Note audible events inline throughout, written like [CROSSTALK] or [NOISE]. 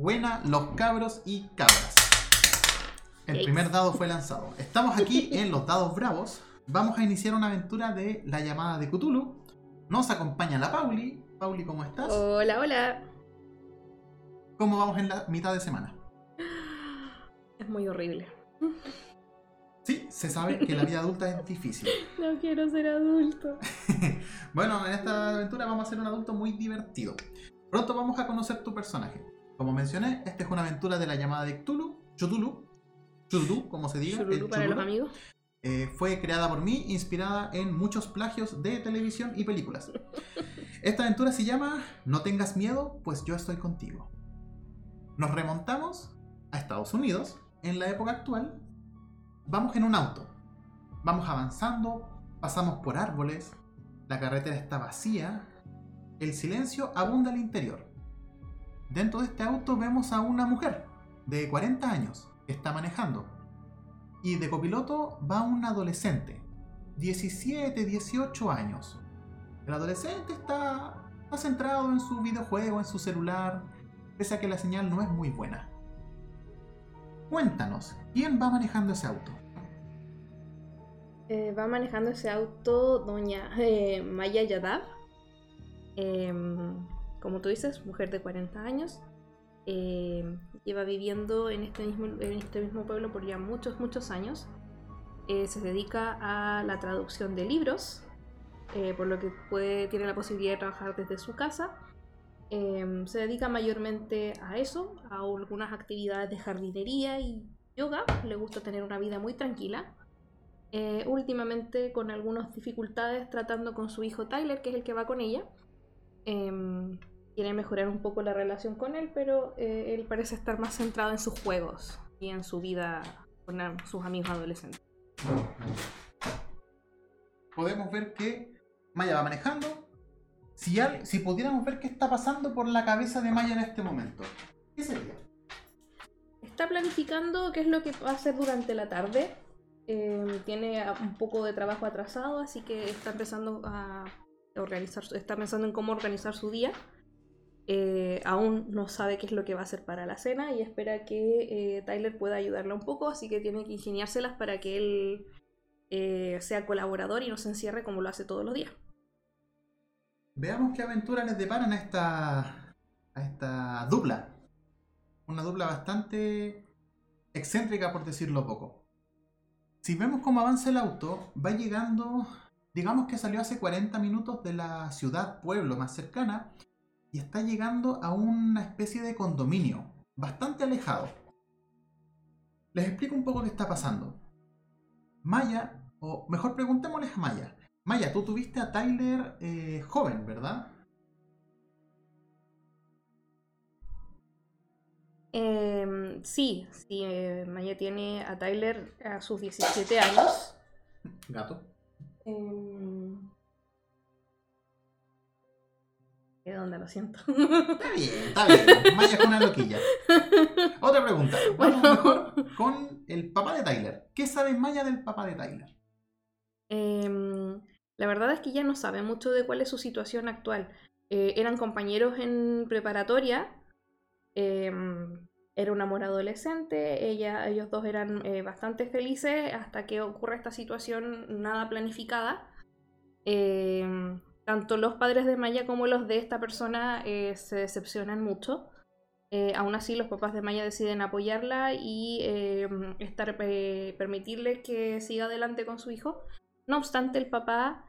Buena, los cabros y cabras. El primer dado fue lanzado. Estamos aquí [LAUGHS] en los dados bravos. Vamos a iniciar una aventura de la llamada de Cthulhu. Nos acompaña la Pauli. Pauli, ¿cómo estás? Hola, hola. ¿Cómo vamos en la mitad de semana? Es muy horrible. Sí, se sabe que la vida adulta es difícil. [LAUGHS] No quiero ser adulto. [LAUGHS] bueno, en esta aventura vamos a ser un adulto muy divertido. Pronto vamos a conocer tu personaje. Como mencioné, esta es una aventura de la llamada de Cthulhu, Cthulhu, Cthulhu, como se diga. Cthulhu para los amigos. Eh, fue creada por mí, inspirada en muchos plagios de televisión y películas. [LAUGHS] Esta aventura se llama No tengas miedo, pues yo estoy contigo. Nos remontamos a Estados Unidos, en la época actual. Vamos en un auto. Vamos avanzando, pasamos por árboles, la carretera está vacía, el silencio abunda al interior. Dentro de este auto vemos a una mujer de 40 años que está manejando. Y de copiloto va un adolescente, 17, 18 años. El adolescente está, está centrado en su videojuego, en su celular, pese a que la señal no es muy buena. Cuéntanos, ¿quién va manejando ese auto? Eh, va manejando ese auto doña eh, Maya Yadav. Em, como tú dices, mujer de 40 años. Em, lleva viviendo en este, mismo, en este mismo pueblo por ya muchos, muchos años. Eh, se dedica a la traducción de libros, por lo que tiene la posibilidad de trabajar desde su casa Em, se dedica mayormente a eso, a algunas actividades de jardinería y yoga. Le gusta tener una vida muy tranquila. Eh, últimamente con algunas dificultades tratando con su hijo Tyler, que es el que va con ella. Em, quiere mejorar un poco la relación con él, pero eh, él parece estar más centrado en sus juegos y en su vida con sus amigos adolescentes. Podemos ver que Maya va manejando, si, pudiéramos ver qué está pasando por la cabeza de Maya en este momento, ¿qué sería? Está planificando qué es lo que va a hacer durante la tarde. Eh, tiene un poco de trabajo atrasado, así que está empezando a organizar, está pensando en cómo organizar su día. Eh, aún no sabe qué es lo que va a hacer para la cena y espera que eh, Tyler pueda ayudarla un poco, así que tiene que ingeniárselas para que él sea colaborador y no se encierre como lo hace todos los días. Veamos qué aventura les deparan a esta, a esta dupla. Una dupla bastante excéntrica, por decirlo poco. Si vemos cómo avanza el auto, va llegando, digamos que salió hace 40 minutos de la ciudad, pueblo más cercana, y está llegando a una especie de condominio, bastante alejado. Les explico un poco qué está pasando. Maya, o mejor preguntémosles a Maya, Maya, tú tuviste a Tyler eh, joven, ¿verdad? Em, sí, sí, eh, Maya tiene a Tyler a sus 17 años. Gato. Eh... ¿Qué onda? Lo siento. Está bien, está bien. [LAUGHS] Maya es una loquilla. Otra pregunta. Vamos mejor con el papá de Tyler. ¿Qué sabe Maya del papá de Tyler? Eh, la verdad es que ya no sabe mucho de cuál es su situación actual. Eh, eran compañeros en preparatoria. Em, era un amor adolescente. Ella, ellos dos eran eh, bastante felices hasta que ocurre esta situación nada planificada. Em, tanto los padres de Maya como los de esta persona eh, se decepcionan mucho. aún así, los papás de Maya deciden apoyarla y em, estar, permitirle que siga adelante con su hijo. No obstante, el papá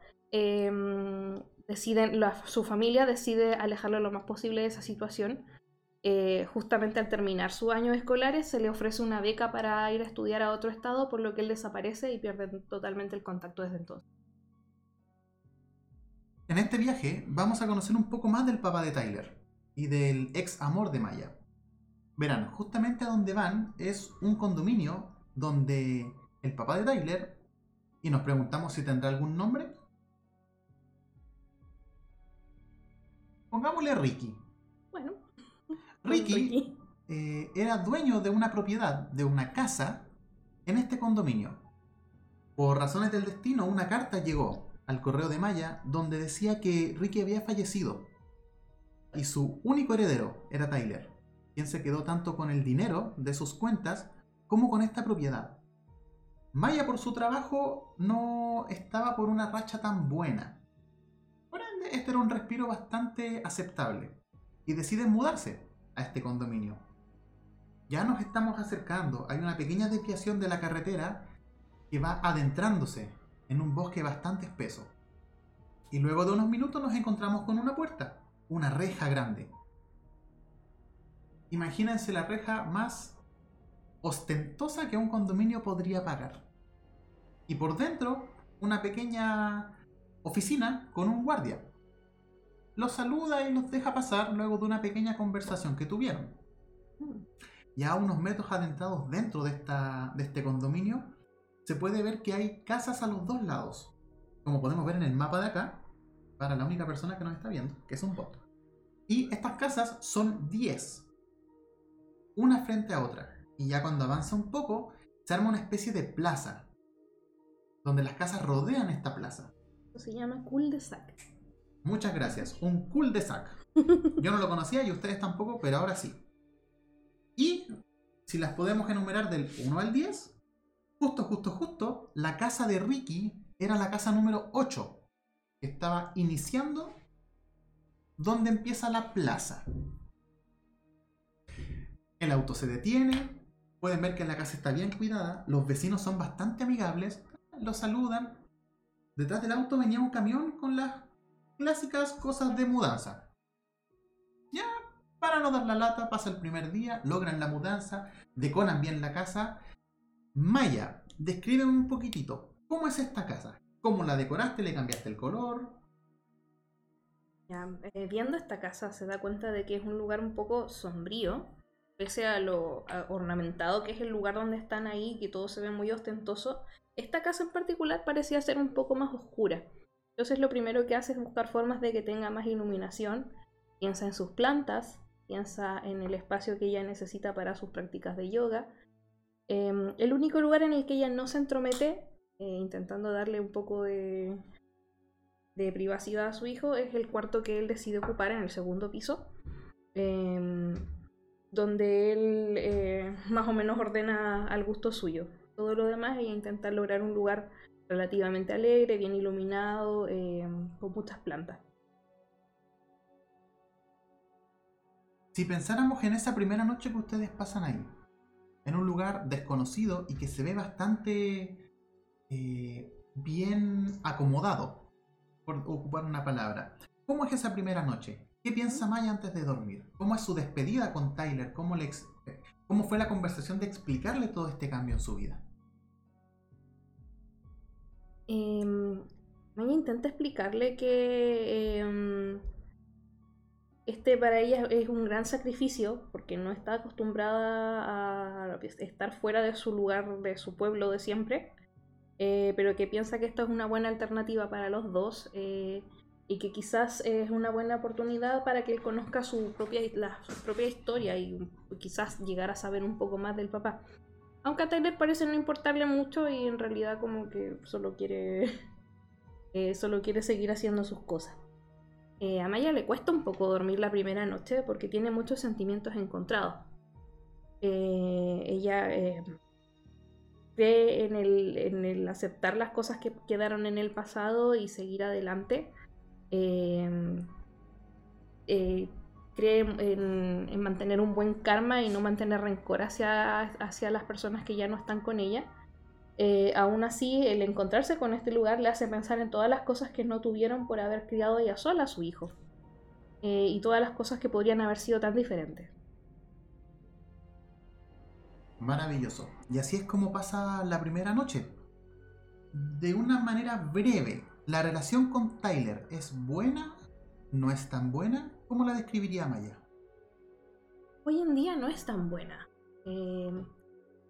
deciden, su familia decide alejarlo lo más posible de esa situación. Eh, justamente al terminar sus años escolares se le ofrece una beca para ir a estudiar a otro estado, por lo que él desaparece y pierde totalmente el contacto desde entonces. En este viaje vamos a conocer un poco más del papá de Tyler y del ex amor de Maya. Verán, justamente a donde van es un condominio donde el papá de Tyler, y nos preguntamos si tendrá algún nombre, Pongámosle Ricky. Bueno. Ricky, eh, era dueño de una propiedad, de una casa, en este condominio. Por razones del destino, una carta llegó al correo de Maya donde decía que Ricky había fallecido y su único heredero era Tyler. quien se quedó tanto con el dinero de sus cuentas como con esta propiedad. Maya por su trabajo no estaba por una racha tan buena. Por ende, este era un respiro bastante aceptable y deciden mudarse a este condominio. Ya nos estamos acercando, hay una pequeña desviación de la carretera que va adentrándose en un bosque bastante espeso. Y luego de unos minutos nos encontramos con una puerta, una reja grande. Imagínense la reja más ostentosa que un condominio podría pagar. Y por dentro, una pequeña oficina con un guardia. Los saluda y los deja pasar luego de una pequeña conversación que tuvieron. Y a unos metros adentrados dentro de, esta, de este condominio, se puede ver que hay casas a los dos lados. Como podemos ver en el mapa de acá, para la única persona que nos está viendo, que es un bot. Y estas casas son 10, una frente a otra. Y ya cuando avanza un poco, se arma una especie de plaza, donde las casas rodean esta plaza. Se llama cul-de-sac. Muchas gracias, un cul-de-sac. [LAUGHS] Yo no lo conocía y ustedes tampoco, pero ahora sí. Y si las podemos enumerar del 1 al 10, justo, justo, justo, la casa de Ricky era la casa número 8, que estaba iniciando donde empieza la plaza. El auto se detiene, pueden ver que la casa está bien cuidada, los vecinos son bastante amigables, los saludan. Detrás del auto venía un camión con las clásicas cosas de mudanza. Ya, para no dar la lata, pasa el primer día, logran la mudanza, decoran bien la casa. Maya, describe un poquitito, ¿cómo es esta casa? ¿Cómo la decoraste? ¿Le cambiaste el color? Eh, viendo esta casa se da cuenta de que es un lugar un poco sombrío, pese a lo ornamentado que es el lugar donde están ahí, que todo se ve muy ostentoso. Esta casa en particular parecía ser un poco más oscura. Entonces lo primero que hace es buscar formas de que tenga más iluminación. Piensa en sus plantas, piensa en el espacio que ella necesita para sus prácticas de yoga. Em, el único lugar en el que ella no se entromete, eh, intentando darle un poco de, privacidad a su hijo, es el cuarto que él decide ocupar en el segundo piso, em, donde él eh, [LAUGHS] más o menos ordena al gusto suyo. Todo lo demás ella intenta lograr un lugar relativamente alegre, bien iluminado, em, con muchas plantas. Si pensáramos en esa primera noche que ustedes pasan ahí, en un lugar desconocido y que se ve bastante eh, bien acomodado, por ocupar una palabra, ¿cómo es esa primera noche? ¿Qué piensa Maya antes de dormir? ¿Cómo es su despedida con Tyler? ¿Cómo, le ¿Cómo fue la conversación de explicarle todo este cambio en su vida? Em, Maya intenta explicarle que em, este para ella es un gran sacrificio porque no está acostumbrada a estar fuera de su lugar, de su pueblo de siempre, eh, pero que piensa que esto es una buena alternativa para los dos eh, y que quizás es una buena oportunidad para que él conozca su propia, su propia historia y quizás llegar a saber un poco más del papá. Aunque a Tyler parece no importarle mucho y en realidad como que solo quiere, [LAUGHS] eh, solo quiere seguir haciendo sus cosas. Eh, a Maya le cuesta un poco dormir la primera noche porque tiene muchos sentimientos encontrados. Eh, ella eh, cree en el, aceptar las cosas que quedaron en el pasado y seguir adelante. cree en, mantener un buen karma y no mantener rencor hacia, hacia las personas que ya no están con ella. Eh, aún así, el encontrarse con este lugar le hace pensar en todas las cosas que no tuvieron por haber criado ella sola a su hijo. Eh, y todas las cosas que podrían haber sido tan diferentes. Maravilloso. Y así es como pasa la primera noche. De una manera breve, ¿la relación con Tyler es buena? ¿No es tan buena? ¿Cómo la describiría Maya? Hoy en día no es tan buena. Eh,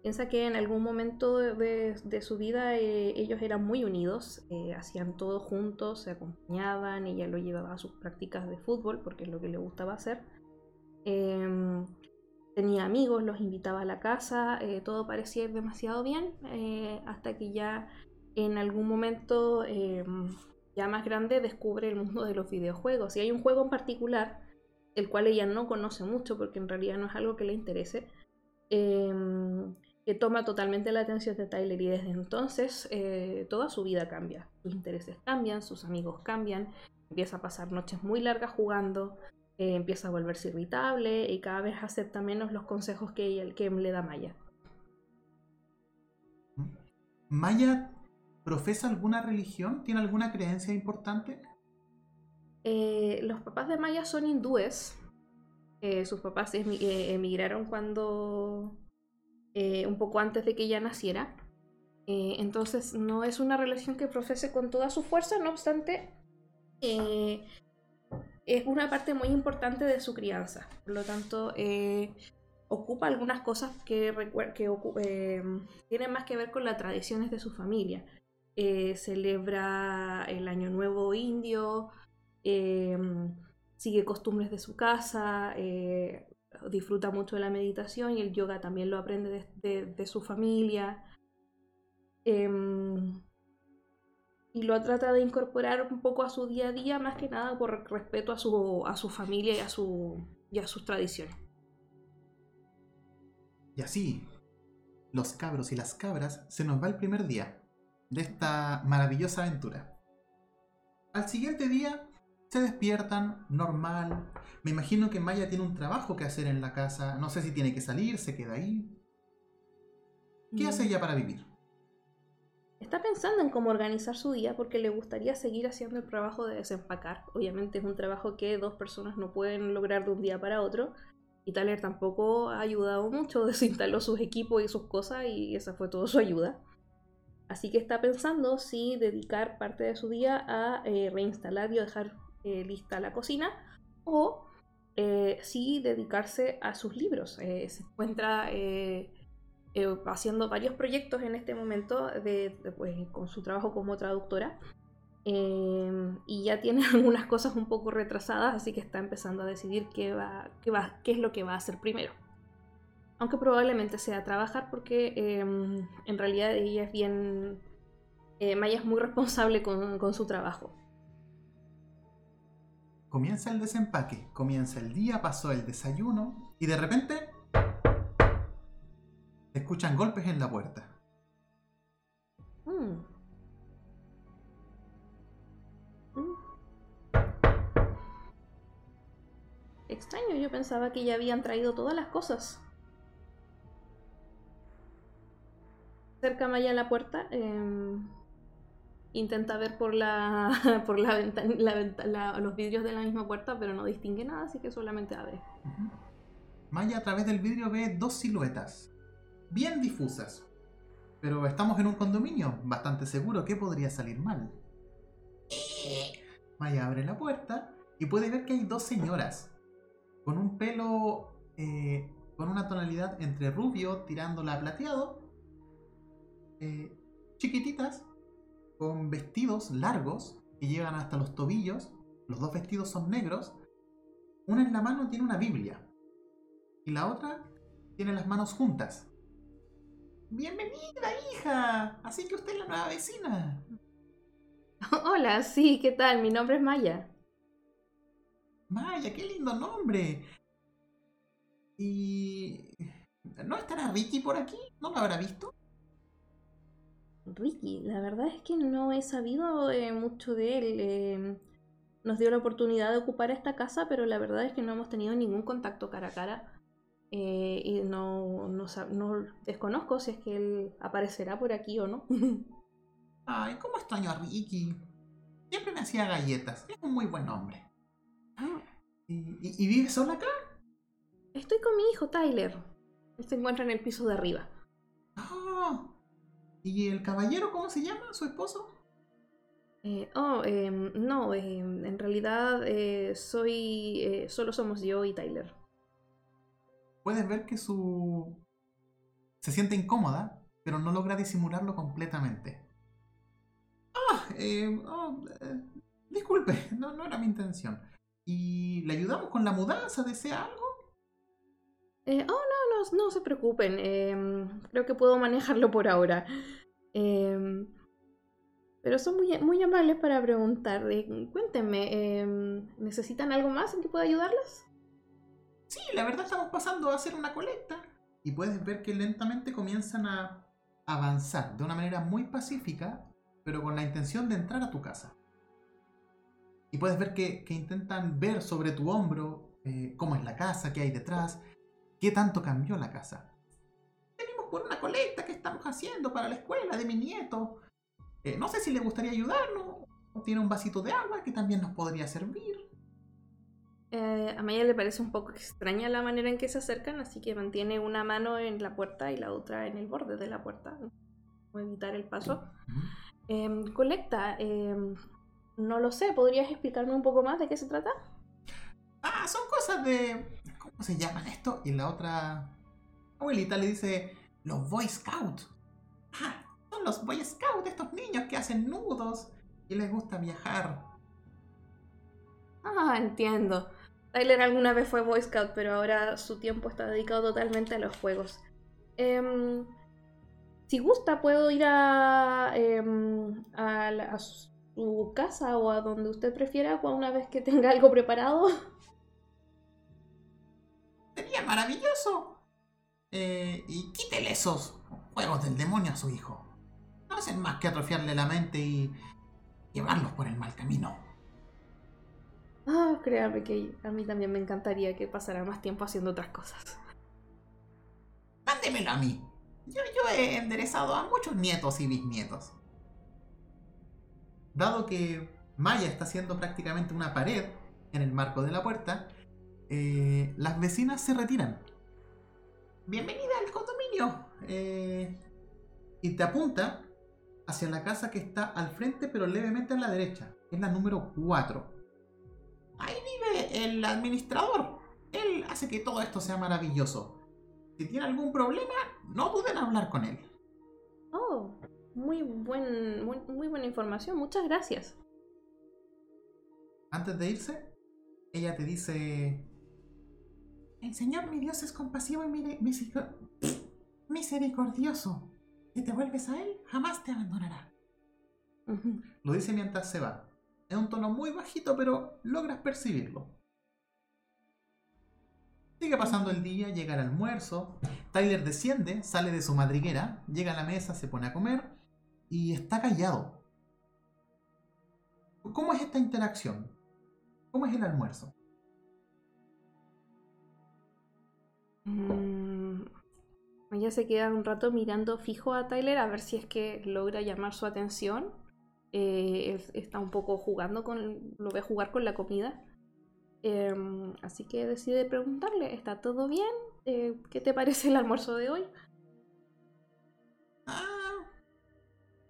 Piensa que en algún momento de, su vida eh, ellos eran muy unidos, eh, hacían todo juntos, se acompañaban, ella lo llevaba a sus prácticas de fútbol porque es lo que le gustaba hacer. Em, tenía amigos, los invitaba a la casa, eh, todo parecía demasiado bien, hasta que ya en algún momento em, ya más grande descubre el mundo de los videojuegos. Y hay un juego en particular el cual ella no conoce mucho porque en realidad no es algo que le interese, em, que toma totalmente la atención de Tyler y desde entonces eh, toda su vida cambia. Sus intereses cambian, sus amigos cambian, empieza a pasar noches muy largas jugando, eh, empieza a volverse irritable y cada vez acepta menos los consejos que, ella, que le da Maya. ¿Maya profesa alguna religión? ¿Tiene alguna creencia importante? Eh, los papás de Maya son hindúes. sus papás emigraron cuando eh, un poco antes de que ella naciera. Eh, entonces no es una relación que profese con toda su fuerza, no obstante, eh, es una parte muy importante de su crianza. Por lo tanto, ocupa algunas cosas que, tienen más que ver con las tradiciones de su familia. celebra el Año Nuevo Indio, sigue costumbres de su casa, disfruta mucho de la meditación y el yoga también lo aprende de, su familia. Em, y lo trata de incorporar un poco a su día a día, más que nada por respeto a su, a su familia y a, su, y a sus tradiciones. Y así, los cabros y las cabras, se nos va el primer día de esta maravillosa aventura. Al siguiente día, se despiertan, normal. Me imagino que Maya tiene un trabajo que hacer en la casa. No sé si tiene que salir, se queda ahí. ¿Qué hace mm. ella para vivir? Está pensando en cómo organizar su día porque le gustaría seguir haciendo el trabajo de desempacar. Obviamente es un trabajo que dos personas no pueden lograr de un día para otro. Y Tyler tampoco ha ayudado mucho, [LAUGHS] desinstaló sus equipos y sus cosas y esa fue toda su ayuda. Así que está pensando si dedicar parte de su día a eh, reinstalar y dejar eh, lista la cocina, o eh, sí dedicarse a sus libros. Eh, se encuentra haciendo varios proyectos en este momento de, pues, con su trabajo como traductora. y ya tiene [LAUGHS] algunas cosas un poco retrasadas, así que está empezando a decidir qué, va, qué, va, qué es lo que va a hacer primero. Aunque probablemente sea trabajar porque en realidad ella es bien... Maya es muy responsable con su trabajo. Comienza el desempaque, comienza el día, pasó el desayuno y de repente escuchan golpes en la puerta. Mm. Mm. Extraño, yo pensaba que ya habían traído todas las cosas. Cerca Maya la puerta. Eh intenta ver por la [LAUGHS] por la ventana los vidrios de la misma puerta, pero no distingue nada, así que solamente abre. Maya a través del vidrio ve dos siluetas, bien difusas. Pero estamos en un condominio, bastante seguro que podría salir mal. Maya abre la puerta y puede ver que hay dos señoras con un pelo eh, con una tonalidad entre rubio tirándola a plateado, eh, chiquititas, con vestidos largos que llegan hasta los tobillos. Los dos vestidos son negros. Una en la mano tiene una Biblia y la otra tiene las manos juntas. Bienvenida, hija. Así que usted es la nueva vecina. [LAUGHS] Hola, sí, ¿qué tal? Mi nombre es Maya. Maya, qué lindo nombre. ¿Y... ¿No estará Ricky por aquí? ¿No lo habrá visto? Ricky, la verdad es que no he sabido eh, mucho de él. Em, nos dio la oportunidad de ocupar esta casa, pero la verdad es que no hemos tenido ningún contacto cara a cara. Eh, y no, no, desconozco si es que él aparecerá por aquí o no. [LAUGHS] Ay, ¿cómo extraño a Ricky? Siempre me hacía galletas. Es un muy buen hombre. Ah. ¿Y, y, vive sola acá? Estoy con mi hijo Tyler. Él se encuentra en el piso de arriba. ¿Y el caballero cómo se llama? ¿Su esposo? Eh, oh, em, no, em, en realidad eh, soy. Eh, solo somos yo y Tyler. Puedes ver que su. se siente incómoda, pero no logra disimularlo completamente. Ah, oh, disculpe, no, no era mi intención. ¿Y le ayudamos con la mudanza? ¿Desea algo? Oh, no, no, se preocupen. Em, creo que puedo manejarlo por ahora. Em, pero son muy, muy amables para preguntar. cuéntenme, em, ¿necesitan algo más en que pueda ayudarlas? sí, la verdad estamos pasando a hacer una colecta. Y puedes ver que lentamente comienzan a avanzar de una manera muy pacífica, pero con la intención de entrar a tu casa. Y puedes ver que, que intentan ver sobre tu hombro eh, cómo es la casa, qué hay detrás, qué tanto cambió la casa. Venimos por una colecta que estamos haciendo para la escuela de mi nieto. Eh, no sé si le gustaría ayudarnos. Tiene un vasito de agua que también nos podría servir. Eh, a Maya le parece un poco extraña la manera en que se acercan, así que mantiene una mano en la puerta y la otra en el borde de la puerta, para evitar el paso. Em, colecta, em, no lo sé, ¿podrías explicarme un poco más de qué se trata? Ah, son cosas de... ¿Cómo se llaman esto? Y la otra abuelita le dice, los Boy Scouts. Ah, son los Boy Scouts, estos niños que hacen nudos y les gusta viajar. Ah, entiendo. Tyler alguna vez fue Boy Scout, pero ahora su tiempo está dedicado totalmente a los juegos. Em, si gusta, puedo ir a, em, a, su casa o a donde usted prefiera una vez que tenga algo preparado. [LAUGHS] Sería maravilloso. Eh, y quítele esos juegos del demonio a su hijo. No hacen más que atrofiarle la mente y llevarlos por el mal camino. Ah, créame que a mí también me encantaría que pasara más tiempo haciendo otras cosas. Mándemelo a mí. Yo, yo he enderezado a muchos nietos y bisnietos. Dado que Maya está haciendo prácticamente una pared en el marco de la puerta, eh, las vecinas se retiran. Bienvenida al condominio. Eh, y te apunta hacia la casa que está al frente, pero levemente a la derecha. Es la número 4 ahí vive el administrador. Él hace que todo esto sea maravilloso. Si tiene algún problema, no duden en hablar con él. Oh, muy, buen, muy, buena información. Muchas gracias. Antes de irse, ella te dice... El Señor mi Dios es compasivo y misericordioso. Si te vuelves a Él, jamás te abandonará. Lo dice mientras se va. Es un tono muy bajito, pero logras percibirlo. Sigue pasando el día, llega el almuerzo. Tyler desciende, sale de su madriguera, llega a la mesa, se pone a comer y está callado. ¿Cómo es esta interacción? ¿Cómo es el almuerzo? Mm, ella se queda un rato mirando fijo a Tyler a ver si es que logra llamar su atención eh, está un poco jugando con, lo ve jugar con la comida. Em, así que decide preguntarle, ¿está todo bien? Eh, ¿Qué te parece el almuerzo de hoy? Ah,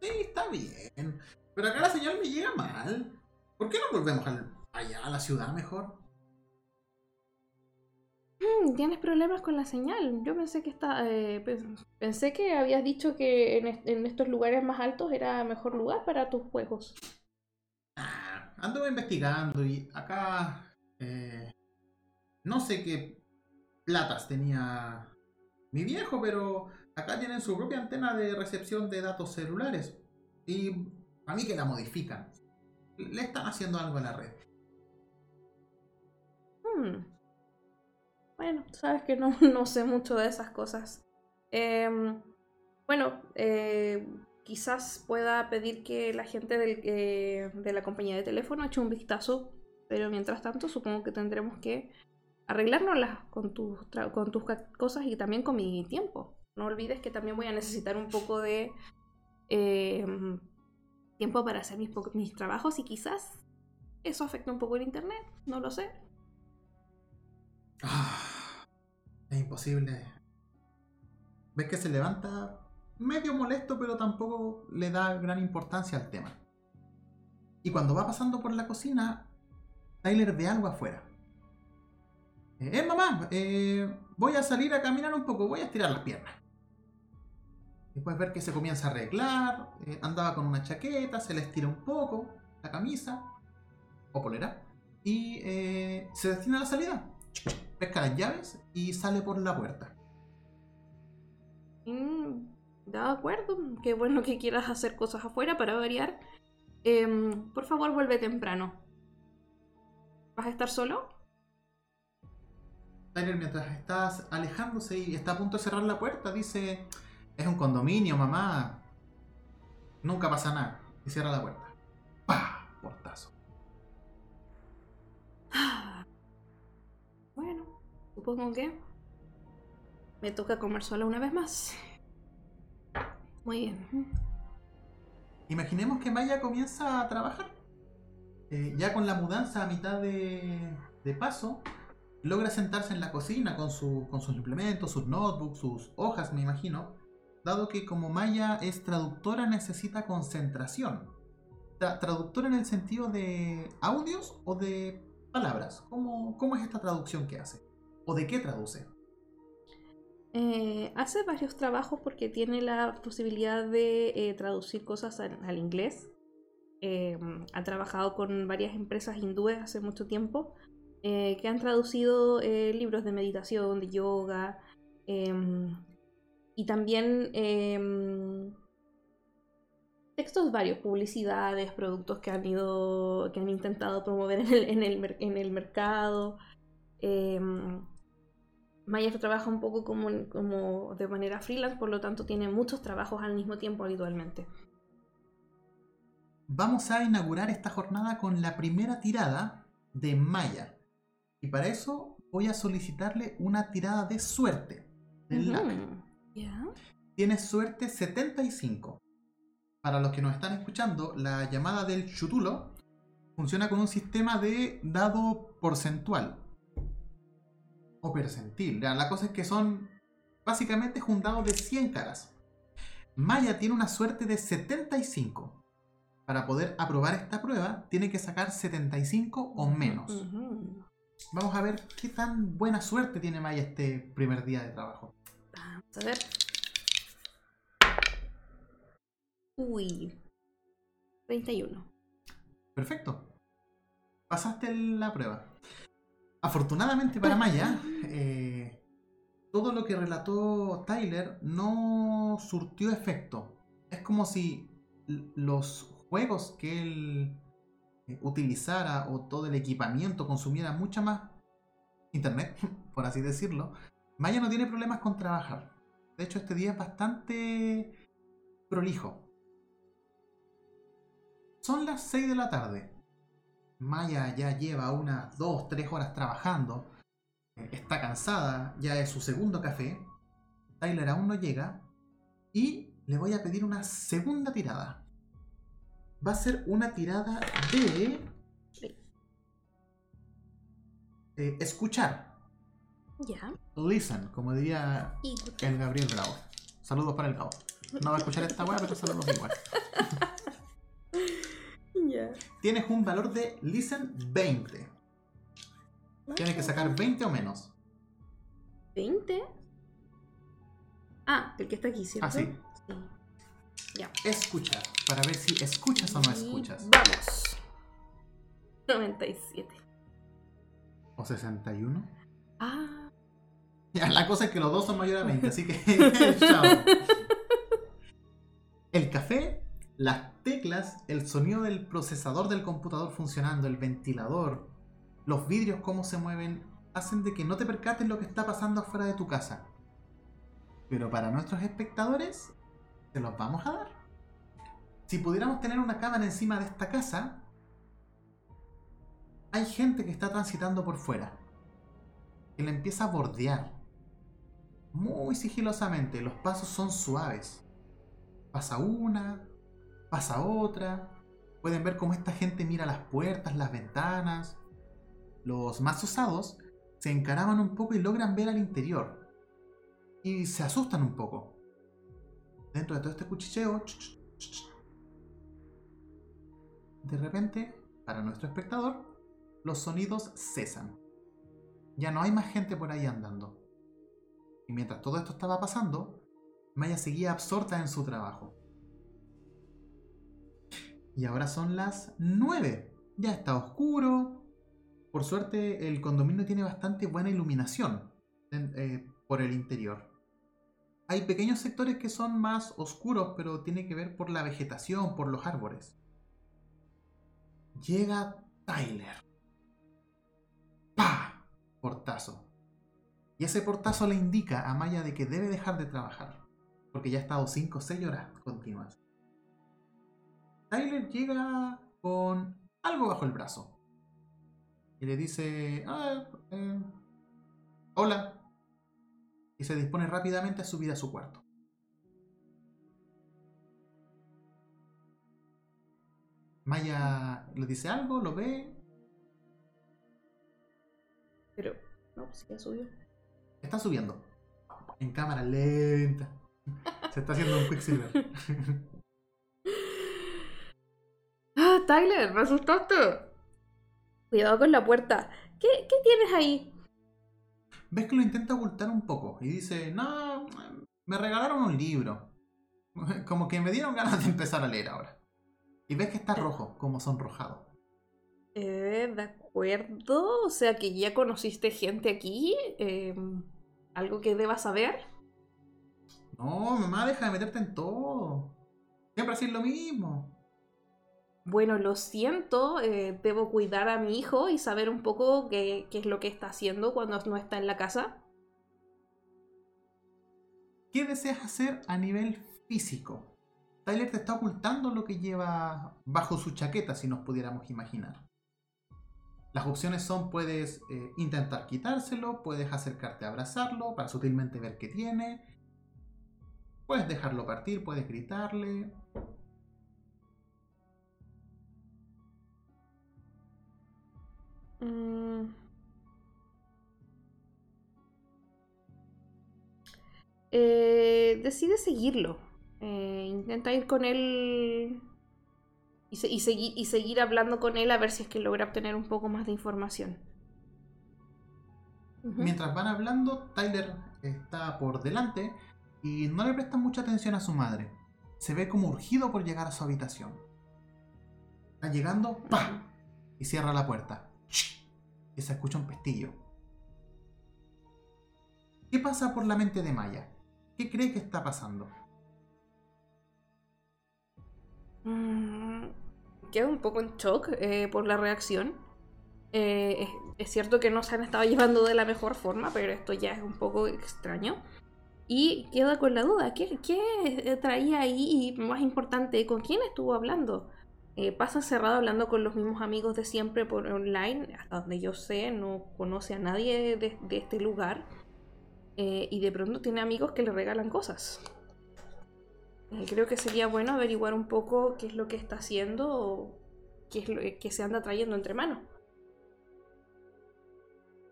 sí, está bien. Pero acá la señal me llega mal. ¿Por qué no volvemos allá a la ciudad mejor? Mm, tienes problemas con la señal. Yo pensé que está, eh, pensé que habías dicho que en, estos lugares más altos era mejor lugar para tus juegos. Ah, ando investigando y acá eh, no sé qué platas tenía mi viejo, pero acá tienen su propia antena de recepción de datos celulares y a mí que la modifican. Le están haciendo algo a la red. Hmm. Bueno, sabes que no, [LAUGHS] no sé mucho de esas cosas. Em, bueno, eh, quizás pueda pedir que la gente eh, de la compañía de teléfono eche un vistazo, pero mientras tanto supongo que tendremos que arreglárnoslas con tus, con tus cosas y también con mi tiempo. No olvides que también voy a necesitar un poco de em, tiempo para hacer mis, mis trabajos y quizás eso afecte un poco el internet, no lo sé. Ah, es imposible. Ves que se levanta medio molesto, pero tampoco le da gran importancia al tema. Y cuando va pasando por la cocina, Tyler ve algo afuera. Eh, eh mamá, eh, voy a salir a caminar un poco, voy a estirar las piernas. Después ver que se comienza a arreglar, eh, andaba con una chaqueta, se le estira un poco la camisa o polera y se destina a la salida pesca las llaves y sale por la puerta. Mm, de acuerdo, qué bueno que quieras hacer cosas afuera para variar. Em, por favor, vuelve temprano. ¿Vas a estar solo? Tyler, mientras estás alejándose y está a punto de cerrar la puerta, dice: Es un condominio, mamá. Nunca pasa nada. Y cierra la puerta. ¡Pah! Supongo que me toca comer sola una vez más. Muy bien. Imaginemos que Maya comienza a trabajar. Eh, ya con la mudanza a mitad de, paso, logra sentarse en la cocina con, su, con sus implementos, sus notebooks, sus hojas, me imagino, dado que como Maya es traductora necesita concentración. Tra- traductora en el sentido de audios o de palabras. ¿Cómo, ¿Cómo es esta traducción que hace? ¿O de qué traduce? Eh, hace varios trabajos porque tiene la posibilidad de eh, traducir cosas al, inglés. Eh, ha trabajado con varias empresas hindúes hace mucho tiempo eh, que han traducido libros de meditación, de yoga em, y también em, textos varios, publicidades, productos que han ido, que han intentado promover en el, mercado. Em, Maya trabaja un poco como, como de manera freelance, por lo tanto tiene muchos trabajos al mismo tiempo habitualmente. Vamos a inaugurar esta jornada con la primera tirada de Maya. Y para eso voy a solicitarle una tirada de suerte. Del luck. Ujú. Ya. Tiene suerte 75. Para los que nos están escuchando, la llamada del chutulo funciona con un sistema de dado porcentual. O percentil. La cosa es que son básicamente es un dado de 100 caras. Maya tiene una suerte de 75. Para poder aprobar esta prueba, tiene que sacar 75 o menos. Vamos a ver qué tan buena suerte tiene Maya este primer día de trabajo. Vamos a ver. Uy. 31. Perfecto. Pasaste la prueba. Afortunadamente para Maya, eh, todo lo que relató Tyler no surtió efecto. Es como si los juegos que él eh, utilizara o todo el equipamiento consumiera mucha más internet, [LAUGHS] por así decirlo. Maya no tiene problemas con trabajar. De hecho, este día es bastante prolijo. Son las 6 de la tarde. Maya ya lleva unas 2, 3 horas trabajando. Eh, Está cansada, ya es su segundo café. Tyler aún no llega. Y le voy a pedir una segunda tirada. Va a ser una tirada de... eh, escuchar. Ya. Listen, como diría el Gabriel Bravo. Saludos para el Gabo. No va a escuchar esta weá, pero saludos igual. [LAUGHS] Ya. Tienes un valor de Listen 20. Tienes que sacar 20 o menos. 20. Ah, el que está aquí, ¿cierto? Ah, sí. Sí. Ya. Escuchar. Para ver si escuchas o no escuchas. Vamos. 97. O 61. Ah. Ya, la cosa es que los dos son mayores a 20, así que. [LAUGHS] chao. El café, las teclas, el sonido del procesador del computador funcionando, el ventilador, los vidrios cómo se mueven, hacen de que no te percates lo que está pasando afuera de tu casa. Pero para nuestros espectadores, se los vamos a dar. Si pudiéramos tener una cámara encima de esta casa, hay gente que está transitando por fuera. Que la empieza a bordear. Muy sigilosamente, los pasos son suaves. Pasa una, pasa otra. Pueden ver cómo esta gente mira las puertas, las ventanas. Los más osados se encaraman un poco y logran ver al interior. Y se asustan un poco. Dentro de todo este cuchicheo, ch, ch, ch, ch. de repente, para nuestro espectador, los sonidos cesan. Ya no hay más gente por ahí andando. Y mientras todo esto estaba pasando, Maya seguía absorta en su trabajo. Y ahora son las 9. Ya está oscuro. Por suerte el condominio tiene bastante buena iluminación eh, por el interior. Hay pequeños sectores que son más oscuros, pero tiene que ver por la vegetación, por los árboles. Llega Tyler. ¡Pah! Portazo. Y ese portazo le indica a Maya de que debe dejar de trabajar, porque ya ha estado 5 o 6 horas continuas. Tyler llega con algo bajo el brazo y le dice, ah, eh, hola, y se dispone rápidamente a subir a su cuarto. Maya le dice algo, lo ve. Pero, no, pues ya subió. Está subiendo. En cámara lenta. Se está haciendo un quicksilver. [LAUGHS] ah, Tyler, me asustaste. Cuidado con la puerta. ¿Qué, ¿Qué tienes ahí? Ves que lo intenta ocultar un poco y dice, no, me regalaron un libro. [LAUGHS] Como que me dieron ganas de empezar a leer ahora. Y ves que está rojo, como sonrojado. Eh, de acuerdo. O sea que ya conociste gente aquí. Em, ¿Algo que debas saber? No, mamá, deja de meterte en todo. Siempre así lo mismo. Bueno, lo siento, eh, debo cuidar a mi hijo y saber un poco qué, es lo que está haciendo cuando no está en la casa. ¿Qué deseas hacer a nivel físico? Tyler te está ocultando lo que lleva bajo su chaqueta, si nos pudiéramos imaginar. Las opciones son, puedes eh, intentar quitárselo, puedes acercarte a abrazarlo para sutilmente ver qué tiene, puedes dejarlo partir, puedes gritarle. Mm. Eh, decide seguirlo. Eh, intenta ir con él y, seguir, y seguir hablando con él a ver si es que logra obtener un poco más de información. Mientras van hablando, Tyler está por delante y no le presta mucha atención a su madre. Se ve como urgido por llegar a su habitación. Está llegando, ¡pah! Y cierra la puerta. Y se escucha un pestillo. ¿Qué pasa por la mente de Maya? ¿Qué cree que está pasando? Mm, un poco en shock eh, por la reacción. Eh, es, cierto que no se han estado [LAUGHS] llevando de la mejor forma, pero esto ya es un poco extraño. Y queda con la duda, ¿qué, qué traía ahí? Más importante, ¿con quién estuvo hablando? Eh, pasa cerrado hablando con los mismos amigos de siempre por online, hasta donde yo sé, no conoce a nadie de, este lugar. y de pronto tiene amigos que le regalan cosas. Eh, creo que sería bueno averiguar un poco qué es lo que está haciendo qué es lo que se anda trayendo entre manos.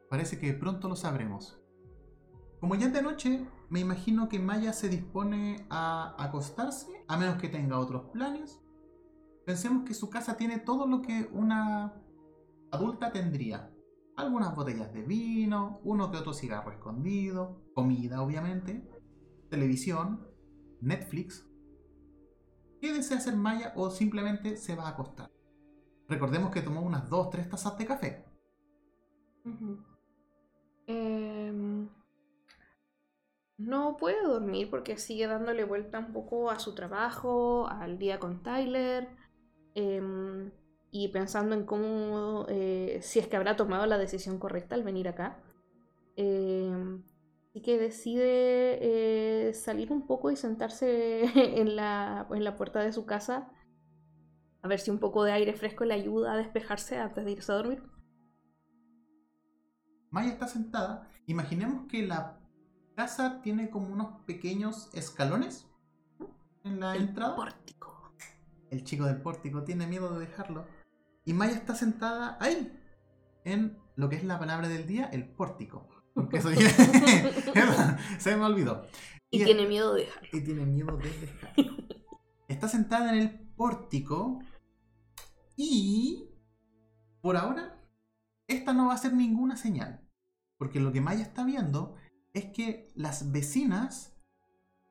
Parece que pronto lo sabremos. Como ya es de noche, me imagino que Maya se dispone a acostarse, a menos que tenga otros planes. Pensemos que su casa tiene todo lo que una adulta tendría. Algunas botellas de vino, uno que otro cigarro escondido, comida obviamente, televisión, Netflix, ¿Qué desea hacer Maya o simplemente se va a acostar? Recordemos que tomó unas 2-3 tazas de café. Em, no puede dormir porque sigue dándole vuelta un poco a su trabajo, al día con Tyler, em, y pensando en cómo, eh, si es que habrá tomado la decisión correcta al venir acá. Em, Así que decide eh, salir un poco y sentarse [LAUGHS] en la, en la puerta de su casa a ver si un poco de aire fresco le ayuda a despejarse antes de irse a dormir. Maya está sentada. Imaginemos que la casa tiene como unos pequeños escalones en la el entrada. Pórtico. El chico del pórtico tiene miedo de dejarlo. Y Maya está sentada ahí, en lo que es la palabra del día, el pórtico. [LAUGHS] [LAUGHS] se me olvidó. Y, tiene miedo de dejarlo. Y tiene miedo de dejarlo. [LAUGHS] Está sentada en el pórtico y por ahora esta no va a ser ninguna señal. Porque lo que Maya está viendo es que las vecinas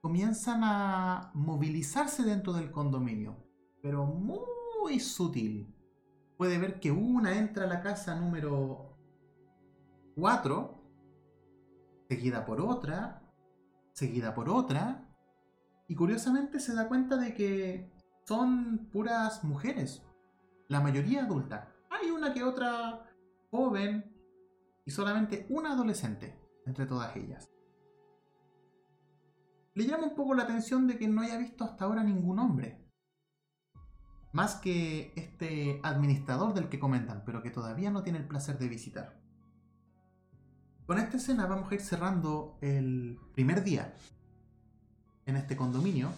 comienzan a movilizarse dentro del condominio. Pero muy sutil. Puede ver que una entra a la casa número 4 seguida por otra, seguida por otra, y curiosamente se da cuenta de que son puras mujeres, la mayoría adulta. Hay una que otra joven y solamente una adolescente. entre todas ellas. Le llama un poco la atención de que no haya visto hasta ahora ningún hombre. Más que este administrador del que comentan, pero que todavía no tiene el placer de visitar. Con esta escena vamos a ir cerrando el primer día en este condominio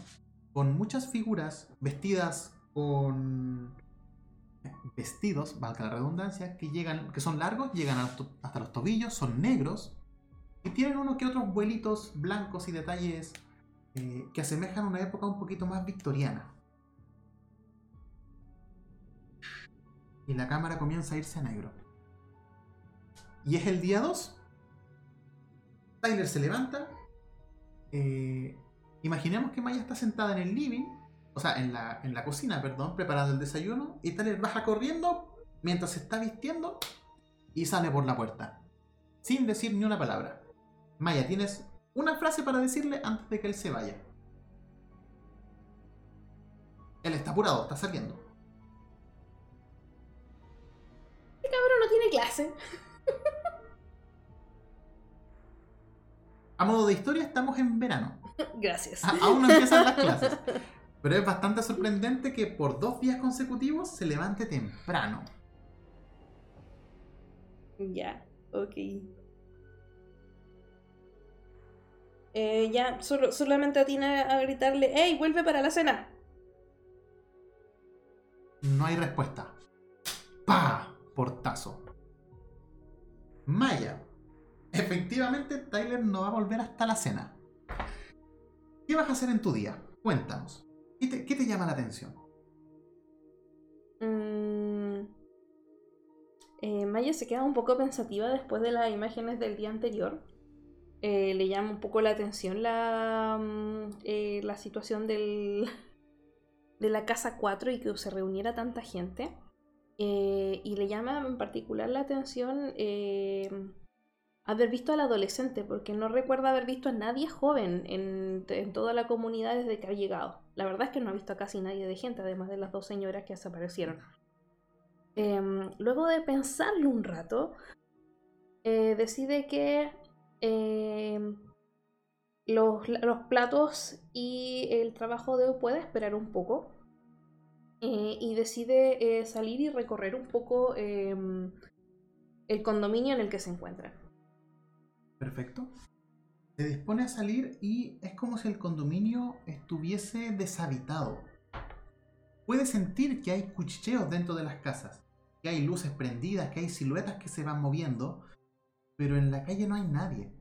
con muchas figuras vestidas con vestidos, valga la redundancia, que llegan, que son largos, llegan hasta los tobillos, son negros y tienen uno que otros vuelitos blancos y detalles eh, que asemejan una época un poquito más victoriana. Y la cámara comienza a irse a negro. Y es el día 2. Tyler se levanta. Eh, imaginemos que Maya está sentada en el living o sea, en la, en la cocina, perdón, preparando el desayuno, y Tyler baja corriendo mientras se está vistiendo y sale por la puerta, sin decir ni una palabra. Maya, tienes una frase para decirle antes de que él se vaya. Él está apurado, está saliendo. Cabrón no tiene clase. A modo de historia, estamos en verano. [LAUGHS] Gracias. aún no empiezan las clases. [LAUGHS] Pero es bastante sorprendente que por dos días consecutivos se levante temprano. Ya, ok. Eh, ya, solo, solamente atina a gritarle, ¡Ey, vuelve para la cena! No hay respuesta. ¡Pah! Portazo. Maya. Efectivamente, Tyler no va a volver hasta la cena. ¿Qué vas a hacer en tu día? Cuéntanos. ¿Qué te, llama la atención? Mm, eh, Maya se queda un poco pensativa después de las imágenes del día anterior. Eh, le llama un poco la atención la, mm, eh, la situación del, [LAUGHS] de la casa 4 y que se reuniera tanta gente. Y le llama en particular la atención haber visto al adolescente, porque no recuerda haber visto a nadie joven en, toda la comunidad desde que ha llegado. La verdad es que no ha visto a casi nadie de gente, además de las dos señoras que desaparecieron. Em, luego de pensarlo un rato, eh, decide que em, los, platos y el trabajo de hoy puede esperar un poco. Eh, y decide eh, salir y recorrer un poco em, el condominio en el que se encuentra. Perfecto. Se dispone a salir y es como si el condominio estuviese deshabitado. Puede sentir que hay cuchicheos dentro de las casas, que hay luces prendidas, que hay siluetas que se van moviendo, pero en la calle no hay nadie.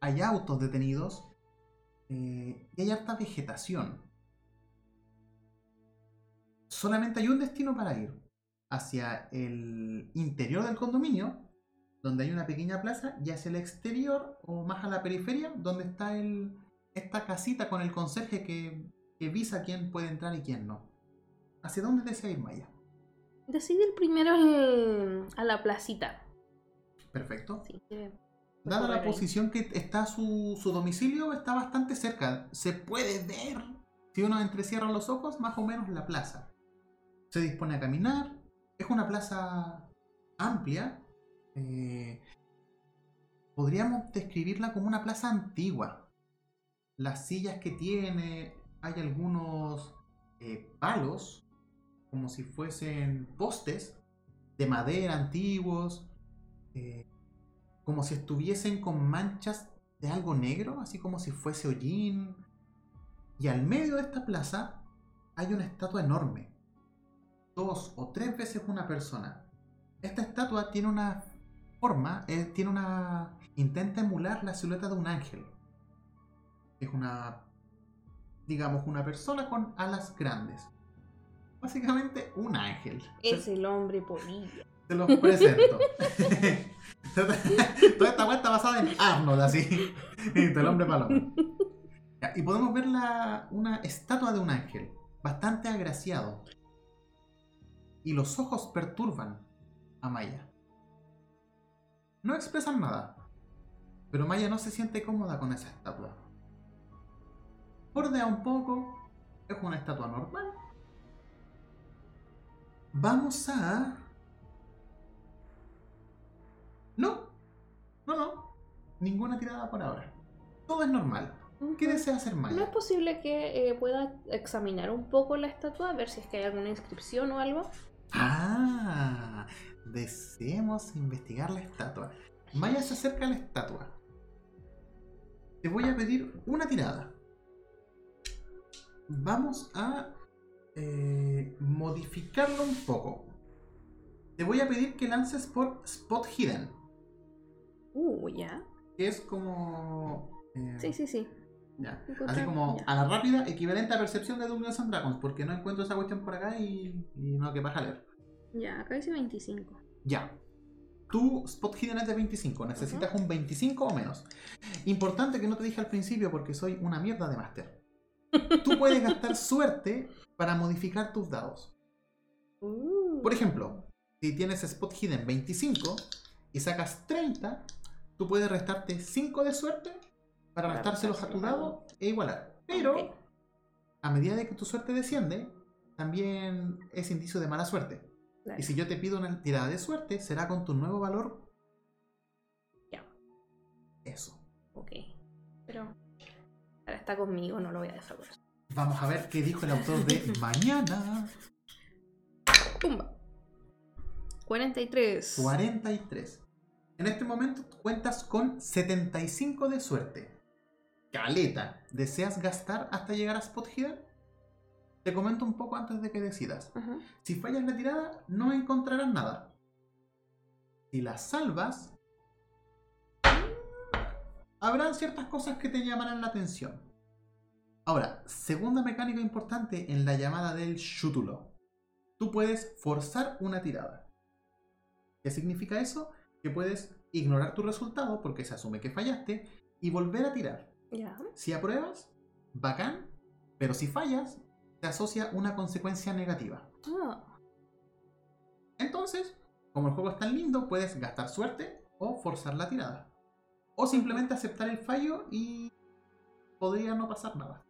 Hay autos detenidos eh, y hay harta vegetación. Solamente hay un destino para ir, hacia el interior del condominio, donde hay una pequeña plaza, y hacia el exterior o más a la periferia, donde está el, esta casita con el conserje que, que visa quién puede entrar y quién no. ¿Hacia dónde desea ir Maya? Decide ir primero a la placita. Perfecto. Dada la posición que está su, su domicilio, está bastante cerca. Se puede ver, si uno entrecierra los ojos, más o menos la plaza. Se dispone a caminar. Es una plaza amplia, eh, podríamos describirla como una plaza antigua. Las sillas que tiene, hay algunos eh, palos, como si fuesen postes de madera antiguos, eh, como si estuviesen con manchas de algo negro, así como si fuese hollín. Y al medio de esta plaza hay una estatua enorme, dos o tres veces una persona. Esta estatua tiene una forma eh, tiene una. intenta emular la silueta de un ángel. Es una. digamos, una persona con alas grandes. Básicamente un ángel. Es el hombre polilla. Te lo presento. [LAUGHS] Toda esta está basada en Arnold, así. [LAUGHS] el hombre paloma. Y podemos ver la, una estatua de un ángel, bastante agraciado. Y los ojos perturban a Maya. No expresan nada, pero Maya no se siente cómoda con esa estatua. Bordea un poco, es una estatua normal. Vamos a... No, no, no. ninguna tirada por ahora. Todo es normal. ¿Qué desea hacer ¿No es Maya? posible que eh, pueda examinar un poco la estatua, a ver si es que hay alguna inscripción o algo? Ah, deseemos investigar la estatua. Maya se acerca a la estatua. Te voy a pedir una tirada. Vamos a eh, modificarlo un poco. Te voy a pedir que lances por Spot Hidden, Uh, ya. que es como... eh, Sí, sí, sí. Ya. Así como ya. a la rápida, equivalente a percepción de Dungeons and Dragons, porque no encuentro esa cuestión por acá y, y no, que baja a leer. Ya, acá dice 25. Ya. Tu spot hidden es de 25. Necesitas un 25 o menos. Importante que no te dije al principio porque soy una mierda de máster. [LAUGHS] Tú puedes gastar suerte para modificar tus dados. Uh. Por ejemplo, si tienes spot hidden 25 y sacas 30, tú puedes restarte 5 de suerte para restárselos a tu dado e igualar. Pero a medida de que tu suerte desciende, también es indicio de mala suerte. Claro. Y si yo te pido una tirada de suerte, será con tu nuevo valor. Ya. Eso. Ok. Pero ahora está conmigo, no lo voy a dejar por eso. Vamos a ver qué dijo el autor de [LAUGHS] Mañana. ¡Pumba! 43. 43. En este momento cuentas con 75 de suerte. Caleta. ¿Deseas gastar hasta llegar a Spot Hidden? Te comento un poco antes de que decidas. Si fallas la tirada, no encontrarás nada. Si la salvas, habrán ciertas cosas que te llamarán la atención. Ahora, segunda mecánica importante en la llamada del Shutulo. Tú puedes forzar una tirada. ¿Qué significa eso? Que puedes ignorar tu resultado porque se asume que fallaste y volver a tirar. Si apruebas, bacán, pero si fallas, te asocia una consecuencia negativa. Ah, Entonces, como el juego es tan lindo, puedes gastar suerte o forzar la tirada. O simplemente aceptar el fallo y podría no pasar nada.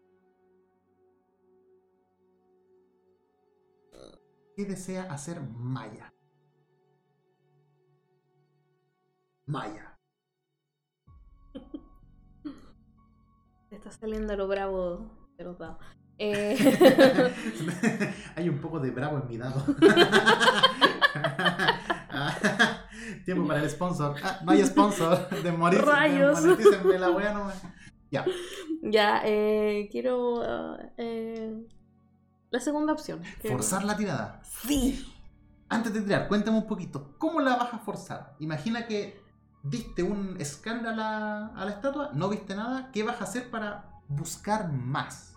¿Qué desea hacer Maya? Maya. Está saliendo lo bravo de los dados. Eh, [LAUGHS] Hay un poco de bravo en mi dado. [LAUGHS] Tiempo para el sponsor. Ah, no hay sponsor. De morir. [LAUGHS] Rayos. Monetícenme la wea nomás. Ya. ya, eh, quiero. ah, eh, la segunda opción. Forzar la tirada. Sí. Antes de tirar, cuéntame un poquito. ¿Cómo la vas a forzar? Imagina que diste un scan a a la estatua, no viste nada. ¿Qué vas a hacer para buscar más?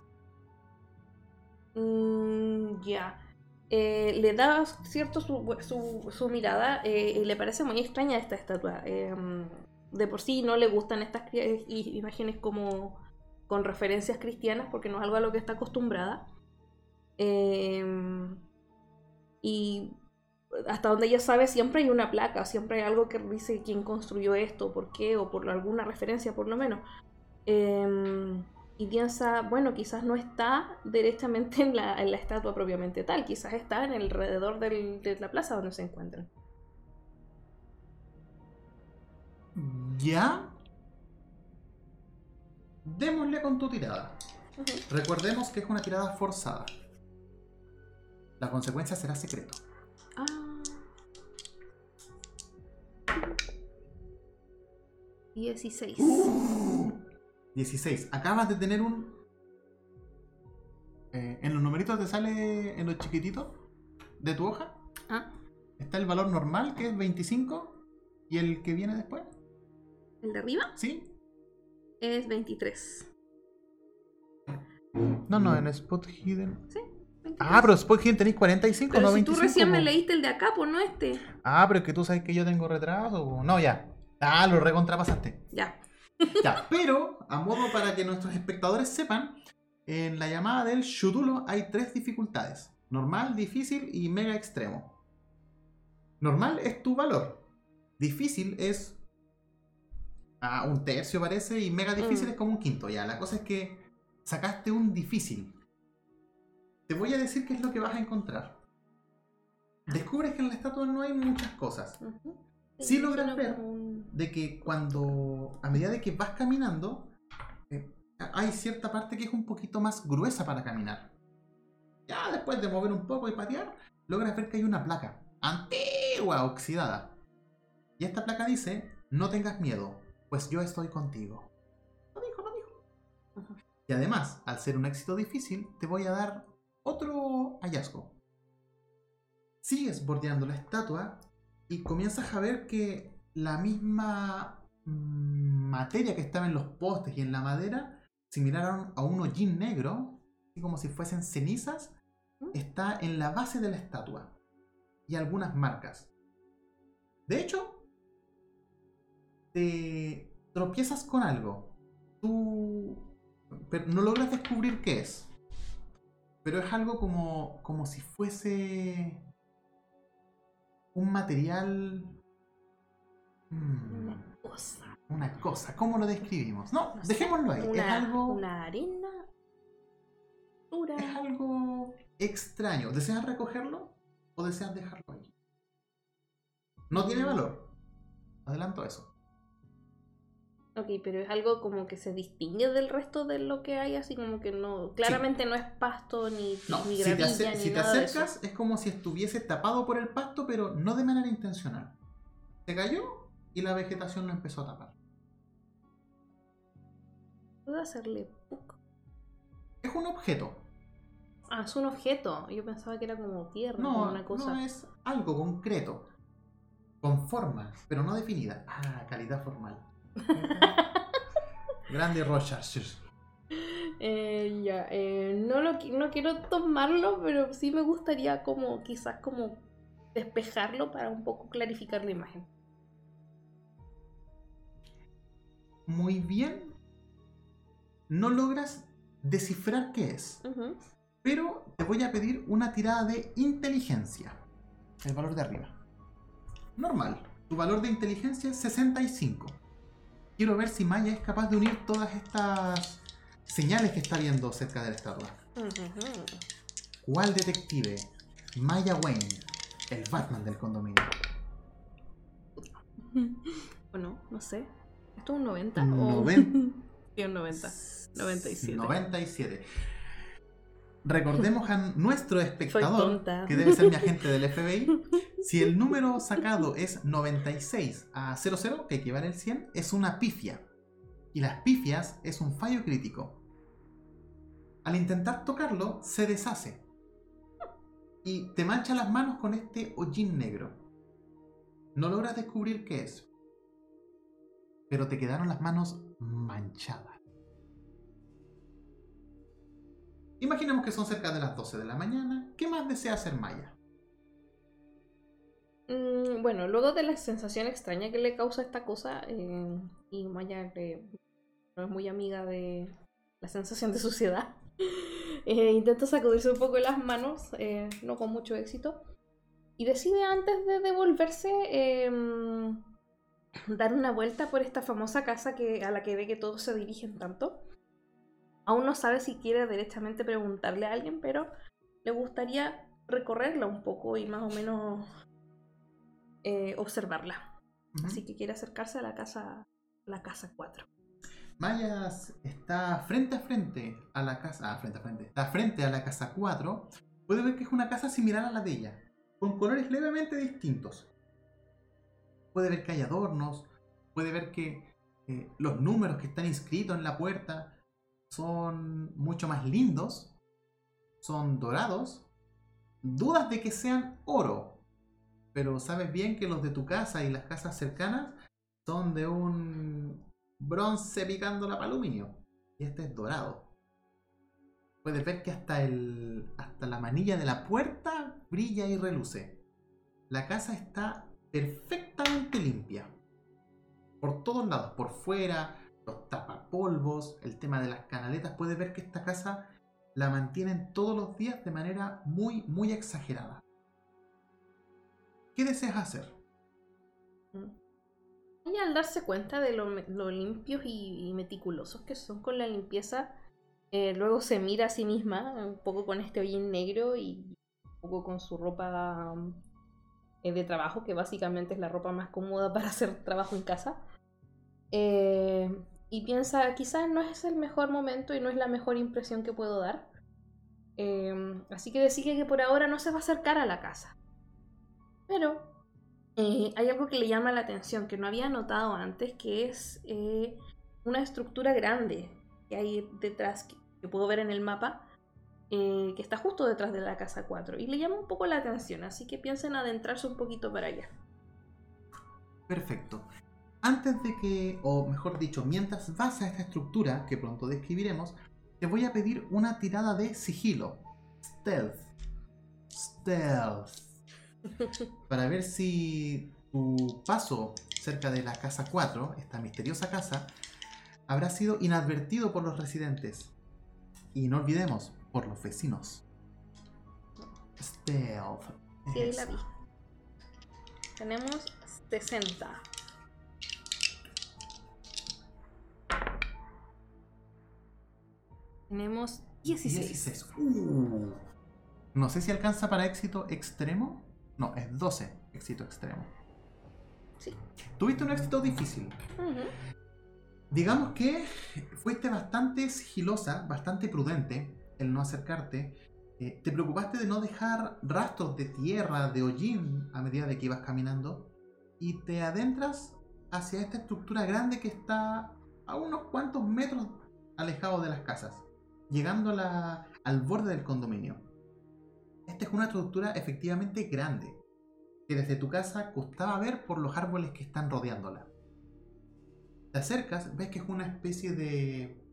Mm, ya. Eh, le da cierto su, mirada eh, y le parece muy extraña esta estatua. Eh, de por sí no le gustan estas i- imágenes como con referencias cristianas porque no es algo a lo que está acostumbrada. Eh, y hasta donde ella sabe siempre hay una placa, siempre hay algo que dice quién construyó esto, por qué o por alguna referencia por lo menos. Eh, y piensa, bueno, quizás no está directamente en la, en la estatua propiamente tal, quizás está en el alrededor del- de la plaza donde se encuentran. ¿Ya? Démosle con tu tirada. Recordemos que es una tirada forzada. La consecuencia será secreto. Ah. Dieciséis. 16. Acabas de tener un. eh, en los numeritos te sale en los chiquititos de tu hoja. Ah, Está el valor normal que es 25 y el que viene después. el de arriba ¿Sí? es 23. No, no, en Spot Hidden. ¿Sí? 23. Ah, pero Spot Hidden tenéis 45, Pero no si 25. tú recién me leíste el de acá, pues no este. Ah, pero es que tú sabes que yo tengo retraso. po. No, ya. Ah, lo recontrapasaste. Ya. [LAUGHS] Ya, pero a modo para que nuestros espectadores sepan, en la llamada del Shudulo hay tres dificultades: normal, difícil y mega extremo. Normal es tu valor, difícil es ah, un tercio parece y mega difícil Mm. es como un quinto. Ya, la cosa es que sacaste un difícil. Te voy a decir qué es lo que vas a encontrar. Descubres que en la estatua no hay muchas cosas. Ujú. Sí logras ver. un- de que cuando, a medida de que vas caminando, eh, hay cierta parte que es un poquito más gruesa para caminar. Ya después de mover un poco y patear, logras ver que hay una placa antigua, oxidada. Y esta placa dice, no tengas miedo, pues yo estoy contigo. Lo dijo, lo dijo. Y además, al ser un éxito difícil, te voy a dar otro hallazgo. Sigues bordeando la estatua y comienzas a ver que la misma mm, materia que estaba en los postes y en la madera, similar a un hollín negro, así como si fuesen cenizas, está en la base de la estatua y algunas marcas. De hecho, te tropiezas con algo. Tú pero no logras descubrir qué es. Pero es algo como, como si fuese un material... Mm, una cosa. Una cosa. ¿Cómo lo describimos? No, dejémoslo ahí. Una, es algo... Una arena. Dura. Es algo extraño. ¿Deseas recogerlo o deseas dejarlo ahí? No tiene valor. Adelanto eso. Ok, pero es algo como que se distingue del resto de lo que hay, así como que no. Claramente no es pasto ni, no, ni si gravilla, te, acer- ni si te nada acercas es como si estuviese tapado por el pasto, pero no de manera intencional. Se cayó y la vegetación lo empezó a tapar. ¿Puedo hacerle puc? Es un objeto. Ah, es un objeto. Yo pensaba que era como tierra, No, como una cosa. no es algo concreto. Con forma, pero no definida. Ah, calidad formal. [LAUGHS] Grande Rogers. Eh, ya, eh, no, lo, no quiero tomarlo, pero sí me gustaría como quizás como despejarlo para un poco clarificar la imagen. Muy bien. No logras descifrar qué es. Pero te voy a pedir una tirada de inteligencia. El valor de arriba. Normal. Tu valor de inteligencia es 65. Quiero ver si Maya es capaz de unir todas estas señales que está viendo cerca de la estatua. ¿Cuál detective? Maya Wayne, el Batman del condominio. [LAUGHS] Bueno, no sé. ¿Esto es un 90? Noven- O... [LAUGHS] sí, un 90. 97. 97. Recordemos a nuestro espectador, que debe ser mi agente del FBI, si el número sacado es 96 a 00, que equivale al 100, es una pifia. Y las pifias es un fallo crítico. Al intentar tocarlo, se deshace. Y te mancha las manos con este hollín negro. No logras descubrir qué es. Pero te quedaron las manos manchadas. Imaginemos que son cerca de las 12 de la mañana. ¿Qué más desea hacer Maya? Mm, bueno, luego de la sensación extraña que le causa esta cosa, eh, y Maya que no es muy amiga de la sensación de suciedad, [LAUGHS] eh, intenta sacudirse un poco las manos, eh, no con mucho éxito, y decide antes de devolverse em, dar una vuelta por esta famosa casa que, a la que ve que todos se dirigen tanto. Aún no sabe si quiere directamente preguntarle a alguien, pero le gustaría recorrerla un poco y más o menos eh, observarla. Así que quiere acercarse a la casa, la casa 4. Maya está frente a frente a la casa. Ah, frente a frente. Está frente a la casa 4. Puede ver que es una casa similar a la de ella. Con colores levemente distintos. Puede ver que hay adornos. Puede ver que eh, los números que están inscritos en la puerta son mucho más lindos. Son dorados. Dudas de que sean oro. Pero sabes bien que los de tu casa y las casas cercanas son de un bronce picándola para aluminio. Y este es dorado. Puedes ver que hasta, el, hasta la manilla de la puerta brilla y reluce. La casa está perfectamente limpia. Por todos lados, por fuera, los tapapolvos, el tema de las canaletas. Puedes ver que esta casa la mantienen todos los días de manera muy, muy exagerada. ¿Qué deseas hacer? Y al darse cuenta de lo, limpios y, meticulosos que son con la limpieza, eh, luego se mira a sí misma, un poco con este hollín negro y un poco con su ropa um, eh, de trabajo, que básicamente es la ropa más cómoda [LAUGHS] para hacer trabajo en casa. Eh, y piensa, quizás no es el mejor momento y no es la mejor impresión que puedo dar. Eh, así que decide que por ahora no se va a acercar a la casa. Pero hay algo que le llama la atención, que no había notado antes, que es una estructura grande que hay detrás, que puedo ver en el mapa, eh, que está justo detrás de la casa 4 y le llama un poco la atención, así que piensen adentrarse un poquito para allá. Perfecto. Antes de que, o mejor dicho, mientras vas a esta estructura que pronto describiremos, te voy a pedir una tirada de sigilo. Stealth. Stealth. [LAUGHS] Para ver si tu paso cerca de la casa 4, esta misteriosa casa, habrá sido inadvertido por los residentes. Y no olvidemos, por los vecinos. Stealth. Sí, la vi. Tenemos 60. Tenemos 16. Uh. No sé si alcanza para éxito extremo. No, es 12 éxito extremo. Sí. Tuviste un éxito difícil. Digamos que fuiste bastante sigilosa, bastante prudente el no acercarte, eh, te preocupaste de no dejar rastros de tierra, de hollín a medida de que ibas caminando y te adentras hacia esta estructura grande que está a unos cuantos metros alejado de las casas, llegando al borde del condominio. Esta es una estructura efectivamente grande, que desde tu casa costaba ver por los árboles que están rodeándola. Te acercas, ves que es una especie de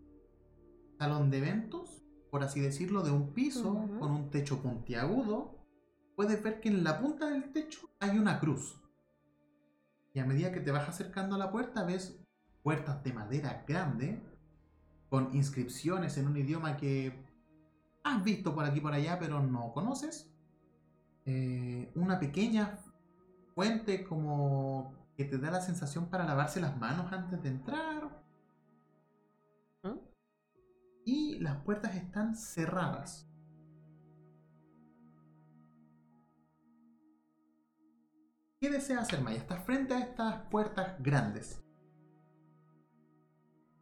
salón de eventos por así decirlo, de un piso con un techo puntiagudo, puedes ver que en la punta del techo hay una cruz. Y a medida que te vas acercando a la puerta, ves puertas de madera grande, con inscripciones en un idioma que has visto por aquí y por allá, pero no conoces. Eh, una pequeña fuente como que te da la sensación para lavarse las manos antes de entrar y las puertas están cerradas. ¿Qué desea hacer Maya? Estás frente a estas puertas grandes.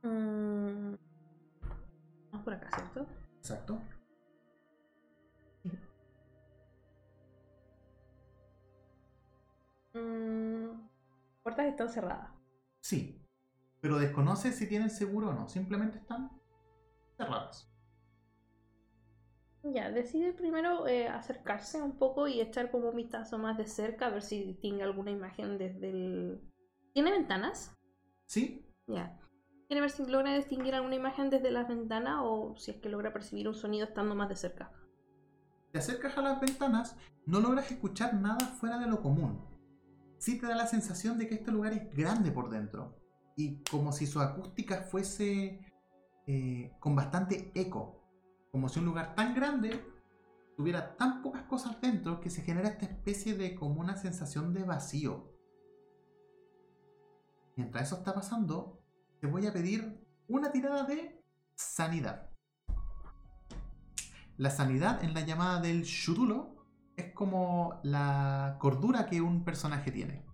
Mm. Vamos por acá, ¿cierto? Exacto. Mm. Puertas están cerradas. Sí, pero desconoce si tienen seguro o no. Simplemente están cerradas. Ya, decide primero eh, acercarse un poco y echar como un vistazo más de cerca, a ver si tiene alguna imagen desde el... ¿Tiene ventanas? Sí. Ya. Ver si logra distinguir alguna imagen desde las ventanas o si es que logra percibir un sonido estando más de cerca. Te acercas a las ventanas, no logras escuchar nada fuera de lo común. Sí te da la sensación de que este lugar es grande por dentro y como si su acústica fuese eh, con bastante eco, como si un lugar tan grande tuviera tan pocas cosas dentro que se genera esta especie de como una sensación de vacío. Mientras eso está pasando, te voy a pedir una tirada de sanidad. La sanidad en la llamada del shudulo es como la cordura que un personaje tiene.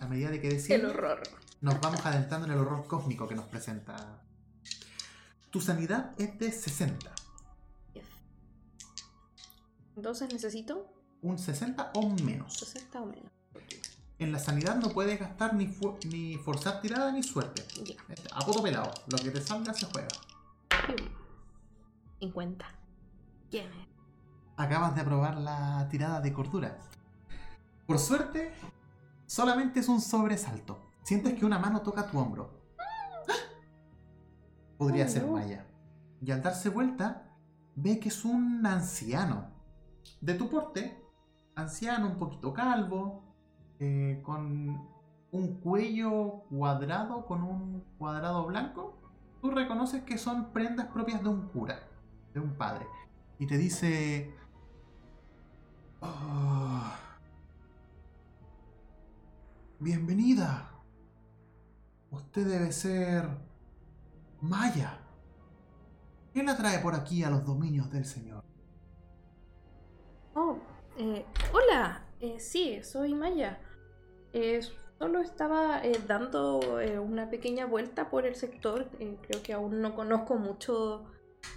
A medida de que decide, el horror. nos vamos adentrando en el horror cósmico que nos presenta tu sanidad es de 60. Entonces necesito un 60 o menos. 60 o menos. En la sanidad no puedes gastar ni, ni forzar tirada ni suerte. Este, a poco pelado. Lo que te salga se juega. 50. ¿Quién Acabas de aprobar la tirada de cordura. Por suerte, solamente es un sobresalto. Sientes que una mano toca tu hombro [GASPS] podría ser Maya. Y al darse vuelta, ve que es un anciano. De tu porte, anciano, un poquito calvo, eh, con un cuello cuadrado, con un cuadrado blanco. Tú reconoces que son prendas propias de un cura, de un padre. Y te dice... Oh, bienvenida. Usted debe ser Maya. ¿Qué la trae por aquí a los dominios del Señor? Oh, eh, hola. Eh, sí, soy Maya. Eh, solo estaba eh, dando eh, una pequeña vuelta por el sector. Creo que aún no conozco mucho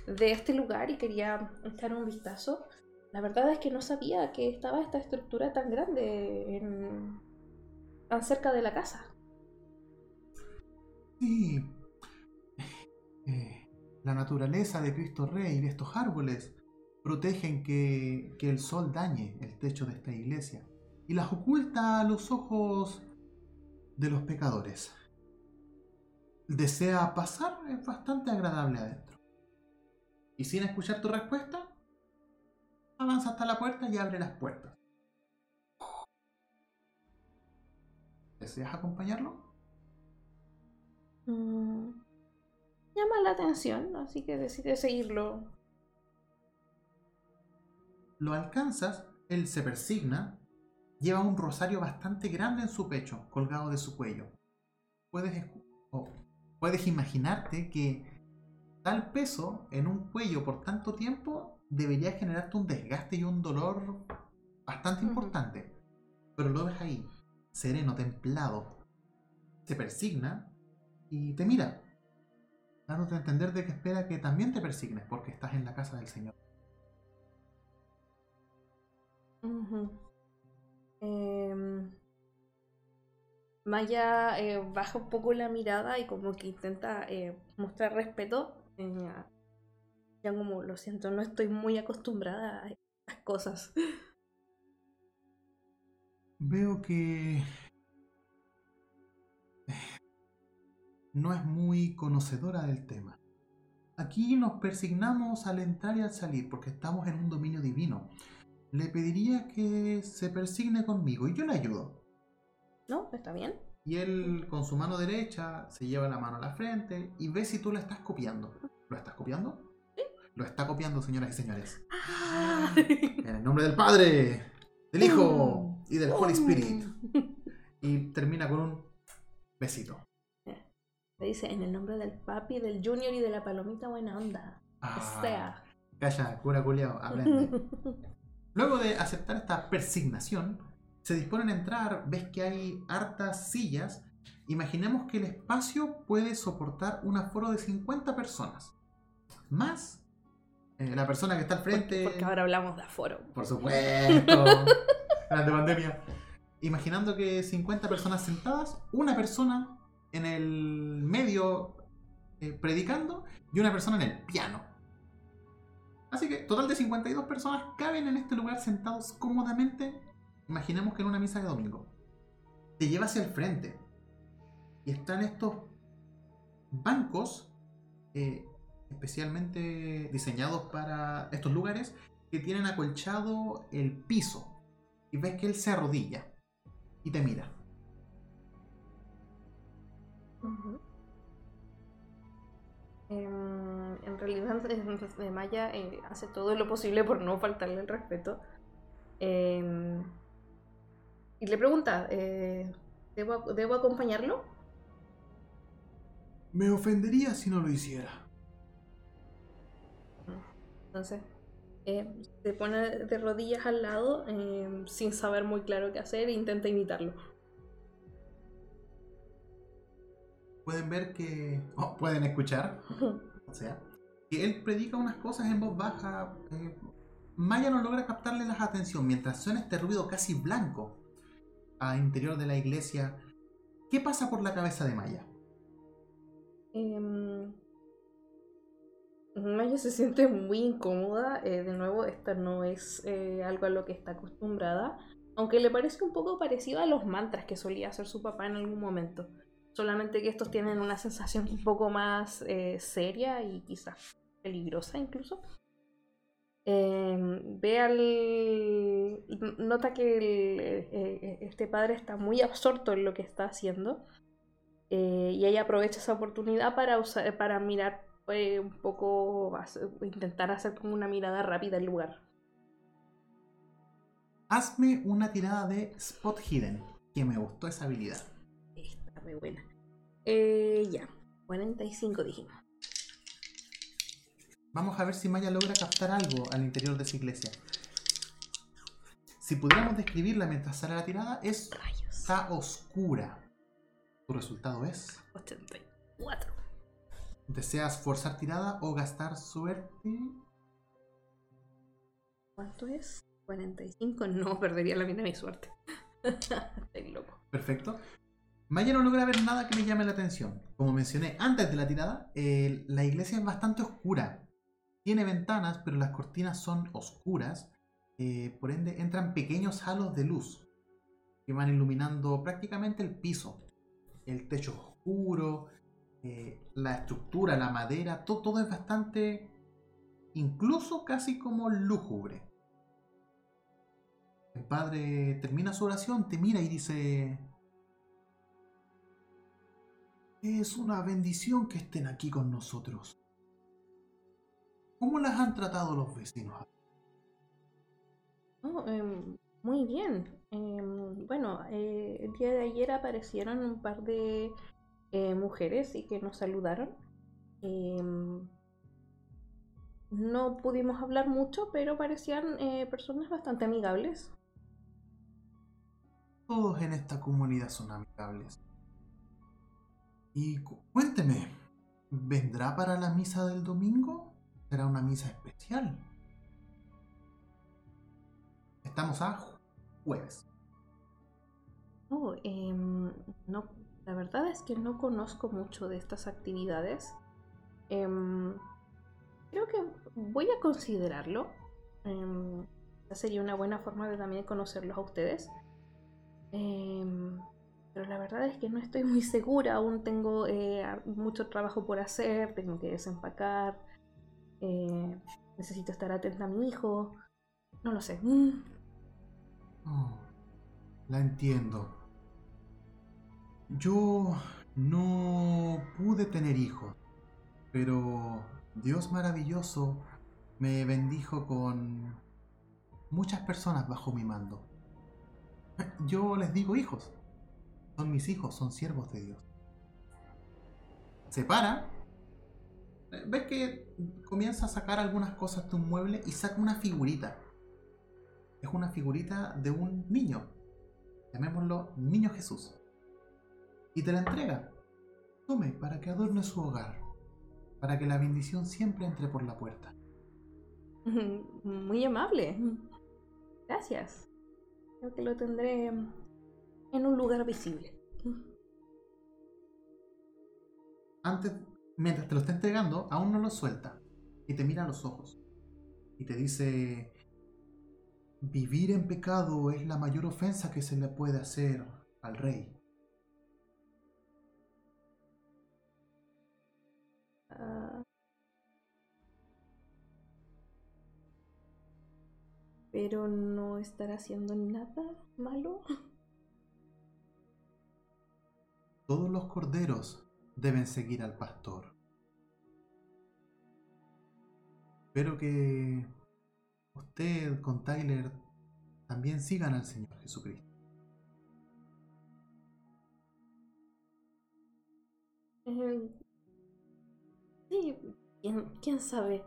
de este lugar y quería echar un vistazo. La verdad es que no sabía que estaba esta estructura tan grande tan cerca de la casa. Sí. La naturaleza de Cristo Rey y de estos árboles protegen que el sol dañe el techo de esta iglesia y las oculta a los ojos de los pecadores. Desea pasar, es bastante agradable adentro. Y sin escuchar tu respuesta, avanza hasta la puerta y abre las puertas. ¿Deseas acompañarlo? Mm, Llama la atención, así que decidí seguirlo. Lo alcanzas, él se persigna, lleva un rosario bastante grande en su pecho, colgado de su cuello. Puedes, escu- o puedes imaginarte que tal peso en un cuello por tanto tiempo debería generarte un desgaste y un dolor bastante importante. Pero lo ves ahí, sereno, templado. Se persigna y te mira, dándote a entender de que espera que también te persignes porque estás en la casa del Señor. Ujú. Em, Maya eh, baja un poco la mirada y como que intenta eh, mostrar respeto. eh, ya como lo siento, no estoy muy acostumbrada a estas cosas. Veo que no es muy conocedora del tema. Aquí nos persignamos al entrar y al salir porque estamos en un dominio divino. Le pediría que se persigne conmigo y yo le ayudo. ¿No? ¿Está bien? Y él con su mano derecha se lleva la mano a la frente y ve si tú lo estás copiando. ¿Lo estás copiando? Lo está copiando, señoras y señores. ¡Ah! [LAUGHS] En el nombre del Padre, del Hijo y del Holy Spirit. [LAUGHS] Y termina con un besito. Le dice en el nombre del papi, del junior y de la palomita buena onda. Ah, O sea. Calla, cura culiao, aprende. [LAUGHS] Luego de aceptar esta persignación, se disponen a entrar. Ves que hay hartas sillas. Imaginemos que el espacio puede soportar un aforo de 50 personas. Más eh, la persona que está al frente. Porque, porque ahora hablamos de aforo. Por supuesto. [LAUGHS] Durante pandemia. Imaginando que 50 personas sentadas, una persona en el medio eh, predicando y una persona en el piano. Así que total de 52 personas caben en este lugar sentados cómodamente. Imaginemos que en una misa de domingo. Te lleva hacia el frente. Y están estos bancos eh, especialmente diseñados para estos lugares que tienen acolchado el piso. Y ves que él se arrodilla y te mira. [LAUGHS] en realidad, eh, Maya eh, hace todo lo posible por no faltarle el respeto. Em, y le pregunta, eh, ¿debo, ¿debo acompañarlo? Me ofendería si no lo hiciera. Entonces, eh, se pone de rodillas al lado em, sin saber muy claro qué hacer e intenta imitarlo. Pueden ver que... o pueden escuchar, [LAUGHS] o sea, que él predica unas cosas en voz baja. eh, Maya no logra captarle la atención mientras suena este ruido casi blanco al interior de la iglesia. ¿Qué pasa por la cabeza de Maya? Em, Maya se siente muy incómoda. eh, de nuevo, esto no es eh, algo a lo que está acostumbrada. Aunque le parece un poco parecido a los mantras que solía hacer su papá en algún momento. Solamente que estos tienen una sensación un poco más eh, seria y quizás peligrosa incluso. Em, ve al... Nota que eh, eh, este padre está muy absorto en lo que está haciendo. Y ella aprovecha esa oportunidad para, usar, para mirar un poco, intentar hacer como una mirada rápida al lugar. Hazme una tirada de Spot Hidden, que me gustó esa habilidad. Está muy buena. Eh, ya, 45 dijimos. Vamos a ver si Maya logra captar algo al interior de esa iglesia. si pudiéramos describirla mientras sale la tirada, es Rayos. está oscura. Tu resultado es. 84. ¿Deseas forzar tirada o gastar suerte? ¿Cuánto es? 45. No, perdería la mitad de mi suerte. [LAUGHS] Estoy loco. Perfecto. Maya no logra ver nada que le llame la atención. Como mencioné antes de la tirada, la iglesia es bastante oscura. Tiene ventanas, pero las cortinas son oscuras. eh, por ende, entran pequeños halos de luz que van iluminando prácticamente el piso. El techo oscuro, eh, la estructura, la madera, to- todo es bastante, incluso casi como lúgubre. El padre termina su oración, te mira y dice... Es una bendición que estén aquí con nosotros. ¿Cómo las han tratado los vecinos? Oh, em, muy bien. Em, bueno, eh, el día de ayer aparecieron un par de eh, mujeres y que nos saludaron. Em, no pudimos hablar mucho, pero parecían eh, personas bastante amigables. Todos en esta comunidad son amigables. Y cu- cuénteme, ¿vendrá para la misa del domingo? ¿Será una misa especial? Estamos a ju- jueves. Oh, no, la verdad es que no conozco mucho de estas actividades. Em, creo que voy a considerarlo. Esa sería una buena forma de también conocerlos a ustedes. Pero la verdad es que no estoy muy segura. Aún tengo eh, mucho trabajo por hacer. Tengo que desempacar. eh, necesito estar atenta a mi hijo. No lo sé. Mm. Oh, la entiendo. Yo no pude tener hijos, pero Dios maravilloso me bendijo con muchas personas bajo mi mando. Yo les digo hijos. Son mis hijos, son siervos de Dios. Se para. eh, Ves que comienza a sacar algunas cosas de un mueble y saca una figurita es una figurita de un niño. Llamémoslo Niño Jesús. Y te la entrega. Tome para que adorne su hogar. Para que la bendición siempre entre por la puerta. [LAUGHS] Muy amable. Gracias. Creo que lo tendré en un lugar visible. Antes, mientras te lo está entregando, aún no lo suelta. Y te mira a los ojos. Y te dice, vivir en pecado es la mayor ofensa que se le puede hacer al rey. Ah. Pero no estará haciendo nada malo. [LAUGHS] Todos los corderos deben seguir al pastor. Espero que usted con Tyler también sigan al Señor Jesucristo. Eh, sí, quién, sabe.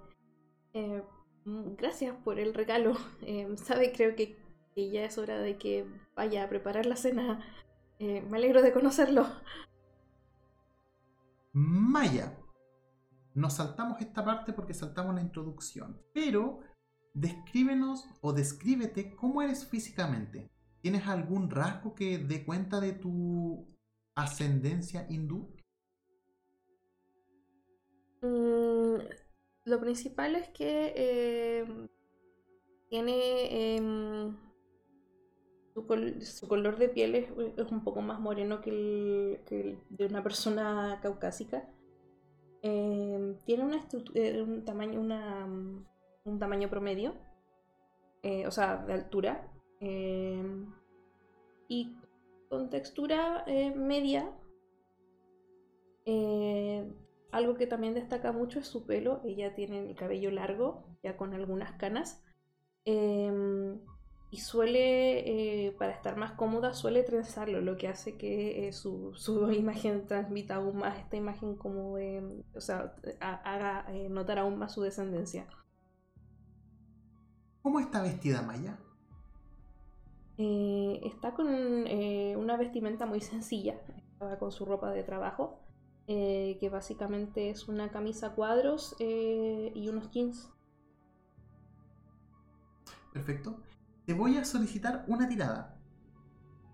Eh, mm, gracias por el regalo. [LAUGHS] Eh, sabe, creo que ya es hora de que vaya a preparar la cena. Eh, me alegro de conocerlo. Maya. Nos saltamos esta parte porque saltamos la introducción. Pero descríbenos o descríbete cómo eres físicamente. ¿Tienes algún rasgo que dé cuenta de tu ascendencia hindú? Mm, lo principal es que eh, tiene em, su, col- su color de piel es, un poco más moreno que el, de una persona caucásica. Em, tiene una eh, un tamaño, una, un tamaño promedio, eh, o sea, de altura, em, y con textura eh, media. Algo que también destaca mucho es su pelo. Ella tiene el cabello largo, ya con algunas canas. em, y suele, eh, para estar más cómoda, suele trenzarlo, lo que hace que eh, su, su [LAUGHS] imagen transmita aún más esta imagen como, de- o sea, ha- haga eh, notar aún más su descendencia. ¿Cómo está vestida Maya? Eh, está con eh, una vestimenta muy sencilla, estaba con su ropa de trabajo, eh, que básicamente es una camisa a cuadros eh, y unos jeans. Perfecto. Te voy a solicitar una tirada.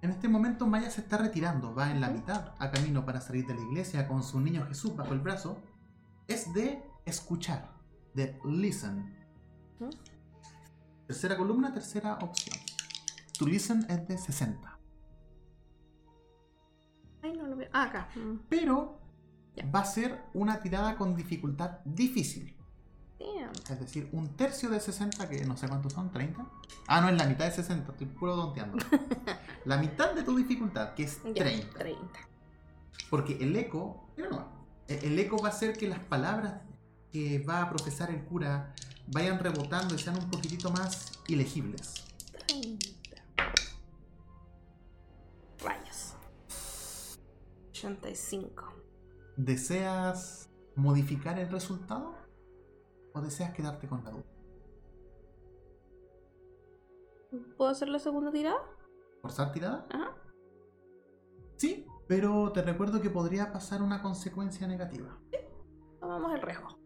En este momento Maya se está retirando, va en la mitad a camino para salir de la iglesia con su niño Jesús bajo el brazo. Es de escuchar, de listen. Tercera columna, tercera opción. Tu listen es de 60. Ay, no lo veo. Ah, acá. Mm, Pero va a ser una tirada con dificultad difícil. Damn. Es decir, un tercio de 60, que no sé cuántos son, 30. Ah, no, es la mitad de 60, estoy puro tonteando. [LAUGHS] la mitad de tu dificultad, que es Ya, 30. 30. Porque el eco, pero no, e- el eco va a hacer que las palabras que va a profesar el cura vayan rebotando y sean un poquitito más ilegibles. 30. Rayos. 85. ¿Deseas modificar el resultado? ¿O deseas quedarte con la duda? ¿Puedo hacer la segunda tirada? ¿Forzar tirada? Ajá. Sí, pero te recuerdo que podría pasar una consecuencia negativa. Tomamos el riesgo.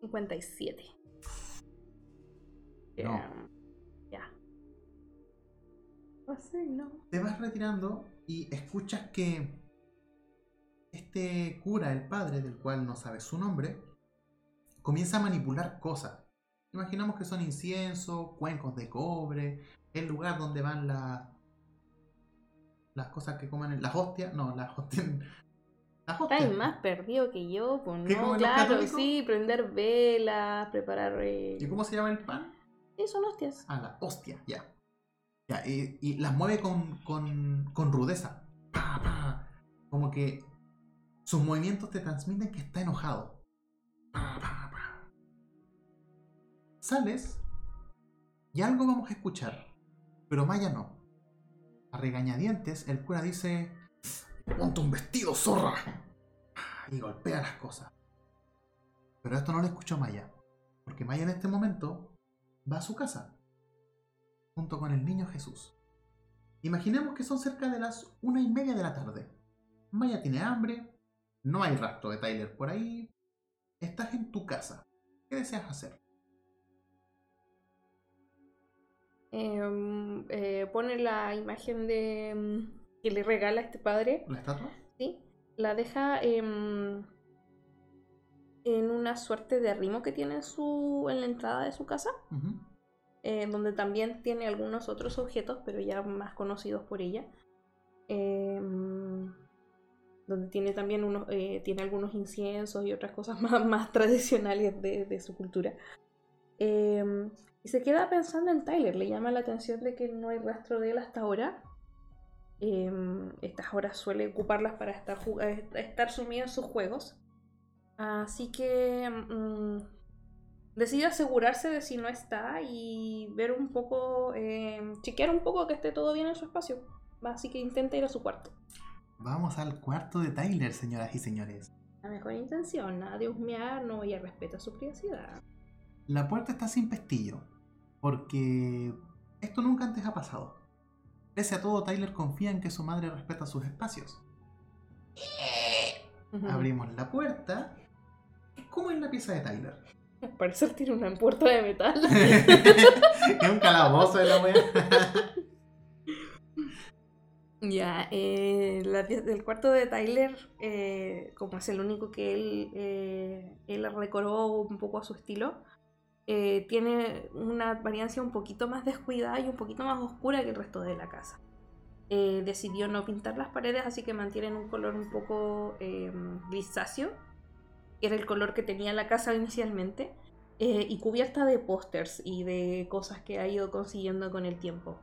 Cincuenta y siete. No. Ya. Te vas retirando y escuchas que este cura, el padre, del cual no sabes su nombre, comienza a manipular cosas. Imaginamos que son incienso, cuencos de cobre, el lugar donde van las las cosas que comen, las hostias, no, las hostias. [LAUGHS] Las hostias. Estáis más perdido que yo, pues ¿Qué no, claro, sí, prender velas, preparar. eh, ¿Y cómo se llama el pan? Sí, son hostias. Ah, la hostia, ya. Ya, y, las mueve con, con, con rudeza. Como que sus movimientos te transmiten que está enojado. Sales y algo vamos a escuchar, pero Maya no. A regañadientes, el cura dice: Ponte un vestido, zorra. Y golpea las cosas. Pero esto no lo escuchó Maya, porque Maya en este momento va a su casa, junto con el niño Jesús. Imaginemos que son cerca de las una y media de la tarde. Maya tiene hambre, no hay rastro de Tyler por ahí, estás en tu casa. ¿Qué deseas hacer? Em, eh, pone la imagen de mm, que le regala este padre, ¿La estatua? ¿sí? La deja em, en una suerte de arrimo que tiene en, su, en la entrada de su casa, Ujú. Eh, donde también tiene algunos otros objetos, pero ya más conocidos por ella. Em, donde tiene también unos, eh, tiene algunos inciensos y otras cosas [LAUGHS] más, más tradicionales de, de su cultura. Em, y se queda pensando en Tyler, le llama la atención de que no hay rastro de él hasta ahora. Em, estas horas suele ocuparlas para estar, eh, estar sumido en sus juegos. Así que mm, decide asegurarse de si no está y ver un poco, em, chequear un poco que esté todo bien en su espacio. Así que intenta ir a su cuarto. Vamos al cuarto de Tyler, señoras y señores. La mejor intención, nada de husmear, no ella respeta su privacidad. La puerta está sin pestillo, porque esto nunca antes ha pasado. Pese a todo, Tyler confía en que su madre respeta sus espacios. [LAUGHS] Abrimos la puerta. ¿Cómo es la pieza de Tyler? Al parecer tiene una puerta de metal. es [LAUGHS] un calabozo de la wea. [LAUGHS] Ya, eh, la del cuarto de Tyler, eh, como es el único que él, eh, él recoró un poco a su estilo, eh, tiene una apariencia un poquito más descuidada y un poquito más oscura que el resto de la casa. Eh, decidió no pintar las paredes, así que mantienen un color un poco eh, grisáceo, era el color que tenía la casa inicialmente, eh, y cubierta de pósters y de cosas que ha ido consiguiendo con el tiempo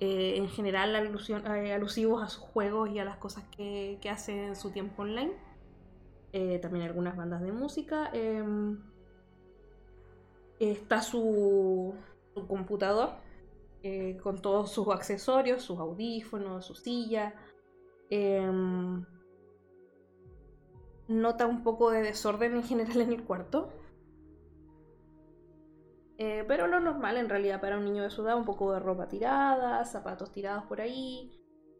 eh, en general alusión- eh, alusivos a sus juegos y a las cosas que, que hace en su tiempo online. También algunas bandas de música. em, está su, su computador con todos sus accesorios, sus audífonos, su silla. Nota un poco de desorden en general en el cuarto. Eh, pero lo normal en realidad para un niño de su edad, un poco de ropa tirada, zapatos tirados por ahí.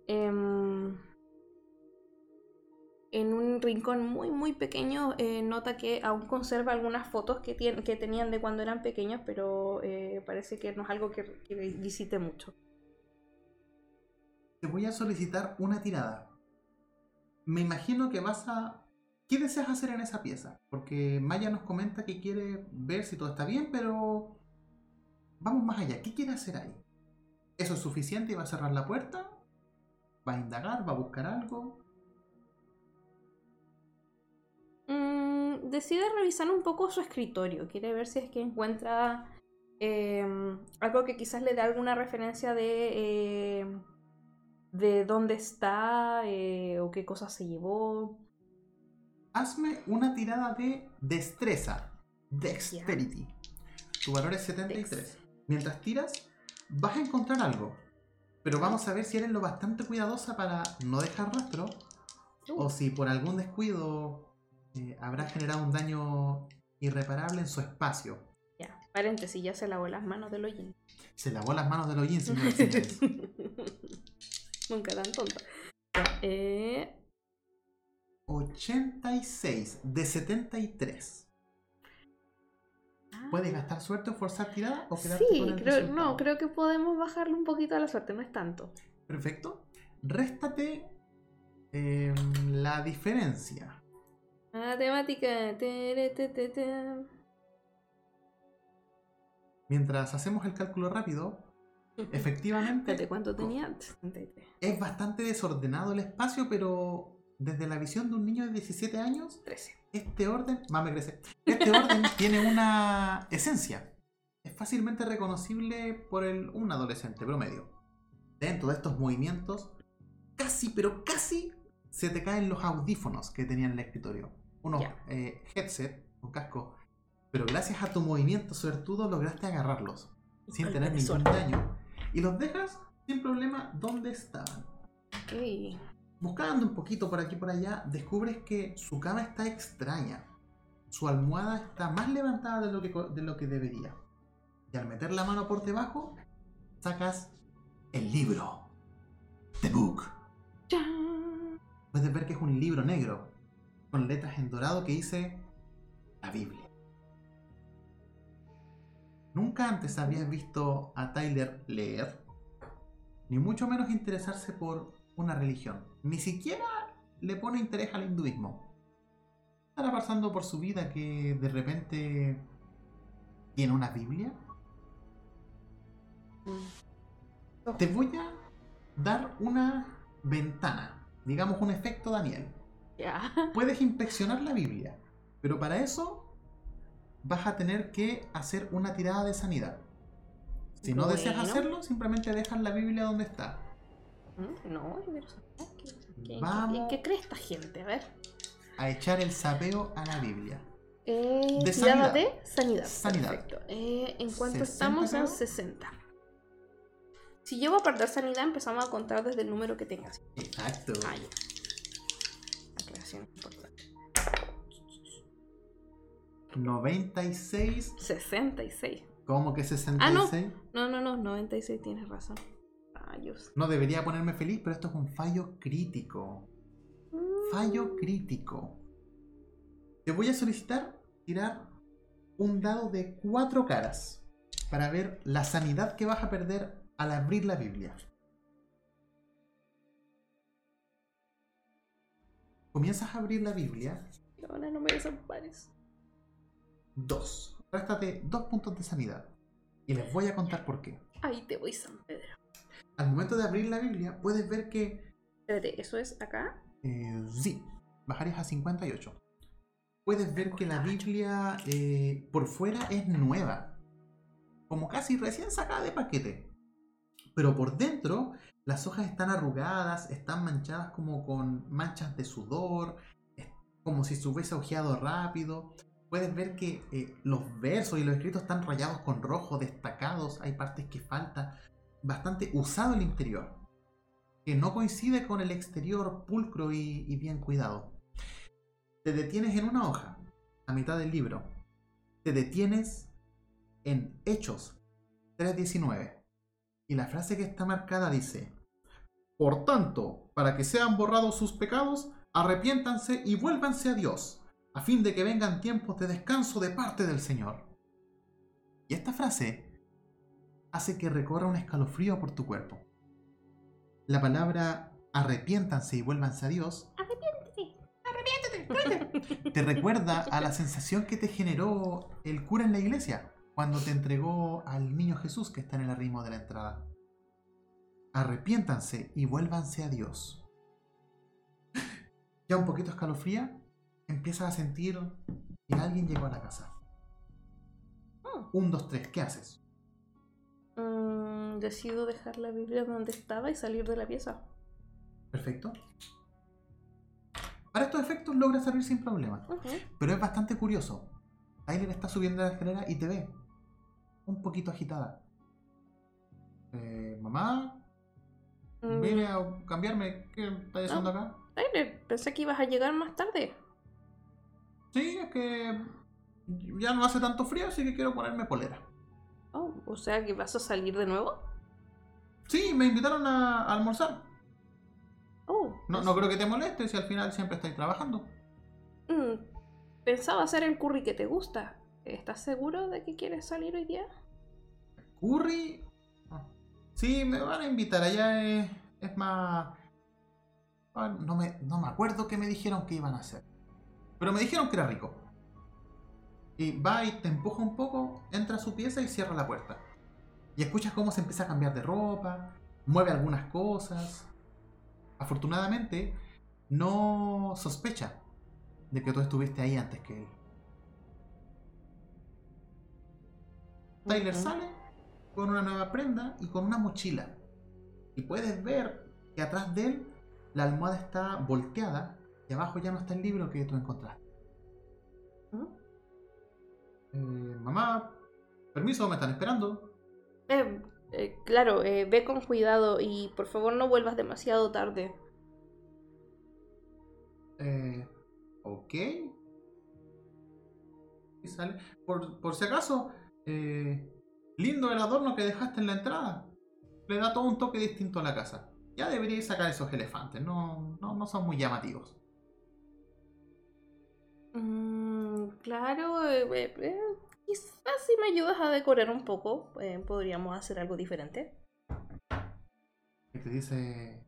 Em, en un rincón muy muy pequeño eh, nota que aún conserva algunas fotos que, que tenían de cuando eran pequeños, pero eh, parece que no es algo que visite mucho. Te voy a solicitar una tirada. Me imagino que vas a ¿Qué deseas hacer en esa pieza? Porque Maya nos comenta que quiere ver si todo está bien, pero vamos más allá. ¿Qué quiere hacer ahí? ¿Eso es suficiente y va a cerrar la puerta? ¿Va a indagar? ¿Va a buscar algo? Mm, decide revisar un poco su escritorio. Quiere ver si es que encuentra em, algo que quizás le dé alguna referencia de, eh, de dónde está eh, o qué cosas se llevó hazme una tirada de destreza. Dexterity. Tu valor es 73. Mientras tiras, vas a encontrar algo. Pero vamos a ver si eres lo bastante cuidadosa para no dejar rastro. O si por algún descuido eh, habrá generado un daño irreparable en su espacio. Ya, paréntesis, ya se lavó las manos del hollín. Se lavó las manos del hollín, [LAUGHS] señores. Nunca tan tonta. Eh, 86 de 73. ¿Puedes gastar suerte o forzar tirada o quedarte sí, creo, no, creo que podemos bajarle un poquito a la suerte, no es tanto. Perfecto. Réstate em, la diferencia. Matemática. Mientras hacemos el cálculo rápido, [LAUGHS] efectivamente. ¿Cuánto tenía? Es bastante desordenado el espacio, pero desde la visión de un niño de 17 años, 13. este orden, más me crece, este orden [LAUGHS] tiene una esencia. Es fácilmente reconocible por el, un adolescente promedio. Dentro de estos movimientos, casi, pero casi se te caen los audífonos que tenía en el escritorio. Unos eh, headset, un casco. Pero gracias a tu movimiento suertudo lograste agarrarlos sin tener ningún daño. Y los dejas sin problema donde estaban. Okay. Buscando un poquito por aquí y por allá, descubres que su cama está extraña. Su almohada está más levantada de lo que, de lo que debería. Y al meter la mano por debajo, sacas el libro. The Book. Puedes ver que es un libro negro, con letras en dorado que dice la Biblia. Nunca antes habías visto a Tyler leer, ni mucho menos interesarse por una religión. Ni siquiera le pone interés al hinduismo. Estará pasando por su vida que de repente tiene una Biblia. Mm. Te voy a dar una ventana, digamos un efecto Daniel. Puedes inspeccionar la Biblia, pero para eso vas a tener que hacer una tirada de sanidad. Si no deseas hacerlo, simplemente dejas la Biblia donde está. Mm, no, ¿Qué, Vamos ¿Qué, cree esta gente? A ver. A echar el sapeo a la Biblia. Eh, de sanidad. de sanidad. Sanidad. Perfecto. Eh, en cuanto estamos en 60. Si llevo a perder sanidad, empezamos a contar desde el número que tengas. Exacto. Ah, ya. Aclaración importante. 96. 66. ¿Cómo que 66? Ah, no. No, no, no, 96 tienes razón. No debería ponerme feliz, pero esto es un fallo crítico. Fallo mm. crítico. Te voy a solicitar tirar un dado de cuatro caras para ver la sanidad que vas a perder al abrir la Biblia. Comienzas a abrir la Biblia. Ahora no me desampares. Dos. Réstate dos puntos de sanidad. Y les voy a contar por qué. Ahí te voy, San Pedro al momento de abrir la Biblia, puedes ver que. Espérate, ¿eso es acá? Eh, sí, bajarías a 58. Puedes ver que la Biblia eh, por fuera es nueva, como casi recién sacada de paquete. Pero por dentro, las hojas están arrugadas, están manchadas como con manchas de sudor, como si se hubiese ojeado rápido. Puedes ver que eh, los versos y los escritos están rayados con rojo, destacados, hay partes que faltan bastante usado el interior, que no coincide con el exterior pulcro y, bien cuidado. te detienes en una hoja, a mitad del libro. Te detienes en Hechos 3.19. Y la frase que está marcada dice, Por tanto, para que sean borrados sus pecados, arrepiéntanse y vuélvanse a Dios, a fin de que vengan tiempos de descanso de parte del Señor. Y esta frase hace que recorra un escalofrío por tu cuerpo. La palabra arrepiéntanse y vuélvanse a Dios [LAUGHS] te recuerda a la sensación que te generó el cura en la iglesia cuando te entregó al niño Jesús que está en el arrimo de la entrada. Arrepiéntanse y vuélvanse a Dios. [LAUGHS] Ya un poquito escalofría, empiezas a sentir que alguien llegó a la casa. Oh. Un, dos, tres, ¿qué haces? Mm, decido dejar la Biblia donde estaba y salir de la pieza. Perfecto. Para estos efectos logra salir sin problema. Pero es bastante curioso. Tyler está subiendo la escalera y te ve. Un poquito agitada. Eh, mamá, Mm, vine a cambiarme. ¿Qué estás haciendo acá? Tyler, pensé que ibas a llegar más tarde. Sí, es que ya no hace tanto frío, así que quiero ponerme polera. Oh, o sea que vas a salir de nuevo. Sí, me invitaron a, a almorzar. Oh, No, no creo que te moleste si al final siempre estáis trabajando. Mm, pensaba hacer el curry que te gusta. ¿Estás seguro de que quieres salir hoy día? Curry. ah, Sí, me van a invitar. Allá es, es más. ah, No me, no me acuerdo qué me dijeron que iban a hacer. Pero me dijeron que era rico. Y va y te empuja un poco, entra a su pieza y cierra la puerta. Y escuchas cómo se empieza a cambiar de ropa, mueve algunas cosas. Afortunadamente, no sospecha de que tú estuviste ahí antes que él. Tyler sale con una nueva prenda y con una mochila. Y puedes ver que atrás de él la almohada está volteada y abajo ya no está el libro que tú encontraste. Eh, mamá, permiso, me están esperando. Eh, eh, claro, eh, ve con cuidado y por favor no vuelvas demasiado tarde. Eh, ok. Y sale. Por, por si acaso, eh, lindo el adorno que dejaste en la entrada. Le da todo un toque distinto a la casa. Ya deberíais sacar esos elefantes, no, no, no son muy llamativos. Mm, claro, eh, eh, quizás si me ayudas a decorar un poco, eh, podríamos hacer algo diferente. Y te dice,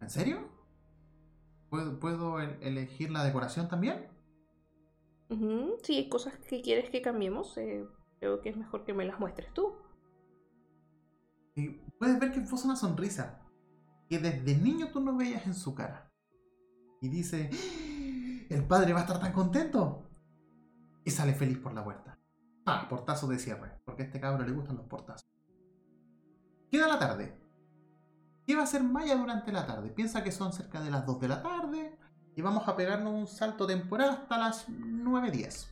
¿en serio? ¿Puedo, puedo el- elegir la decoración también? Si hay cosas que quieres que cambiemos, eh, creo que es mejor que me las muestres tú. Y puedes ver que esboza una sonrisa que desde niño tú no veías en su cara. Y dice, ¿el padre va a estar tan contento? Y sale feliz por la puerta. Ah, portazo de cierre, porque a este cabro le gustan los portazos. Queda la tarde. ¿Qué va a hacer Maya durante la tarde? Piensa que son cerca de las 2 de la tarde y vamos a pegarnos un salto temporal hasta las 9.10.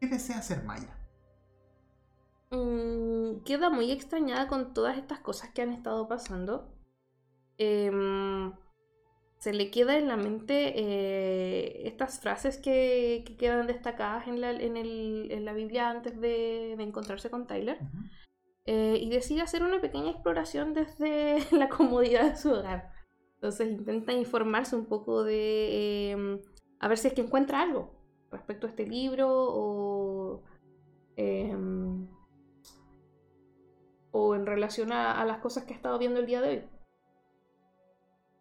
¿Qué desea hacer Maya? Mm, queda muy extrañada con todas estas cosas que han estado pasando. Em, se le queda en la mente eh, estas frases que, que quedan destacadas en la, en el- en la Biblia antes de, de encontrarse con Tyler. Eh, y decide hacer una pequeña exploración desde [LAUGHS] la comodidad de su hogar. Entonces intenta informarse un poco de em, a ver si es que encuentra algo respecto a este libro o, em, o en relación a, a las cosas que ha estado viendo el día de hoy.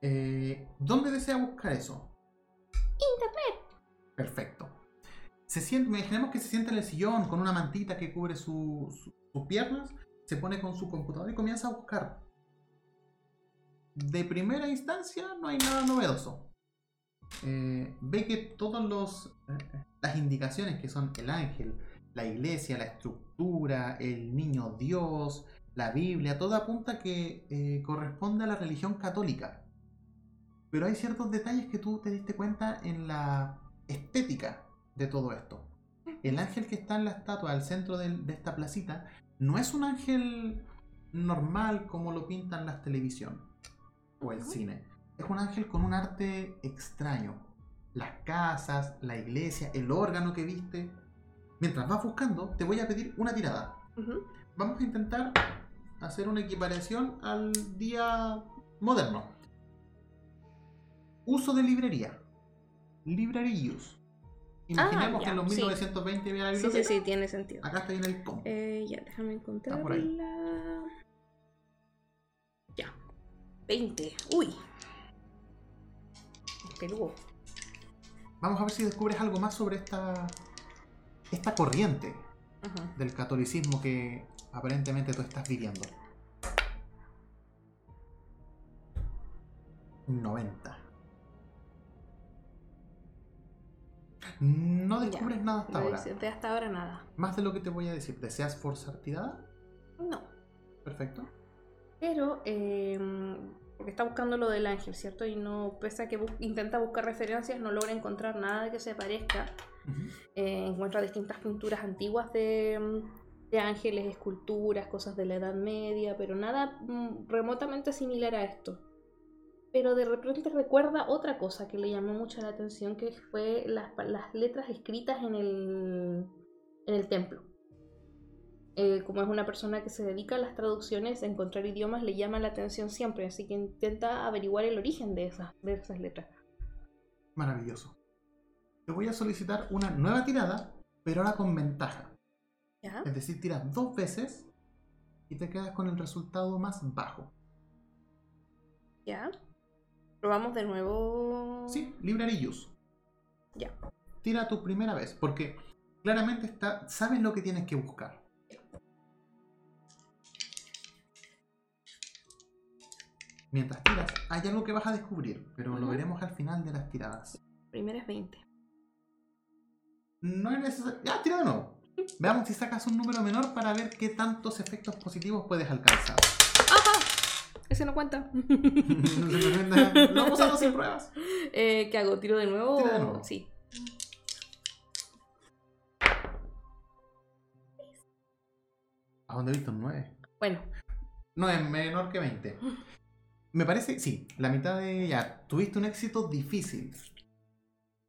Eh, ¿Dónde desea buscar eso? Internet. Perfecto. Se siente, imaginemos que se sienta en el sillón con una mantita que cubre su- su- sus piernas, se pone con su computador y comienza a buscar. De primera instancia no hay nada novedoso. Eh, ve que todas las indicaciones que son el ángel, la iglesia, la estructura, el niño Dios, la Biblia, todo apunta que eh, corresponde a la religión católica. Pero hay ciertos detalles que tú te diste cuenta en la estética de todo esto. El ángel que está en la estatua al centro de, esta placita no es un ángel normal como lo pintan las televisión o el cine. Es un ángel con un arte extraño. las casas, la iglesia, el órgano que viste. Mientras vas buscando, te voy a pedir una tirada. Vamos a intentar hacer una equiparación al día moderno. Uso de librería. Library use. Imaginemos Ah, que en los sí. 1920 había la Sí, sí, biblioteca. sí, tiene sentido. Acá está bien el combo. Eh, ya, déjame encontrarla. por ahí. Ya. 20. Uy. Peludo. Vamos a ver si descubres algo más sobre esta, esta corriente Ajá. del catolicismo que aparentemente tú estás viviendo. 90. No descubres Ya, nada hasta ahora. De hasta ahora nada. Más de lo que te voy a decir. ¿Deseas forzar tirada? No. Perfecto. Pero, eh, porque está buscando lo del ángel, ¿cierto? Y no, pese a que intenta buscar referencias, no logra encontrar nada que se parezca. Eh, encuentra distintas pinturas antiguas de, mm, de ángeles, esculturas, cosas de la Edad Media, pero nada mm, remotamente similar a esto. Pero de repente recuerda otra cosa que le llamó mucho la atención, que fue las, letras escritas en el, en el templo. Eh, como es una persona que se dedica a las traducciones, a encontrar idiomas le llama la atención siempre, así que intenta averiguar el origen de esas, de esas letras. Maravilloso. Te voy a solicitar una nueva tirada, pero ahora con ventaja. ¿Ya? Es decir, tiras dos veces y te quedas con el resultado más bajo. ¿Ya? Probamos de nuevo. Sí, library use. Ya. Tira tu primera vez, porque claramente está, sabes lo que tienes que buscar. Mientras tiras, hay algo que vas a descubrir, pero lo veremos al final de las tiradas. Primera es 20. No es necesario. Ya, tira de nuevo. Veamos si sacas un número menor para ver qué tantos efectos positivos puedes alcanzar. Ese no cuenta. [LAUGHS] [LAUGHS] Hemos usado sin pruebas. Eh, ¿Qué hago? ¿Tiro de nuevo? Tira de nuevo. Sí. ¿A dónde he visto un 9? Bueno, No es menor que 20. [LAUGHS] Me parece, sí, la mitad de ya. Tuviste un éxito difícil.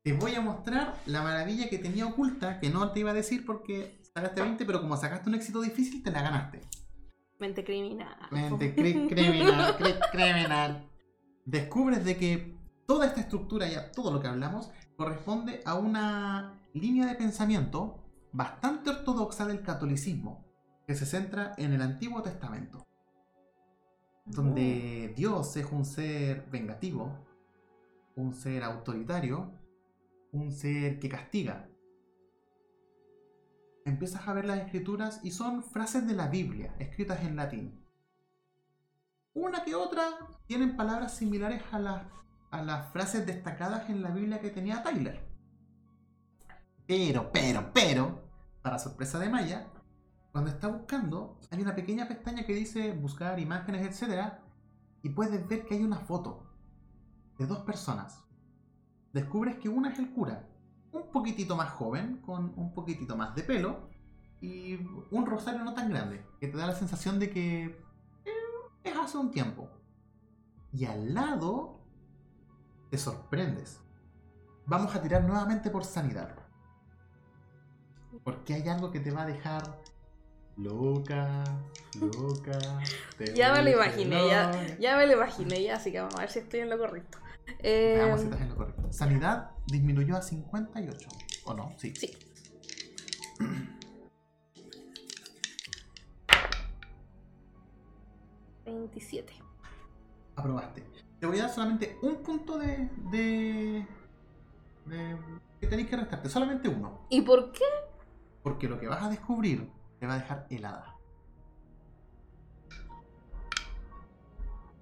Te voy a mostrar la maravilla que tenía oculta, que no te iba a decir porque sacaste 20, pero como sacaste un éxito difícil, te la ganaste. Mente criminal. Mente cri- criminal, cri- criminal. Descubres de que toda esta estructura y a todo lo que hablamos corresponde a una línea de pensamiento bastante ortodoxa del catolicismo, que se centra en el Antiguo Testamento donde Dios es un ser vengativo, un ser autoritario, un ser que castiga. Empiezas a ver las escrituras y son frases de la Biblia, escritas en latín. Una que otra tienen palabras similares a las, a las frases destacadas en la Biblia que tenía Tyler. Pero, pero, pero, para sorpresa de Maya, cuando está buscando, hay una pequeña pestaña que dice buscar imágenes, etc. Y puedes ver que hay una foto de dos personas. Descubres que una es el cura, un poquitito más joven, con un poquitito más de pelo, y un rosario no tan grande, que te da la sensación de que eh, es hace un tiempo. Y al lado te sorprendes. Vamos a tirar nuevamente por sanidad. Porque hay algo que te va a dejar loca, loca. [LAUGHS] Ya me lo imaginé, ya, ya me lo imaginé, ya, así que vamos a ver si estoy en lo correcto. Eh, Veamos si estás en lo correcto. Sanidad disminuyó a 58. ¿O no? Sí. Sí. ¿27? Aprobaste. Te voy a dar solamente un punto de. de. de- que tenéis que restarte. Solamente uno. ¿Y por qué? Porque lo que vas a descubrir te va a dejar helada.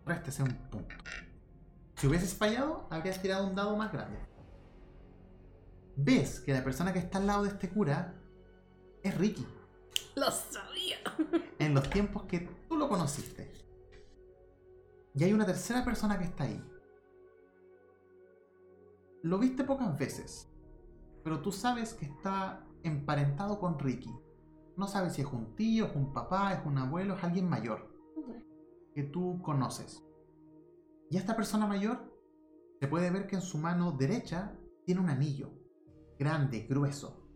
Réstese un punto. Si hubieses fallado, habrías tirado un dado más grande. Ves que la persona que está al lado de este cura es Ricky. Lo sabía. En los tiempos que tú lo conociste. Y hay una tercera persona que está ahí. Lo viste pocas veces. Pero tú sabes que está emparentado con Ricky. No sabes si es un tío, es un papá, es un abuelo, es alguien mayor que tú conoces. Y esta persona mayor se puede ver que en su mano derecha tiene un anillo, grande, grueso.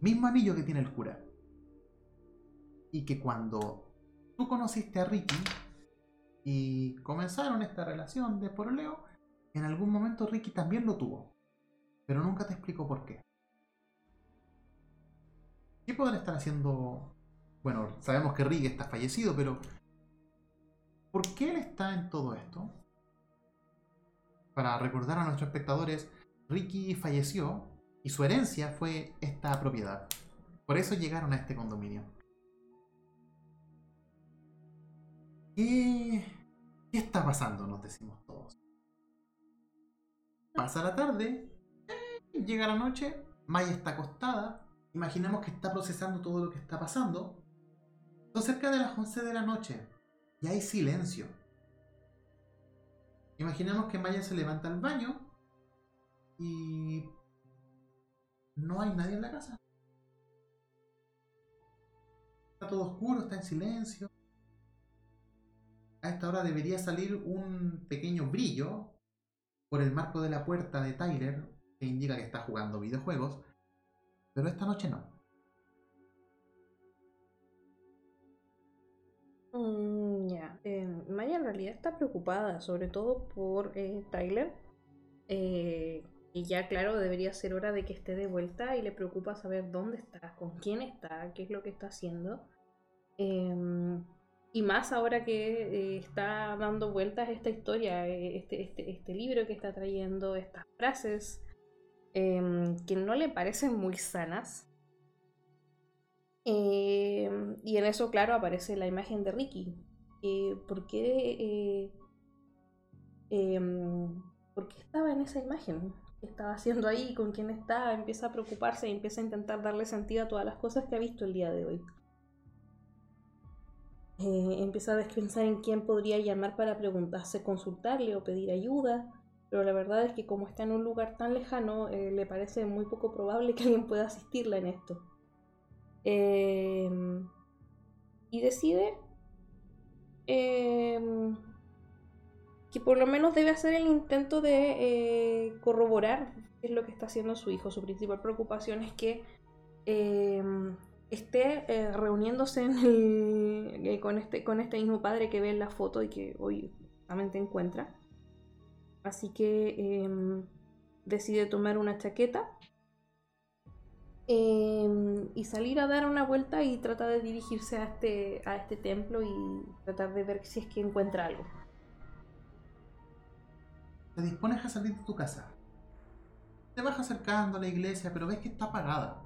Mismo anillo que tiene el cura. Y que cuando tú conociste a Ricky y comenzaron esta relación de poroleo, en algún momento Ricky también lo tuvo. Pero nunca te explicó por qué. ¿Qué podrá estar haciendo? Bueno, sabemos que Ricky está fallecido, pero ¿por qué él está en todo esto? Para recordar a nuestros espectadores, Ricky falleció y su herencia fue esta propiedad. Por eso llegaron a este condominio. ¿Qué, qué está pasando? Nos decimos todos. Pasa la tarde, llega la noche, Maya está acostada, imaginemos que está procesando todo lo que está pasando. Son cerca de las 11 de la noche y hay silencio. Imaginemos que Maya se levanta al baño y no hay nadie en la casa. Está todo oscuro, está en silencio. A esta hora debería salir un pequeño brillo por el marco de la puerta de Tyler que indica que está jugando videojuegos, pero esta noche no. Mm, ya, eh, Maya en realidad está preocupada, sobre todo por eh, Tyler. Eh, y ya, claro, debería ser hora de que esté de vuelta y le preocupa saber dónde está, con quién está, qué es lo que está haciendo. Em, y más ahora que está dando vueltas esta historia, este, este, este, libro que está trayendo, estas frases em, que no le parecen muy sanas. Em, y en eso, claro, aparece la imagen de Ricky. ¿Por qué? ¿Por qué estaba en esa imagen? Estaba haciendo ahí, con quién está, empieza a preocuparse y empieza a intentar darle sentido a todas las cosas que ha visto el día de hoy. Eh, empieza a pensar en quién podría llamar para preguntarse, consultarle o pedir ayuda, pero la verdad es que como está en un lugar tan lejano, eh, le parece muy poco probable que alguien pueda asistirla en esto. Em, y decide em, que por lo menos debe hacer el intento de eh, corroborar qué es lo que está haciendo su hijo. Su principal preocupación es que em, esté eh, reuniéndose eh, con, este, con este mismo padre que ve en la foto y que hoy realmente encuentra. Así que em, decide tomar una chaqueta em, y salir a dar una vuelta y trata de dirigirse a este, a este templo y tratar de ver si es que encuentra algo te dispones a salir de tu casa. Te vas acercando a la iglesia, pero ves que está apagada.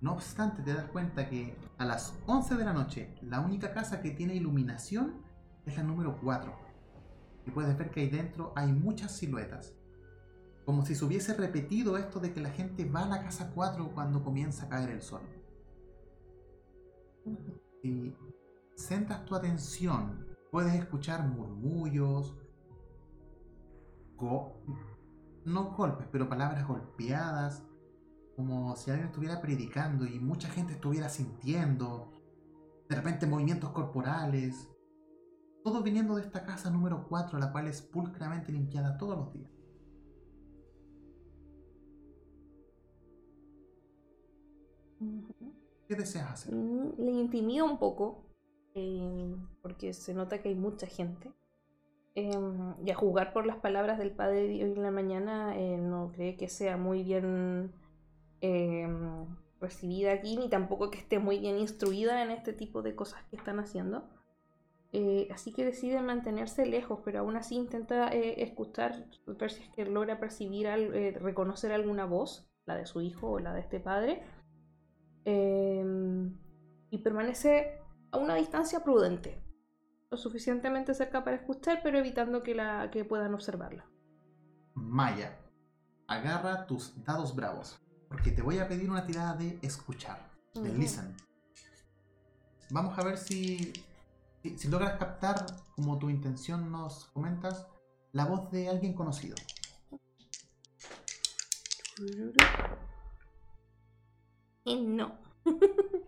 No obstante, te das cuenta que a las 11 de la noche, la única casa que tiene iluminación es la número 4. Y puedes ver que ahí dentro hay muchas siluetas. Como si se hubiese repetido esto de que la gente va a la casa 4 cuando comienza a caer el sol. Si centras tu atención, puedes escuchar murmullos, no golpes, pero palabras golpeadas, como si alguien estuviera predicando y mucha gente estuviera sintiendo, de repente movimientos corporales, todo viniendo de esta casa número 4, la cual es pulcramente limpiada todos los días. ¿Qué deseas hacer? Mm, le intimida un poco, eh, porque se nota que hay mucha gente. Em, y a jugar por las palabras del padre de hoy en la mañana, eh, no cree que sea muy bien em, recibida aquí, ni tampoco que esté muy bien instruida en este tipo de cosas que están haciendo. Eh, así que decide mantenerse lejos, pero aún así intenta eh, escuchar, ver si es que logra percibir, reconocer alguna voz, la de su hijo o la de este padre, em, y permanece a una distancia prudente lo suficientemente cerca para escuchar, pero evitando que, la, que puedan observarla. Maya, agarra tus dados bravos, porque te voy a pedir una tirada de escuchar, de listen. Vamos a ver si, si, logras captar, como tu intención nos comentas, la voz de alguien conocido. Y no. [LAUGHS]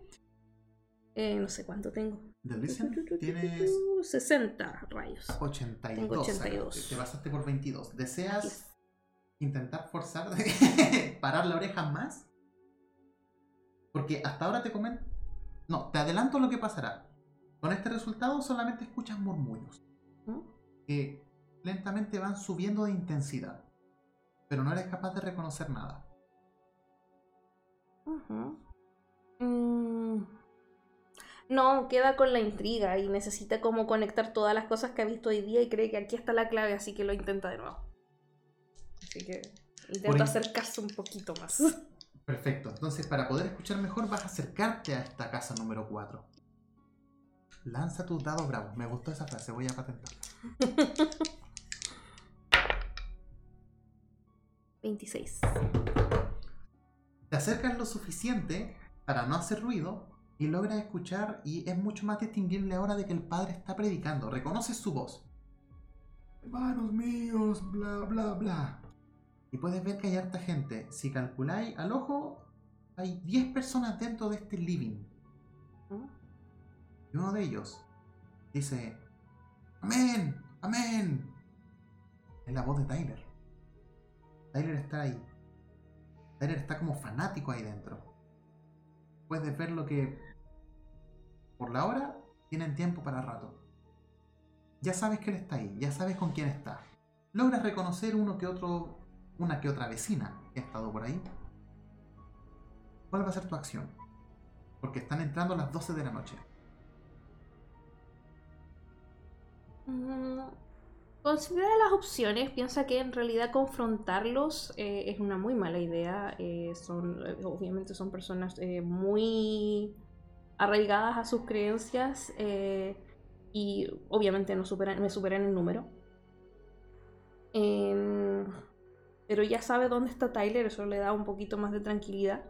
Eh, no sé cuánto tengo. ¿De Listen? Tienes 60 rayos. 82. Tengo 82. Te pasaste por 22. ¿Deseas intentar forzar, [LAUGHS] parar la oreja más. Porque hasta ahora te comento. No, te adelanto lo que pasará. Con este resultado solamente escuchas murmullos. ¿Mm? Que lentamente van subiendo de intensidad. Pero no eres capaz de reconocer nada. Ujú. Mm. No, queda con la intriga y necesita como conectar todas las cosas que ha visto hoy día y cree que aquí está la clave, así que lo intenta de nuevo. Así que Por intento in- acercarse un poquito más. Perfecto. Entonces, para poder escuchar mejor, vas a acercarte a esta casa número 4. Lanza tus dados bravos. Me gustó esa frase, voy a patentarla. [LAUGHS] 26. Te acercas lo suficiente para no hacer ruido y logras escuchar y es mucho más distinguible ahora de que el padre está predicando. Reconoces su voz. Hermanos míos, bla, bla, bla. Y puedes ver que hay harta gente. Si calculáis al ojo, hay 10 personas dentro de este living. ¿Mm? Y uno de ellos dice, Amén, amén. Es la voz de Tyler. Tyler está ahí. Tyler está como fanático ahí dentro. Puedes ver lo que, por la hora, tienen tiempo para rato. Ya sabes que él está ahí, ya sabes con quién está. Logras reconocer uno que otro, una que otra vecina que ha estado por ahí. ¿Cuál va a ser tu acción? Porque están entrando a las 12 de la noche. Mm, Considera las opciones, piensa que en realidad confrontarlos eh, es una muy mala idea. eh, son, eh, obviamente son personas muy arraigadas a sus creencias eh, y obviamente no superan, me superan en número. Em, pero ya sabe dónde está Tyler, eso le da un poquito más de tranquilidad.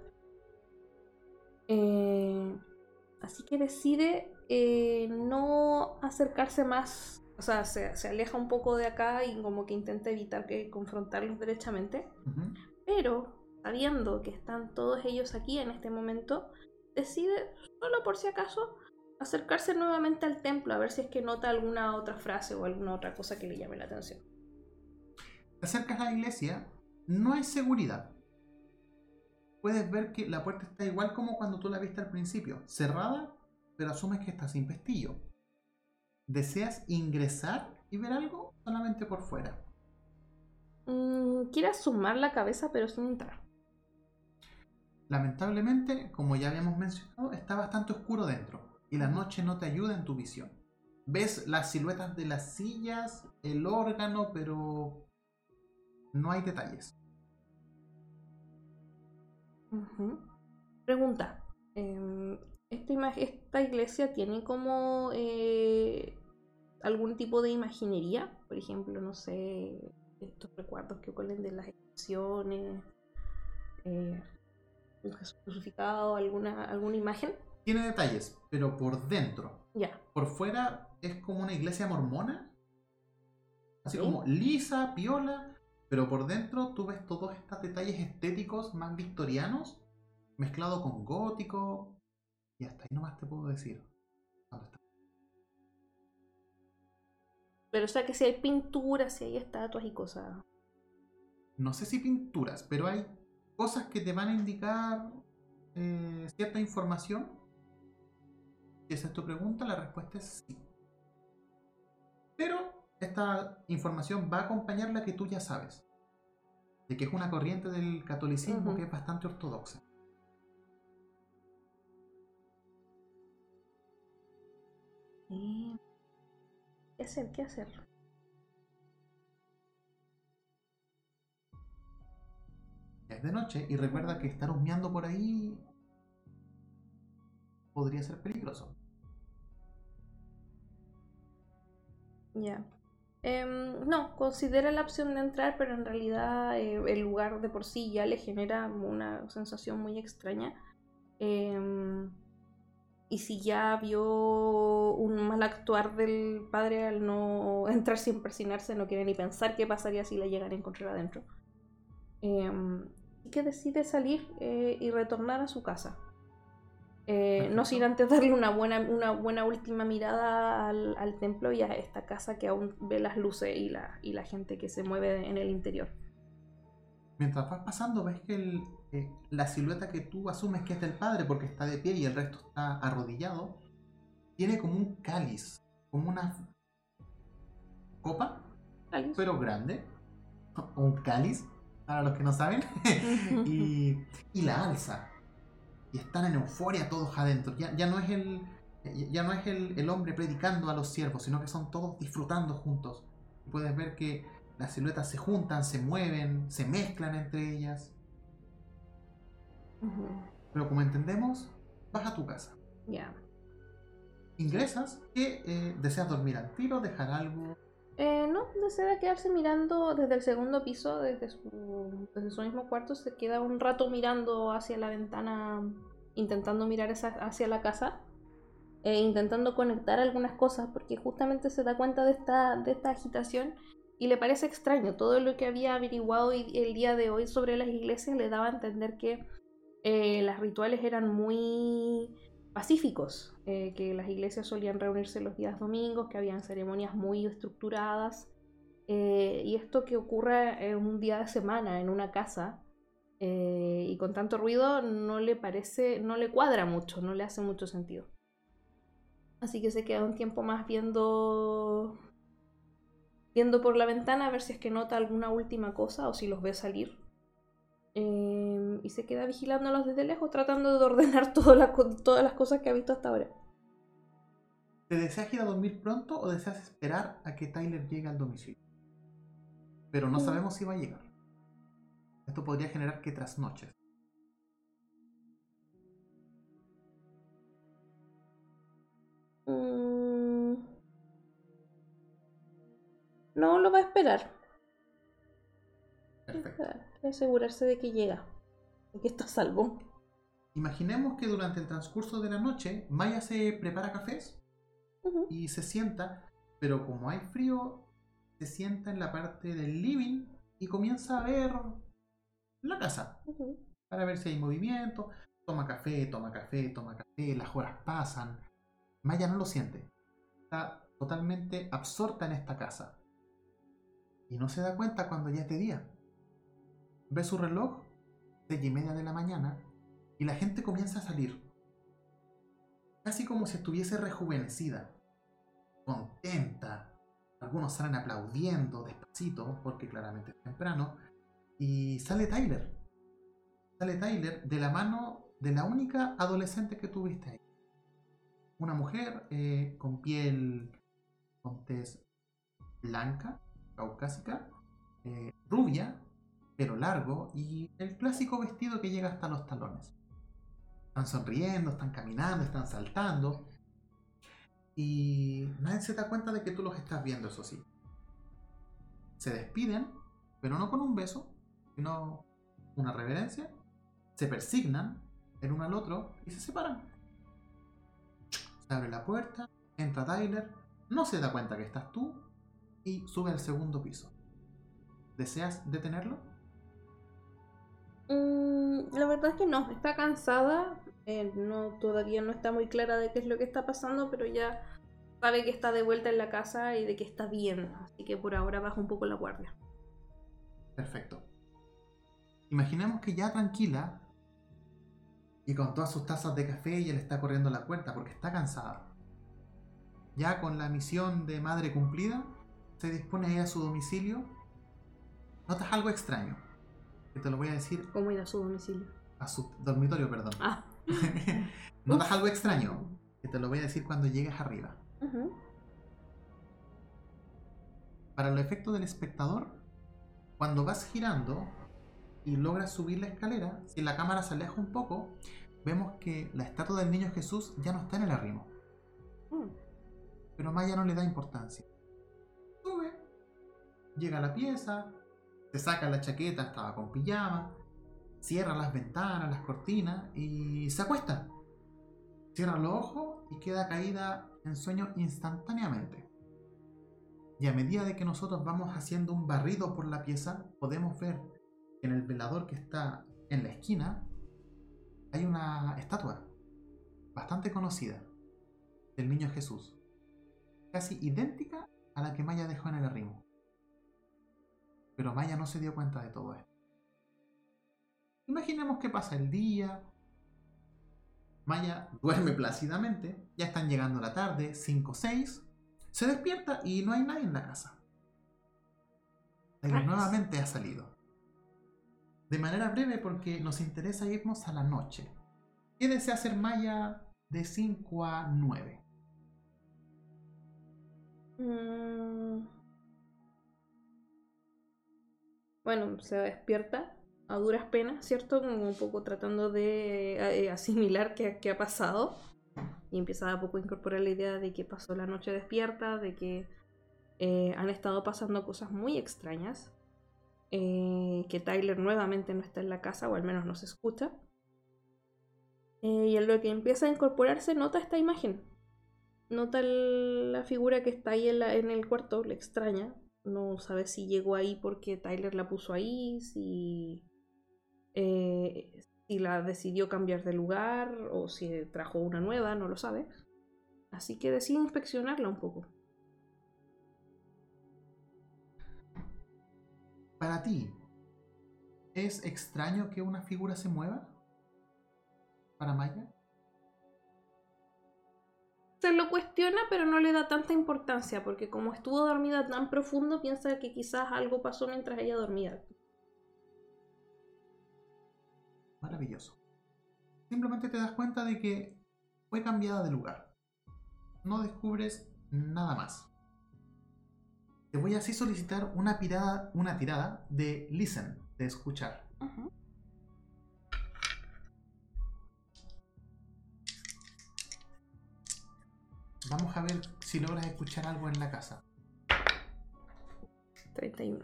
Eh, así que decide eh, no acercarse más o sea, se, se aleja un poco de acá y como que intenta evitar que confrontarlos derechamente. Pero, sabiendo que están todos ellos aquí en este momento, decide, solo por si acaso, acercarse nuevamente al templo a ver si es que nota alguna otra frase o alguna otra cosa que le llame la atención. Te acercas a la iglesia, no hay seguridad. Puedes ver que la puerta está igual como cuando tú la viste al principio, cerrada, pero asumes que está sin pestillo. ¿Deseas ingresar y ver algo solamente por fuera? Mm, asomar la cabeza pero sin entrar. Lamentablemente, como ya habíamos mencionado, está bastante oscuro dentro y la noche no te ayuda en tu visión. Ves las siluetas de las sillas, el órgano, pero no hay detalles. Pregunta. em, esta, ima- ¿Esta iglesia tiene como eh, algún tipo de imaginería? Por ejemplo, no sé, estos recuerdos que ocurren de las estaciones, eh, Jesús crucificado, alguna, alguna imagen. Tiene detalles, pero por dentro Ya. por fuera es como una iglesia mormona. Así como lisa, piola. Pero por dentro tú ves todos estos detalles estéticos más victorianos. Mezclado con gótico. Y hasta ahí nomás te puedo decir. Pero o sea que si hay pinturas, si hay estatuas y cosas. No sé si pinturas, pero hay cosas que te van a indicar eh, cierta información. Si esa es tu pregunta, la respuesta es sí. Pero esta información va a acompañar la que tú ya sabes. De que es una corriente del catolicismo que es bastante ortodoxa. ¿Qué hacer? ¿Qué hacer? Es de noche y recuerda que estar husmeando por ahí podría ser peligroso. Ya. Em, no, considera la opción de entrar, pero en realidad eh, el lugar de por sí ya le genera una sensación muy extraña. Em, y si ya vio un mal actuar del padre al no entrar sin persinarse, no quiere ni pensar qué pasaría si la llegan a encontrar adentro. Y que decide salir eh, y retornar a su casa. Eh, no sin antes [LAUGHS] darle una buena, una buena última mirada al, al templo y a esta casa que aún ve las luces y la, y la gente que se mueve en el interior. Mientras vas pasando, ves que el, eh, la silueta que tú asumes que es del padre porque está de pie y el resto está arrodillado, tiene como un cáliz, como una copa, ¿Cáliz? pero grande, un cáliz, para los que no saben, [LAUGHS] y, y la alza. Y están en euforia todos adentro. Ya, ya no es, el, ya no es el, el hombre predicando a los siervos, sino que son todos disfrutando juntos. Puedes ver que las siluetas se juntan, se mueven, se mezclan entre ellas. Pero como entendemos, vas a tu casa. Ya. Ingresas, que eh, deseas dormir al tiro, dejar algo. Eh, no, desea quedarse mirando desde el segundo piso, desde su, desde su mismo cuarto, se queda un rato mirando hacia la ventana, intentando mirar esa, hacia la casa, e intentando conectar algunas cosas, porque justamente se da cuenta de esta, de esta agitación y le parece extraño. Todo lo que había averiguado el día de hoy sobre las iglesias le daba a entender que eh, los rituales eran muy pacíficos, eh, que las iglesias solían reunirse los días domingos, que habían ceremonias muy estructuradas, eh, y esto que ocurra en un día de semana en una casa eh, y con tanto ruido no le parece, no le cuadra mucho, no le hace mucho sentido. Así que se queda un tiempo más viendo viendo por la ventana a ver si es que nota alguna última cosa o si los ve salir. Eh, y se queda vigilándolos desde lejos, tratando de ordenar [LAUGHS] todas las todas las cosas que ha visto hasta ahora. ¿Te deseas ir a dormir pronto o deseas esperar a que Tyler llegue al domicilio? Pero no Mm. sabemos si va a llegar. Esto podría generar que trasnoches. Mm. No lo va a esperar. Perfecto. Quiere asegurarse de que llega, de que está salvo. Imaginemos que durante el transcurso de la noche Maya se prepara cafés Ujú, y se sienta, pero como hay frío, se sienta en la parte del living y comienza a ver la casa ujú. para ver si hay movimiento. Toma café, toma café, toma café, las horas pasan. Maya no lo siente. Está totalmente absorta en esta casa. Y no se da cuenta cuando ya es de día. Ve su reloj, seis y media de la mañana, y la gente comienza a salir. Casi como si estuviese rejuvenecida, contenta. Algunos salen aplaudiendo despacito, porque claramente es temprano. Y sale Tyler. Sale Tyler de la mano de la única adolescente que tuviste ahí. Una mujer eh, con piel, con tez blanca, caucásica, eh, rubia, pelo largo y el clásico vestido que llega hasta los talones. Están sonriendo, están caminando, están saltando. Y nadie se da cuenta de que tú los estás viendo, eso sí. Se despiden, pero no con un beso, sino una reverencia. Se persignan el uno al otro y se separan. Se abre la puerta, entra Tyler, no se da cuenta que estás tú y sube al segundo piso. ¿Deseas detenerlo? Mm, la verdad es que no, está cansada, eh, no, todavía no está muy clara de qué es lo que está pasando, pero ya sabe que está de vuelta en la casa y de que está bien, así que por ahora baja un poco la guardia. Perfecto. Imaginemos que ya tranquila y con todas sus tazas de café ella le está corriendo la cuenta porque está cansada. Ya con la misión de madre cumplida, se dispone a ir a su domicilio. Notas algo extraño. Que te lo voy a decir ¿Cómo ir a su domicilio? a su dormitorio, perdón. Ah, [LAUGHS] Notas algo extraño. Que te lo voy a decir cuando llegues arriba. Para el efecto del espectador, cuando vas girando y logras subir la escalera, si la cámara se aleja un poco, vemos que la estatua del niño Jesús ya no está en el arrimo. Mm. Pero Maya no le da importancia. Sube, llega a la pieza, se saca la chaqueta, estaba con pijama, cierra las ventanas, las cortinas y se acuesta. Cierra los ojos y queda caída en sueño instantáneamente. Y a medida de que nosotros vamos haciendo un barrido por la pieza, podemos ver que en el velador que está en la esquina hay una estatua bastante conocida del niño Jesús, casi idéntica a la que Maya dejó en el arrimo. Pero Maya no se dio cuenta de todo esto. Imaginemos que pasa el día. Maya duerme plácidamente. Ya están llegando la tarde, 5 o 6. Se despierta y no hay nadie en la casa. Rayos. nuevamente ha salido. De manera breve porque nos interesa irnos a la noche. ¿Qué desea hacer Maya de 5 a 9? Mm. Bueno, se despierta a duras penas, ¿cierto? Como un poco tratando de eh, asimilar qué, qué ha pasado. Y empieza a poco a incorporar la idea de que pasó la noche despierta, de que eh, han estado pasando cosas muy extrañas. eh, que Tyler nuevamente no está en la casa, o al menos no se escucha. Y en lo que empieza a incorporarse, nota esta imagen. Nota la figura que está ahí en, la- en el cuarto, le extraña. No sabe si llegó ahí porque Tyler la puso ahí, si, eh, si la decidió cambiar de lugar o si trajo una nueva, no lo sabe. Así que decide inspeccionarla un poco. Para ti, ¿es extraño que una figura se mueva? ¿Para Maya? Se lo cuestiona, pero no le da tanta importancia, porque como estuvo dormida tan profundo, piensa que quizás algo pasó mientras ella dormía. Maravilloso. Simplemente te das cuenta de que fue cambiada de lugar. No descubres nada más. Te voy así solicitar una, pirada, una tirada de listen, de escuchar. Vamos a ver si logras escuchar algo en la casa. 31.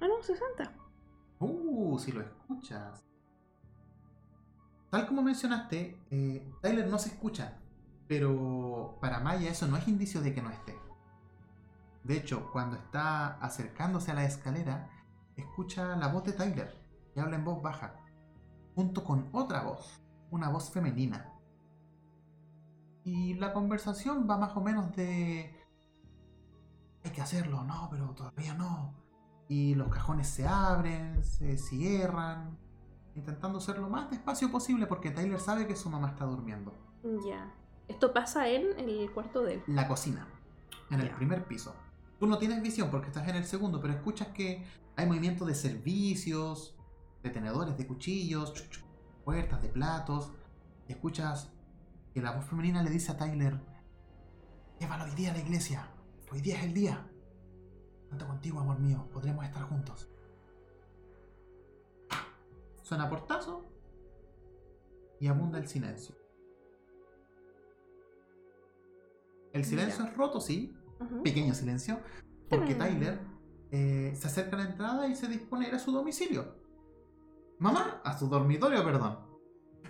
Ah, no, 60. Uh, si lo escuchas. Tal como mencionaste, eh, Tyler no se escucha, pero para Maya eso no es indicio de que no esté. De hecho, cuando está acercándose a la escalera, escucha la voz de Tyler, que habla en voz baja, junto con otra voz, una voz femenina. Y la conversación va más o menos de... Hay que hacerlo, no, pero todavía no. Y los cajones se abren, se cierran, intentando ser lo más despacio posible porque Tyler sabe que su mamá está durmiendo. Ya. Esto pasa en el cuarto de él. La cocina, en el primer piso. Tú no tienes visión porque estás en el segundo, pero escuchas que hay movimiento de servicios, de tenedores, de cuchillos, puertas, de platos. Escuchas que la voz femenina le dice a Tyler, llévalo hoy día a la iglesia, hoy día es el día. Cuento contigo, amor mío, podremos estar juntos. Suena portazo y abunda el silencio. El silencio es roto, sí, pequeño silencio, porque. Tyler eh, se acerca a la entrada y se dispone a ir a su domicilio. Mamá, a su dormitorio, perdón.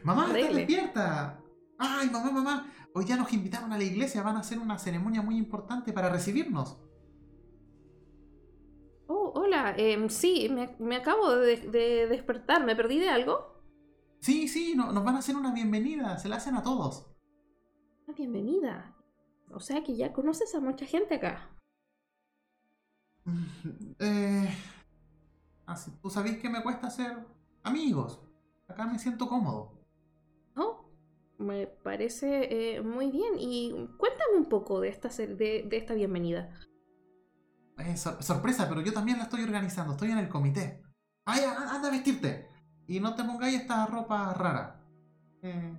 Mamá, está despierta. Ay, mamá, mamá, hoy ya nos invitaron a la iglesia, van a hacer una ceremonia muy importante para recibirnos. Oh, hola. em, sí, me, me acabo de, de despertar. ¿Me perdí de algo? Sí, sí, no- nos van a hacer una bienvenida, se la hacen a todos. Ah, bienvenida. O sea que ya conoces a mucha gente acá. [LAUGHS] Eh, así, Tú sabéis que me cuesta ser amigos. Acá me siento cómodo. Me parece eh, muy bien. Y cuéntame un poco de esta, de, de esta bienvenida. Eh, sor- sorpresa, pero yo también la estoy organizando, estoy en el comité. ¡Ay, anda a vestirte! Y no te pongáis esta ropa rara. Eh,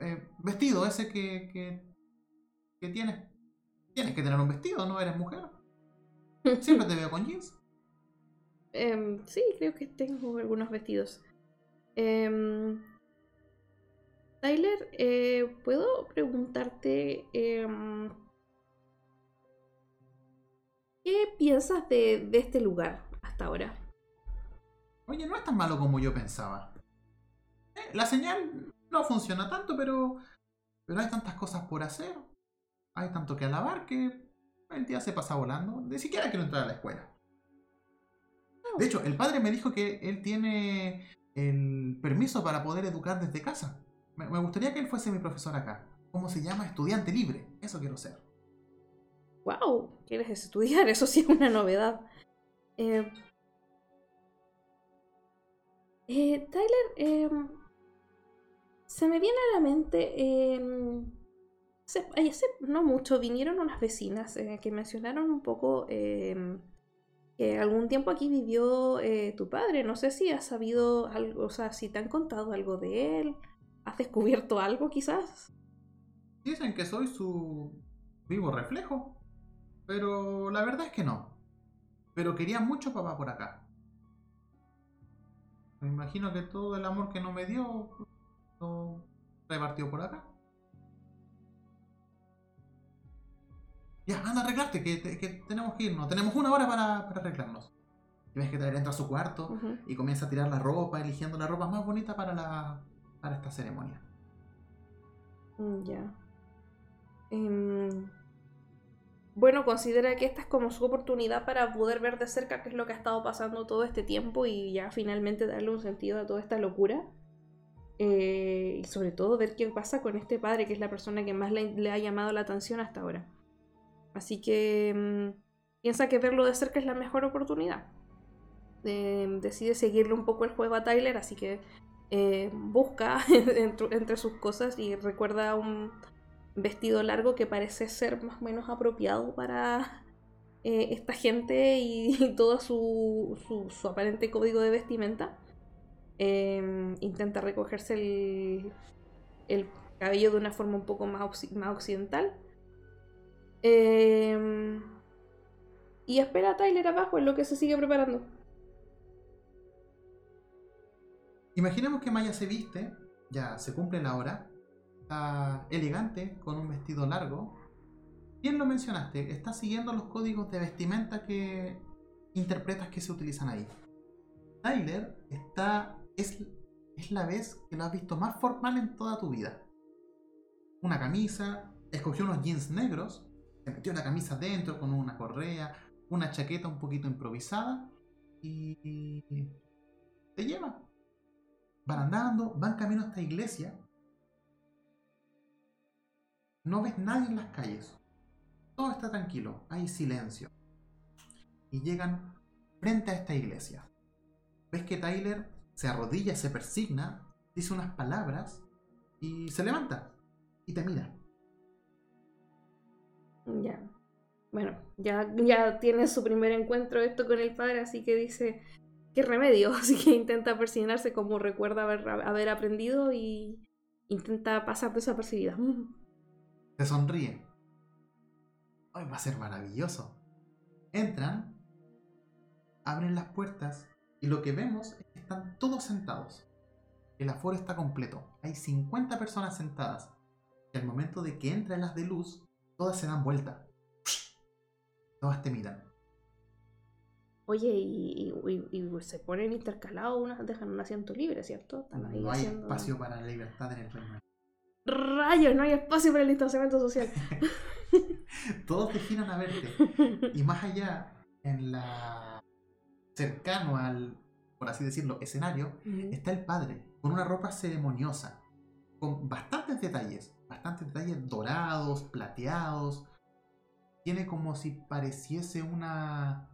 eh, vestido, ese que, que, que tienes. Tienes que tener un vestido, ¿no? Eres mujer. Siempre te veo con jeans. [LAUGHS] Em, sí, creo que tengo algunos vestidos. Em, Tyler, eh, ¿puedo preguntarte em, qué piensas de, de este lugar hasta ahora? Oye, no es tan malo como yo pensaba. Eh, la señal no funciona tanto, pero, pero hay tantas cosas por hacer. Hay tanto que alabar que el día se pasa volando. Ni siquiera quiero entrar a la escuela. De hecho, el padre me dijo que él tiene el permiso para poder educar desde casa. Me, gustaría que él fuese mi profesor acá. ¿Cómo se llama? Estudiante libre. Eso quiero ser. ¡Wow! ¿Quieres estudiar? [LAUGHS] Eso sí es una novedad. Eh, Eh, Tyler, em, se me viene a la mente, em, hace, hace no mucho vinieron unas vecinas eh, que mencionaron un poco em, que algún tiempo aquí vivió eh, tu padre. No sé si has sabido algo, o sea, si te han contado algo de él, has descubierto algo quizás. Dicen que soy su vivo reflejo, pero la verdad es que no. Pero quería mucho papá por acá. Me imagino que todo el amor que no me dio lo repartió por acá. Ya, anda a arreglarte, que, tenemos que irnos. Tenemos una hora para, arreglarnos. Y ves que entra a su cuarto y comienza a tirar la ropa, eligiendo la ropa más bonita para, la, para esta ceremonia. Mm, ya. Em, bueno, considera que esta es como su oportunidad para poder ver de cerca qué es lo que ha estado pasando todo este tiempo y ya finalmente darle un sentido a toda esta locura. Eh, y sobre todo ver qué pasa con este padre, que es la persona que más le, ha llamado la atención hasta ahora. Así que mm, piensa que verlo de cerca es la mejor oportunidad. Em, decide seguirle un poco el juego a Tyler, así que eh, busca [LAUGHS] entre, sus cosas y recuerda un, vestido largo que parece ser más o menos apropiado para eh, esta gente y, [LAUGHS] todo su, su, aparente código de vestimenta. Em, intenta recogerse el, el, cabello de una forma un poco más, más occidental. Em, y espera a Tyler abajo en lo que se sigue preparando. Imaginemos que Maya se viste, ya se cumple la hora, está elegante, con un vestido largo. Bien lo mencionaste, está siguiendo los códigos de vestimenta que interpretas que se utilizan ahí. Tyler está. Es, es la vez que lo has visto más formal en toda tu vida. Una camisa, escogió unos jeans negros, se metió la camisa dentro con una correa, una chaqueta un poquito improvisada y. te lleva. Van andando, van camino a esta iglesia no ves nadie en las calles. Todo está tranquilo, hay silencio. Y llegan frente a esta iglesia. Ves que Tyler se arrodilla, se persigna, dice unas palabras y se levanta y te mira. Ya. Bueno, ya, ya tiene su primer encuentro esto con el padre, así que dice, ¿qué remedio? [LAUGHS] Así que intenta persignarse como recuerda haber, haber aprendido y intenta pasar desapercibida. [LAUGHS] Se sonríe. Hoy va a ser maravilloso. Entran, abren las puertas y lo que vemos es que están todos sentados. El aforo está completo. Hay 50 personas sentadas. Y al momento de que entran las de luz, todas se dan vuelta. Todas te miran. Oye, y, se ponen intercalados, dejan un asiento libre, ¿cierto? no hay espacio para la libertad en el reino. Rayos, no hay espacio para el distanciamiento social. [LAUGHS] Todos te giran a verte. Y más allá, en la. cercano al, por así decirlo, escenario, está el padre, con una ropa ceremoniosa, con bastantes detalles, bastantes detalles dorados, plateados. Tiene como si pareciese una.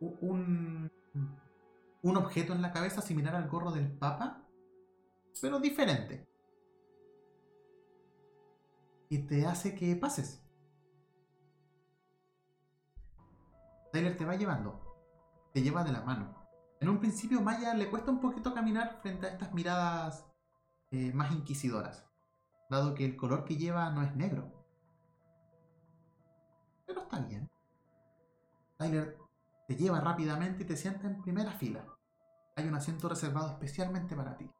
Un. un objeto en la cabeza similar al gorro del Papa, pero diferente y te hace que pases. Tyler te va llevando, te lleva de la mano. En un principio Maya le cuesta un poquito caminar frente a estas miradas eh, más inquisidoras, dado que el color que lleva no es negro. Pero está bien. Tyler te lleva rápidamente y te sienta en primera fila. Hay un asiento reservado especialmente para ti.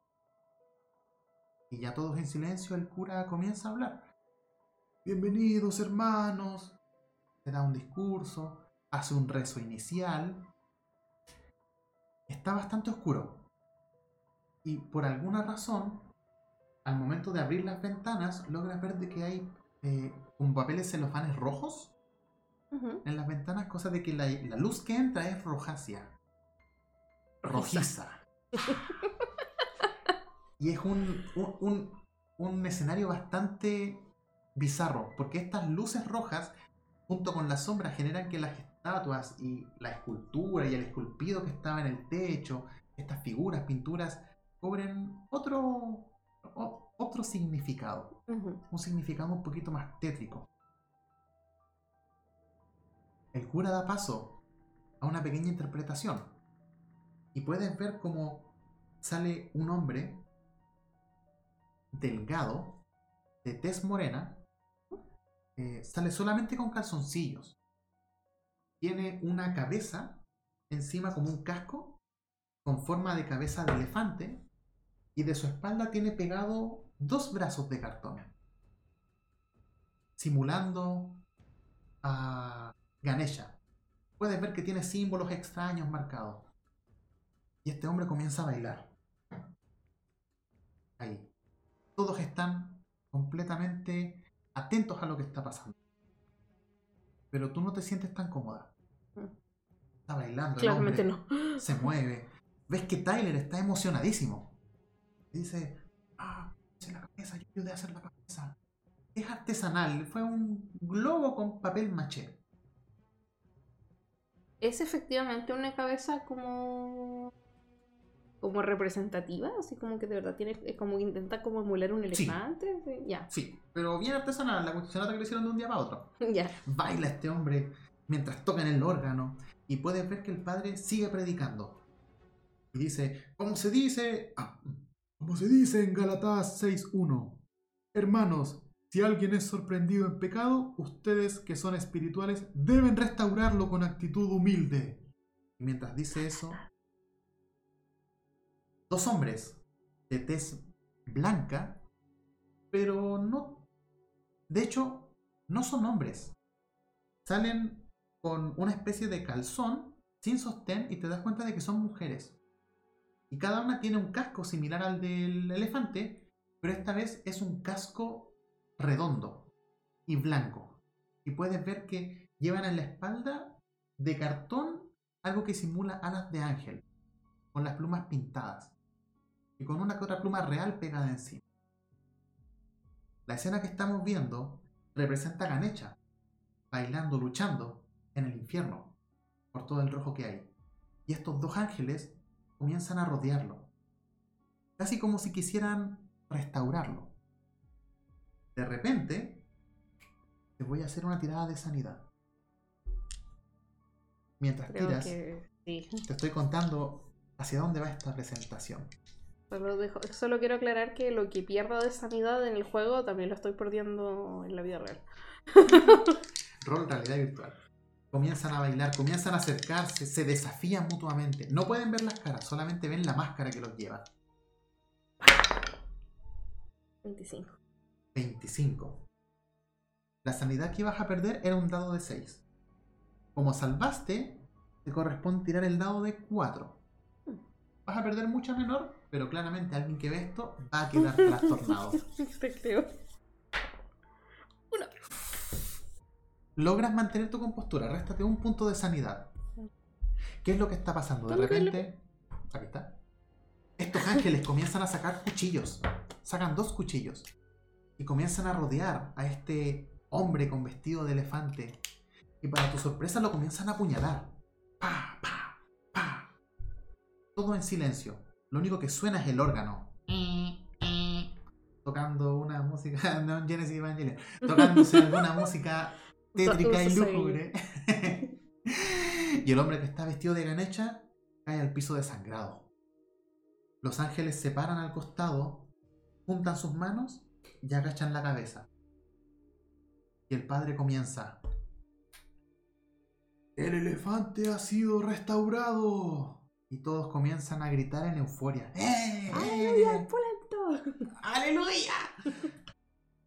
Y ya todos en silencio, el cura comienza a hablar. Bienvenidos hermanos. Te da un discurso, hace un rezo inicial. Está bastante oscuro. Y por alguna razón, al momento de abrir las ventanas, logras ver de que hay eh, un papeles celofanes rojos en las ventanas, cosa de que la, luz que entra es rojácea. Rojiza. [LAUGHS] y es un, un, un escenario bastante bizarro, porque estas luces rojas, junto con las sombras, generan que las estatuas y la escultura y el esculpido que estaba en el techo estas figuras, pinturas, cobren otro, otro significado. Un significado un poquito más tétrico. El cura da paso a una pequeña interpretación. Y puedes ver cómo sale un hombre delgado, de tez morena, eh, sale solamente con calzoncillos. Tiene una cabeza encima como un casco con forma de cabeza de elefante y de su espalda tiene pegado dos brazos de cartón, simulando a Ganesha. Puedes ver que tiene símbolos extraños marcados. Y este hombre comienza a bailar. Ahí. Todos están completamente atentos a lo que está pasando. Pero tú no te sientes tan cómoda. Mm. Está bailando. Claramente no. Se mueve. Ves que Tyler está emocionadísimo. Dice, ah, hice la cabeza, yo ayudé a hacer la cabeza. Es artesanal, fue un globo con papel maché. Es efectivamente una cabeza como como representativa, así como que de verdad tiene, como que intenta como emular un elefante, sí. ya. Sí, pero bien artesanal, la cuestión que le hicieron de un día para otro. [LAUGHS] Ya. Baila este hombre mientras toca en el órgano y puedes ver que el padre sigue predicando. Y dice, ¿cómo se dice? Ah, como se dice en Galatás 6.1. Hermanos, si alguien es sorprendido en pecado, ustedes que son espirituales deben restaurarlo con actitud humilde. Mientras dice eso, dos hombres de tez blanca, pero no... De hecho, no son hombres. Salen con una especie de calzón sin sostén y te das cuenta de que son mujeres. Y cada una tiene un casco similar al del elefante, pero esta vez es un casco redondo y blanco. Y puedes ver que llevan en la espalda de cartón algo que simula alas de ángel, con las plumas pintadas y con una que otra pluma real pegada encima. La escena que estamos viendo representa a Ganecha, bailando, luchando en el infierno, por todo el rojo que hay. Y estos dos ángeles comienzan a rodearlo, casi como si quisieran restaurarlo. De repente, te voy a hacer una tirada de sanidad. Mientras tiras, te estoy contando hacia dónde va esta presentación. Solo, solo quiero aclarar que lo que pierdo de sanidad en el juego también lo estoy perdiendo en la vida real. [LAUGHS] Rol realidad virtual. Comienzan a bailar, comienzan a acercarse, se desafían mutuamente. No pueden ver las caras, solamente ven la máscara que los lleva. 25. 25. La sanidad que ibas a perder era un dado de 6. Como salvaste, te corresponde tirar el dado de 4. Hmm. Vas a perder mucha menor, pero claramente alguien que ve esto va a quedar trastornado. [LAUGHS] Uno. Logras mantener tu compostura, réstate un punto de sanidad. ¿Qué es lo que está pasando? De repente. Aquí está. Estos ángeles comienzan a sacar cuchillos. Sacan dos cuchillos. Y comienzan a rodear a este hombre con vestido de elefante. Y para tu sorpresa lo comienzan a apuñalar. Pa, pa, pa. Todo en silencio. Lo único que suena es el órgano. Tocando una música. [LAUGHS] No, Genesis Evangelion. Tocándose alguna música [LAUGHS] tétrica y lúgubre. [LAUGHS] y el hombre que está vestido de ganecha cae al piso desangrado. Los ángeles se paran al costado, juntan sus manos y agachan la cabeza. Y el padre comienza. El elefante ha sido restaurado. Y todos comienzan a gritar en euforia. ¡Eh! ¡Aleluya, [LAUGHS] ¡Aleluya!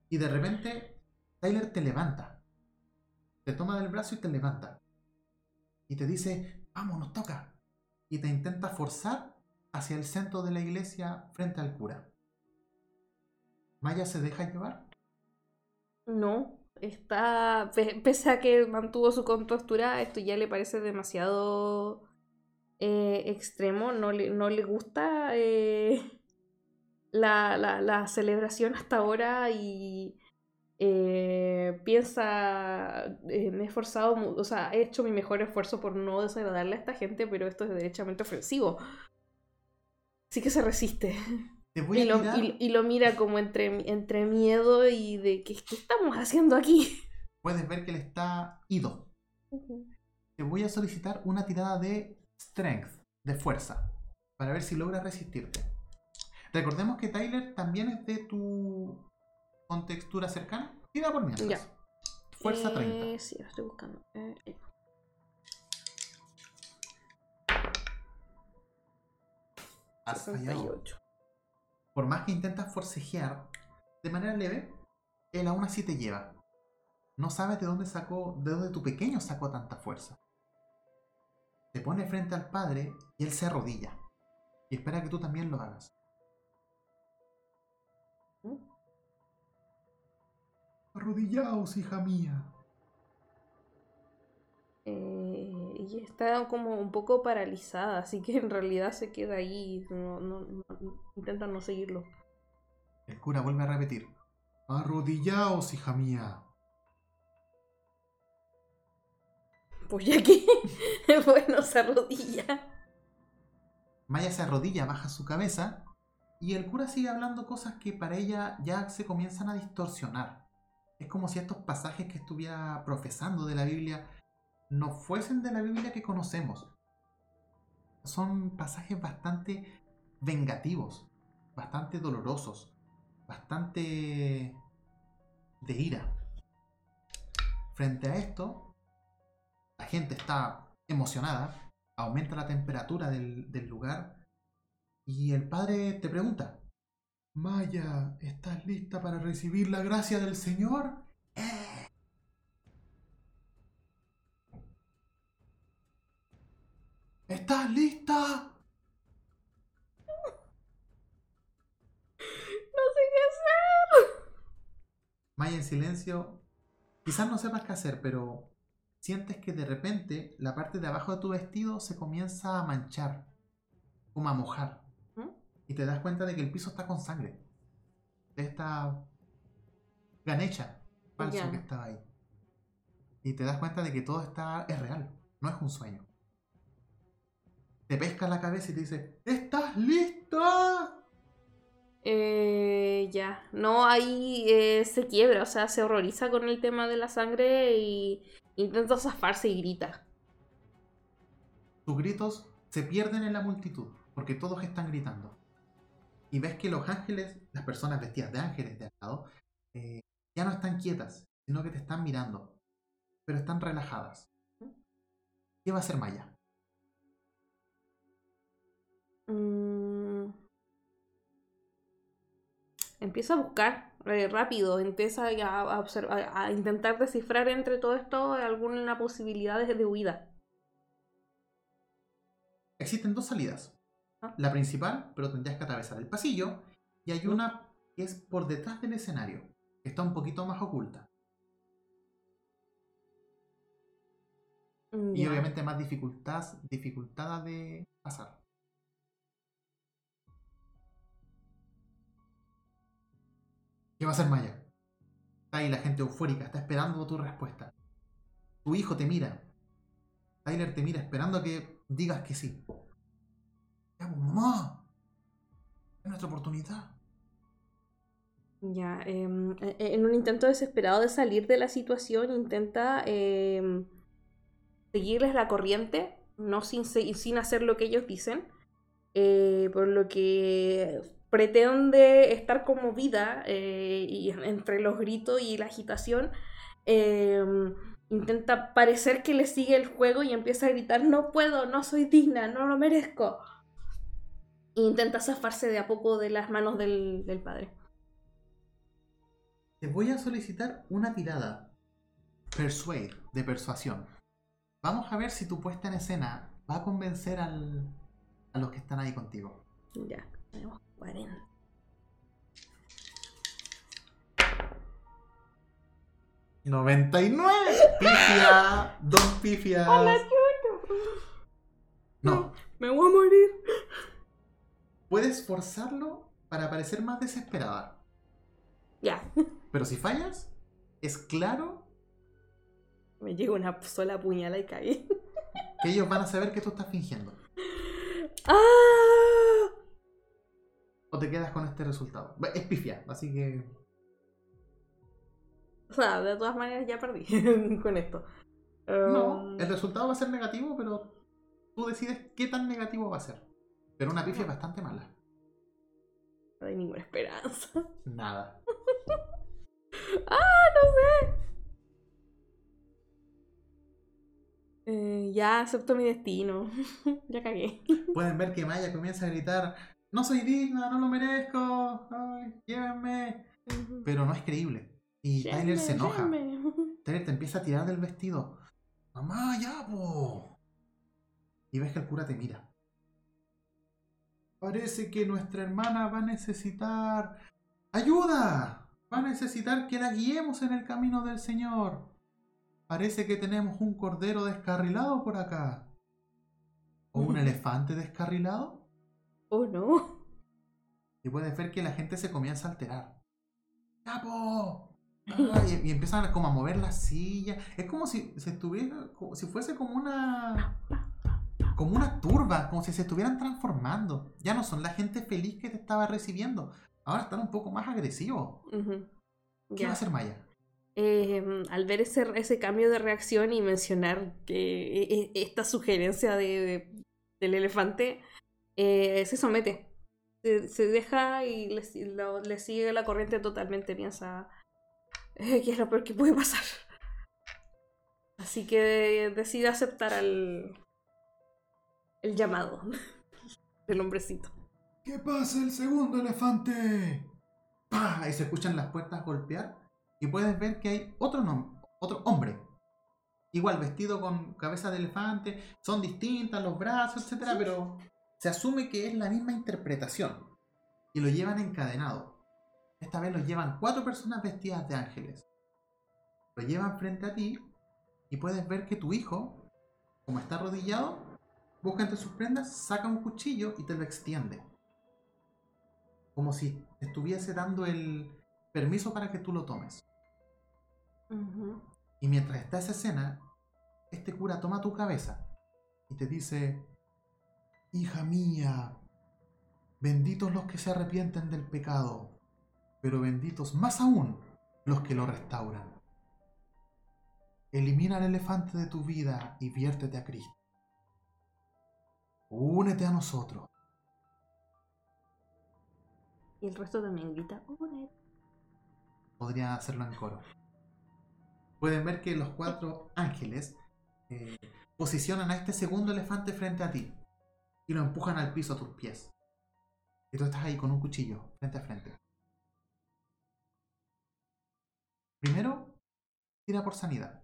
Y de repente, Tyler te levanta. Te toma del brazo y te levanta. Y te dice, vamos, nos toca. Y te intenta forzar hacia el centro de la iglesia frente al cura. ¿Maya se deja llevar? No, está, pese a que mantuvo su compostura, esto ya le parece demasiado eh, extremo, no le, no le gusta eh, la, la, celebración hasta ahora y eh, piensa, me he esforzado, o sea, he hecho mi mejor esfuerzo por no desagradarle a esta gente, pero esto es derechamente ofensivo. Sí que se resiste. Te voy Y a lo, tirar- y- y lo mira como entre, entre miedo y de que, ¿qué estamos haciendo aquí? [LAUGHS] Puedes ver que él está ido. Te voy a solicitar una tirada de strength, de fuerza, para ver si logra resistirte. Recordemos que Tyler también es de tu contextura cercana. Tira por mientras. Ya. Fuerza Eh, 30. Sí, lo estoy buscando. Eh, eh. Has fallado. 68. Por más que intentas forcejear de manera leve, él aún así te lleva. No sabes de dónde sacó, de dónde tu pequeño sacó tanta fuerza. Te pone frente al padre y él se arrodilla. Y espera que tú también lo hagas. Arrodillaos, hija mía. Eh, y está como un poco paralizada, así que en realidad se queda ahí. No, no, no- intenta no seguirlo. El cura vuelve a repetir. Arrodillaos, hija mía. Pues ya que, [LAUGHS] bueno, se arrodilla. Maya se arrodilla, baja su cabeza y el cura sigue hablando cosas que para ella ya se comienzan a distorsionar. Es como si estos pasajes que estuviera profesando de la Biblia no fuesen de la Biblia que conocemos. Son pasajes bastante vengativos, bastante dolorosos, bastante de ira. Frente a esto, la gente está emocionada, aumenta la temperatura del, lugar y el padre te pregunta, Maya, ¿estás lista para recibir la gracia del Señor? "Eh". ¿Estás lista? No sé qué hacer. Maya en silencio, quizás no sepas qué hacer, pero sientes que de repente la parte de abajo de tu vestido se comienza a manchar, como a mojar. ¿Mm? Y te das cuenta de que el piso está con sangre. De esta ganecha falso que estaba ahí. Y te das cuenta de que todo está es real, no es un sueño. Te pesca la cabeza y te dice, ¿estás lista? Eh, ya. No, ahí eh, se quiebra, o sea, se horroriza con el tema de la sangre y intenta zafarse y grita. Tus gritos se pierden en la multitud, porque todos están gritando. Y ves que los ángeles, las personas vestidas de ángeles de al lado, eh, ya no están quietas, sino que te están mirando, pero están relajadas. ¿Qué va a hacer Maya? Mm. Empieza a buscar eh, rápido, empieza a, a observ- a- intentar descifrar entre todo esto alguna posibilidad de, de huida. Existen dos salidas. Ah. La principal, pero tendrías que atravesar el pasillo, y hay una que es por detrás del escenario, que está un poquito más oculta. Mm, Y obviamente más dificultad, dificultada de pasar. ¿Qué va a hacer Maya? Está ahí la gente eufórica, está esperando tu respuesta. Tu hijo te mira. Tyler te mira esperando a que digas que sí. ¿Qué hago, mamá? Es nuestra oportunidad. Ya, em, e- en un intento desesperado de salir de la situación, intenta em, seguirles la corriente, no sin hacer lo que ellos dicen, eh, por lo que pretende estar conmovida eh, y entre los gritos y la agitación, em, intenta parecer que le sigue el juego y empieza a gritar, no puedo, no soy digna, no lo merezco. E intenta zafarse de a poco de las manos del, del padre. Te voy a solicitar una tirada. Persuade, de persuasión. Vamos a ver si tu puesta en escena va a convencer al, a los que están ahí contigo. Ya, tenemos 40. ¡99! ¡Pifia! [LAUGHS] ¡Dos pifias! No, Me voy a morir. puedes forzarlo para parecer más desesperada. Ya, Pero si fallas, es claro me llega una sola puñalada y caí. que ellos van a saber que tú estás fingiendo. ¡Ah! O te quedas con este resultado. Es pifia, así que O sea, de todas maneras ya perdí [LAUGHS] con esto. no, Um, el resultado va a ser negativo, pero tú decides qué tan negativo va a ser. Pero una pifia es bastante mala. No hay ninguna esperanza. Nada. [LAUGHS] ¡Ah, no sé! Eh, ya acepto mi destino. [LAUGHS] ya cagué. Pueden ver que Maya comienza a gritar, no soy digna, no lo merezco, ay, llévenme. Pero no es creíble. Y Tyler se enoja. Llévenme. [LAUGHS] Tyler te empieza a tirar del vestido. Mamá, ya, po. Y ves que el cura te mira. Parece que nuestra hermana va a necesitar ayuda. Va a necesitar que la guiemos en el camino del Señor. Parece que tenemos un cordero descarrilado por acá. ¿O un [LAUGHS] elefante descarrilado? Oh, no. [LAUGHS] Y puedes ver que la gente se comienza a alterar. ¡Capo! Y empiezan como a mover la silla. Es como si se estuviera, como si fuese como una, como una turba, como si se estuvieran transformando. Ya no son la gente feliz que te estaba recibiendo. Ahora están un poco más agresivos. ¿Qué va a hacer Maya? Eh, al ver ese, ese cambio de reacción y mencionar que e- e- esta sugerencia de, de- del elefante, eh, se somete. Se, se deja y le, si- lo- le sigue la corriente totalmente. Piensa eh, que es lo peor que puede pasar. Así que decide aceptar al, el llamado [LAUGHS] del hombrecito. ¿Qué pasa el segundo elefante? ¡Pah! Y se escuchan las puertas golpear. Y puedes ver que hay otro, otro hombre. Igual vestido con cabeza de elefante. Son distintas los brazos, etcétera, pero se asume que es la misma interpretación. Y lo llevan encadenado. Esta vez lo llevan cuatro personas vestidas de ángeles. Lo llevan frente a ti. Y puedes ver que tu hijo, como está arrodillado, busca entre sus prendas, saca un cuchillo y te lo extiende como si estuviese dando el permiso para que tú lo tomes. Y mientras está esa escena, este cura toma tu cabeza y te dice, hija mía, benditos los que se arrepienten del pecado, pero benditos más aún los que lo restauran. Elimina el elefante de tu vida y viértete a Cristo. Únete a nosotros. Y el resto también grita. "Únete". podrían hacerlo en coro. Pueden ver que los cuatro ángeles eh, posicionan a este segundo elefante frente a ti y lo empujan al piso a tus pies. Y tú estás ahí con un cuchillo, frente a frente. Primero, tira por sanidad.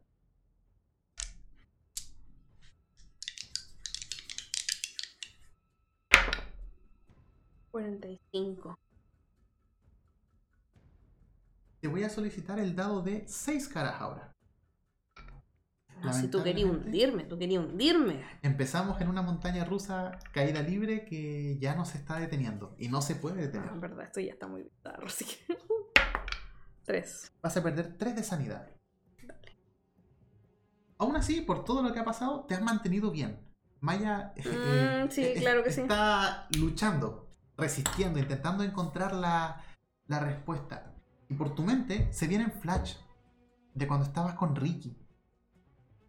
45. Te voy a solicitar el dado de 6 caras ahora. No, si tú querías hundirme, tú querías hundirme. Empezamos en una montaña rusa caída libre que ya no se está deteniendo y no se puede No, detener. en verdad, esto ya está muy bizarro, así que... [LAUGHS] Tres. vas a perder 3 de sanidad. Aún así, por todo lo que ha pasado, te has mantenido bien. Maya eh, Mm, sí, eh, claro que sí. está luchando, resistiendo, intentando encontrar la, la respuesta. Y por tu mente se vienen flash de cuando estabas con Ricky.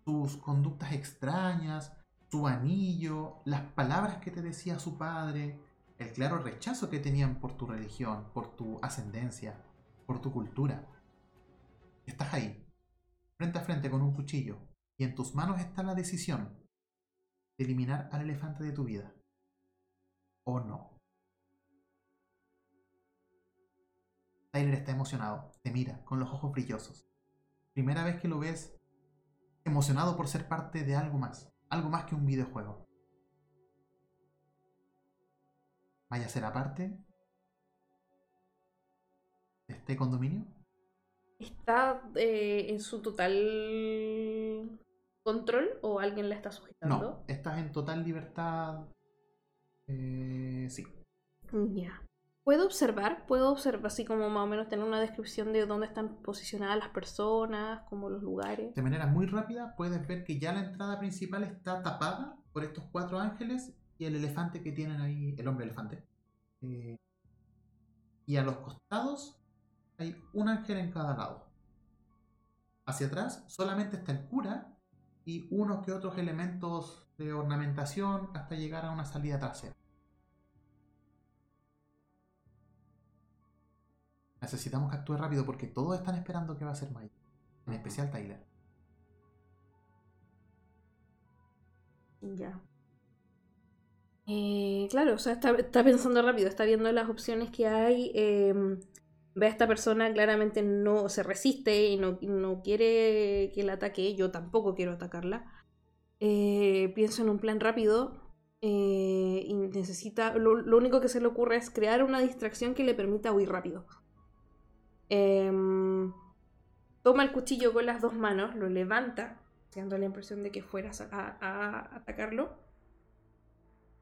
Sus conductas extrañas, su anillo, las palabras que te decía su padre, el claro rechazo que tenían por tu religión, por tu ascendencia, por tu cultura. Estás ahí, frente a frente con un cuchillo, y en tus manos está la decisión de eliminar al elefante de tu vida. ¿O no? Tyler está emocionado, te mira con los ojos brillosos. Primera vez que lo ves emocionado por ser parte de algo más, algo más que un videojuego. ¿Vaya a ser aparte de este condominio? ¿Está eh, en su total control o alguien la está sujetando? No, estás en total libertad. Eh, sí. Ya. ¿Puedo observar? ¿Puedo observar así como más o menos tener una descripción de dónde están posicionadas las personas, como los lugares? De manera muy rápida puedes ver que ya la entrada principal está tapada por estos cuatro ángeles y el elefante que tienen ahí, el hombre elefante. Eh, y a los costados hay un ángel en cada lado. Hacia atrás solamente está el cura y unos que otros elementos de ornamentación hasta llegar a una salida trasera. Necesitamos que actúe rápido porque todos están esperando que va a ser Mike. En especial Tyler. Ya. Eh, claro, o sea, está, está pensando rápido, está viendo las opciones que hay. em, ve a esta persona, claramente no se resiste y no, no quiere que la ataque. Yo tampoco quiero atacarla. Eh, pienso en un plan rápido. eh, y necesita. Lo, lo único que se le ocurre es crear una distracción que le permita huir rápido. Em, toma el cuchillo con las dos manos, lo levanta, dando la impresión de que fueras a, a- a atacarlo.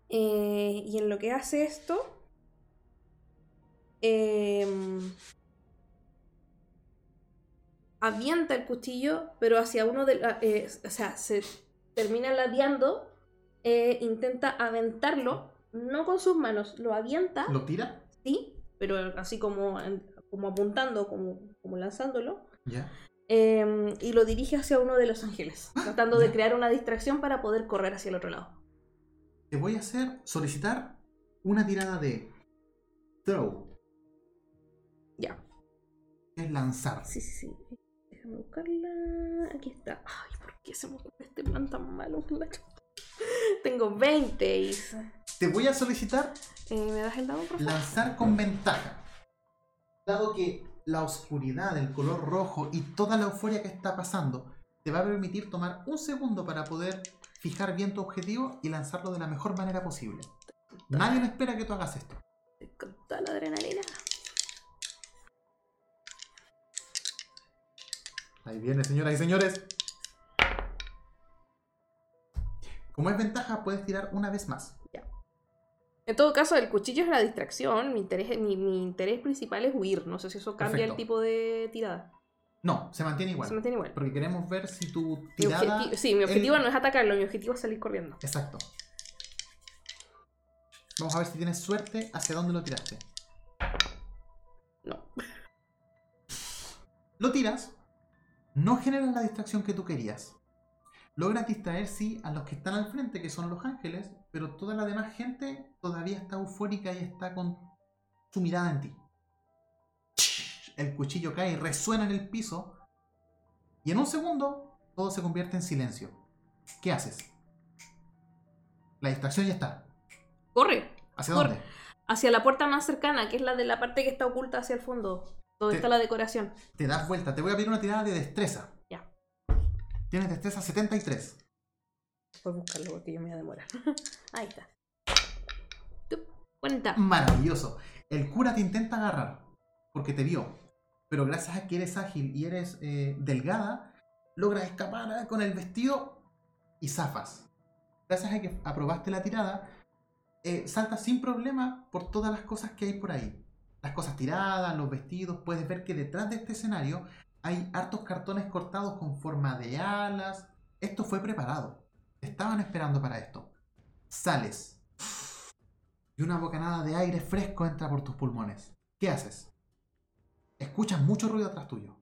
Eh, y en lo que hace esto, em, avienta el cuchillo, pero hacia uno de la- eh, o sea, se termina ladeando, eh, intenta aventarlo, no con sus manos, lo avienta, ¿Lo tira? sí, pero así como, como apuntando, como, como lanzándolo. Ya. Em, y lo dirige hacia uno de los ángeles, [GASPS] tratando de crear una distracción para poder correr hacia el otro lado. Te voy a hacer solicitar una tirada de throw, Ya. es lanzar. Sí, sí, sí. Déjame buscarla. Aquí está. Ay, ¿por qué se me ocurre este plan tan malo? [LAUGHS] Tengo 20. Isa. Te voy a solicitar Eh, ¿Me das el dado, por favor? lanzar con ventaja. Dado que la oscuridad, el color rojo y toda la euforia que está pasando te va a permitir tomar un segundo para poder fijar bien tu objetivo y lanzarlo de la mejor manera posible. Nadie me espera que tú hagas esto. Con toda la adrenalina. Ahí viene, señoras y señores. Como es ventaja, puedes tirar una vez más. En todo caso, el cuchillo es la distracción. Mi interés, mi, mi interés principal es huir. No sé si eso cambia Perfecto. el tipo de tirada. No, se mantiene igual. Se mantiene igual. Porque queremos ver si tu tirada. sí, mi objetivo el- no es atacarlo, mi objetivo es salir corriendo. Exacto. Vamos a ver si tienes suerte hacia dónde lo tiraste. No. [LAUGHS] Lo tiras, no generas la distracción que tú querías. Logras distraer, sí, a los que están al frente, que son los ángeles, pero toda la demás gente todavía está eufórica y está con su mirada en ti. El cuchillo cae y resuena en el piso. Y en un segundo, todo se convierte en silencio. ¿Qué haces? La distracción ya está. Corre. ¿Hacia Corre. dónde? Hacia la puerta más cercana, que es la de la parte que está oculta hacia el fondo. Donde Te- está la decoración. Te das vuelta. Te voy a pedir una tirada de destreza. Ya. Tienes destreza 73. A buscarlo porque yo me voy a demorar. [LAUGHS] Ahí está. 40. Maravilloso. El cura te intenta agarrar porque te vio. Pero gracias a que eres ágil y eres eh, delgada, logras escapar eh, con el vestido y zafas. Gracias a que aprobaste la tirada, eh, saltas sin problema por todas las cosas que hay por ahí. Las cosas tiradas, los vestidos. Puedes ver que detrás de este escenario hay hartos cartones cortados con forma de alas. Esto fue preparado. Estaban esperando para esto. Sales. Y una bocanada de aire fresco entra por tus pulmones. ¿Qué haces? Escuchas mucho ruido atrás tuyo.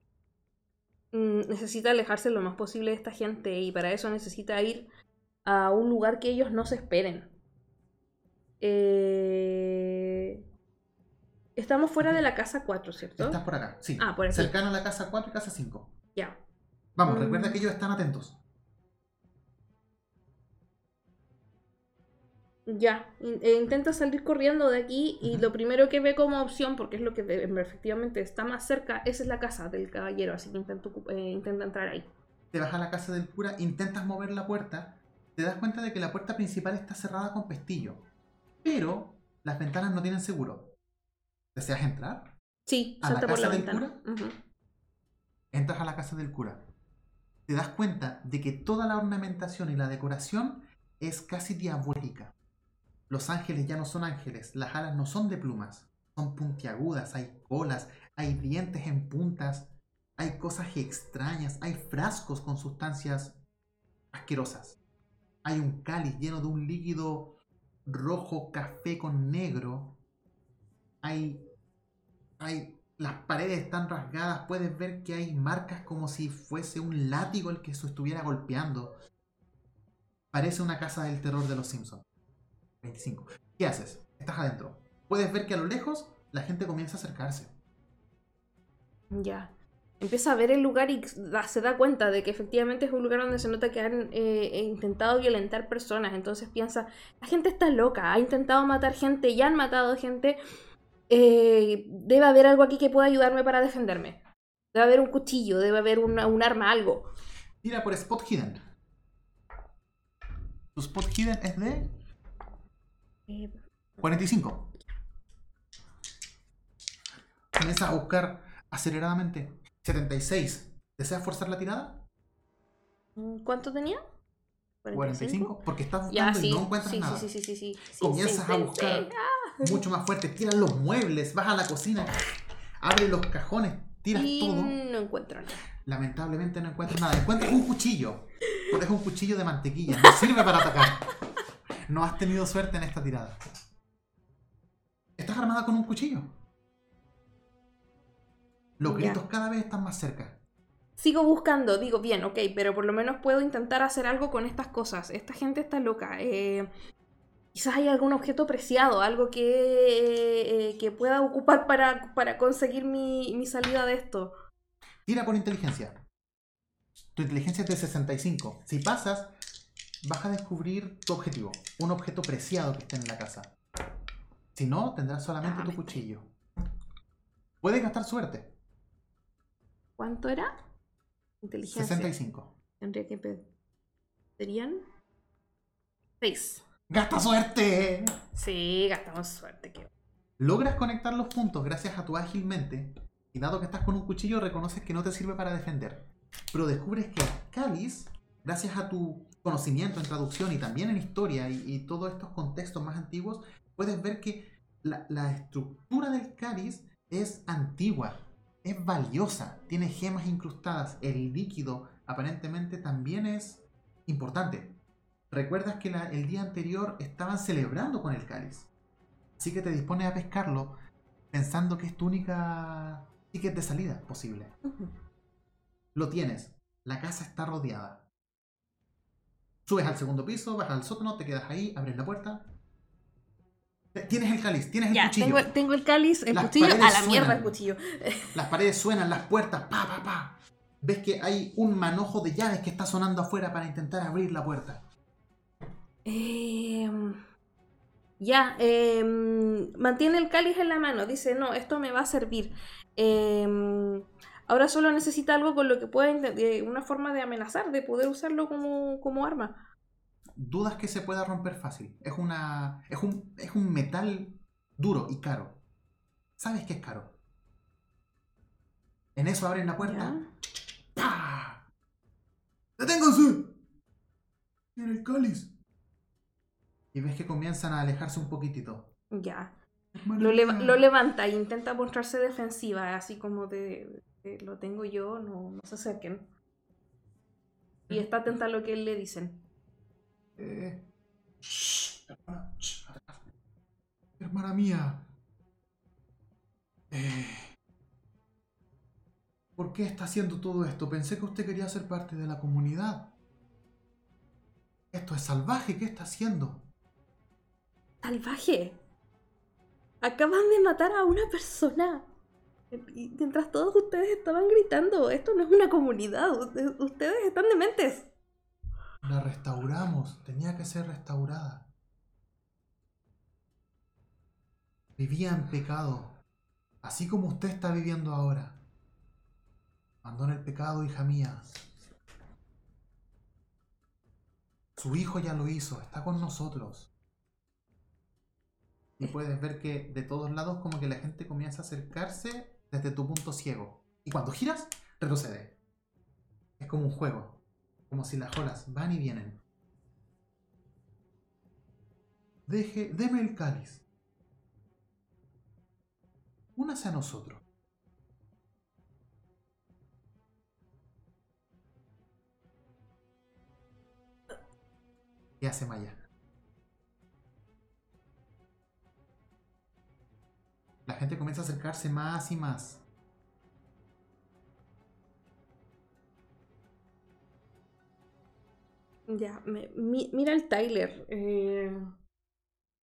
Mm, necesita alejarse lo más posible de esta gente y para eso necesita ir a un lugar que ellos no se esperen. Eh, Estamos fuera de la casa 4, ¿cierto? Estás por acá, sí. Ah, por aquí. Cercano a la casa 4 y casa 5. Ya. Vamos, Mm. recuerda que ellos están atentos. Ya, eh, intenta salir corriendo de aquí y lo primero que ve como opción, porque es lo que ve- efectivamente está más cerca, esa es la casa del caballero, así que eh, intenta entrar ahí. Te vas a la casa del cura, intentas mover la puerta, te das cuenta de que la puerta principal está cerrada con pestillo. Pero las ventanas no tienen seguro. ¿Deseas entrar? Sí, ¿A la salta por la casa del ventana. Ujú. Entras a la casa del cura. Te das cuenta de que toda la ornamentación y la decoración es casi diabólica. Los ángeles ya no son ángeles, las alas no son de plumas, son puntiagudas, hay colas, hay dientes en puntas, hay cosas extrañas, hay frascos con sustancias asquerosas. Hay un cáliz lleno de un líquido rojo café con negro. Hay hay, las paredes están rasgadas, puedes ver que hay marcas como si fuese un látigo el que se estuviera golpeando. Parece una casa del terror de los Simpsons. 25. ¿Qué haces? Estás adentro. Puedes ver que a lo lejos la gente comienza a acercarse. Ya. Empieza a ver el lugar y da- se da cuenta de que efectivamente es un lugar donde se nota que han eh, intentado violentar personas. Entonces piensa, la gente está loca, ha intentado matar gente, ya han matado gente. eh, debe haber algo aquí que pueda ayudarme para defenderme. Debe haber un cuchillo, debe haber una- un arma, algo. Tira por Spot Hidden. Tu Spot Hidden es de Eh, 45. Comienzas a buscar aceleradamente. 76. ¿Deseas forzar la tirada? ¿Cuánto tenía? 45. Porque estás Ya, buscando sí. y no encuentras sí, nada. sí, sí, sí, sí, sí. Comienzas a buscar mucho más fuerte. Tiras los muebles, vas a la cocina, abres los cajones, tiras Y todo. no encuentro nada. Lamentablemente no encuentras nada. Encuentras un cuchillo. Pero es un cuchillo de mantequilla. No sirve para atacar. No has tenido suerte en esta tirada. ¿Estás armada con un cuchillo? Los Ya. gritos cada vez están más cerca. Sigo buscando, digo, bien, ok, pero por lo menos puedo intentar hacer algo con estas cosas. Esta gente está loca. eh, quizás hay algún objeto preciado, algo que, eh, que pueda ocupar para, para conseguir mi, mi salida de esto. Tira por inteligencia. Tu inteligencia es de 65. Si pasas, vas a descubrir tu objetivo. Un objeto preciado que esté en la casa. Si no, tendrás solamente Ah, tu me- cuchillo. Puedes gastar suerte. ¿Cuánto era? Inteligencia. 65. Tendría que ¿Serían? Seis. ¡Gasta suerte! Sí, gastamos suerte. Que... Logras conectar los puntos gracias a tu ágil mente. Y dado que estás con un cuchillo, reconoces que no te sirve para defender. Pero descubres que cáliz, gracias a tu conocimiento en traducción y también en historia y, y todos estos contextos más antiguos, puedes ver que la, la estructura del cáliz es antigua, es valiosa, tiene gemas incrustadas. El líquido aparentemente también es importante. Recuerdas que la- el día anterior estaban celebrando con el cáliz. Así que te dispones a pescarlo pensando que es tu única ticket de salida posible. Lo tienes. La casa está rodeada. Subes al segundo piso, vas al sótano, te quedas ahí, abres la puerta. Eh, Tienes el cáliz, tienes el Ya, cuchillo. tengo, tengo el cáliz, el Las cuchillo, a la mierda el cuchillo. [LAUGHS] Las paredes suenan, las puertas, pa, pa, pa. Ves que hay un manojo de llaves que está sonando afuera para intentar abrir la puerta. Em, ya, em, mantiene el cáliz en la mano. Dice, no, esto me va a servir. Em, ahora solo necesita algo con lo que pueda, una forma de amenazar, de poder usarlo como, como arma. Dudas que se pueda romper fácil. Es una. Es un, es un metal duro y caro. Sabes que es caro. En eso abren la puerta. ¡Pah! ¡Deténganse! Tiene el cáliz. Y ves que comienzan a alejarse un poquitito. Ya. Lo, leva- mía. lo levanta e intenta mostrarse defensiva, así como de, de, lo tengo yo, no, no se acerquen. Y está atenta a lo que le dicen. Eh, shh, hermana, shh. Hermana mía. Eh, ¿Por qué está haciendo todo esto? Pensé que usted quería ser parte de la comunidad. Esto es salvaje. ¿Qué está haciendo? ¡Salvaje! Acaban de matar a una persona. Y mientras todos ustedes estaban gritando, esto no es una comunidad, ustedes, ustedes están dementes. La restauramos. Tenía que ser restaurada. Vivía en pecado. Así como usted está viviendo ahora. Abandona el pecado, hija mía. Su hijo ya lo hizo. Está con nosotros. Y puedes ver que de todos lados como que la gente comienza a acercarse desde tu punto ciego. Y cuando giras, retrocede. Es como un juego. Como si las olas van y vienen. Deje, deme el cáliz. Únase a nosotros. ¿Qué hace Maya? La gente comienza a acercarse más y más. Ya, me- mi- mira el Tyler. eh,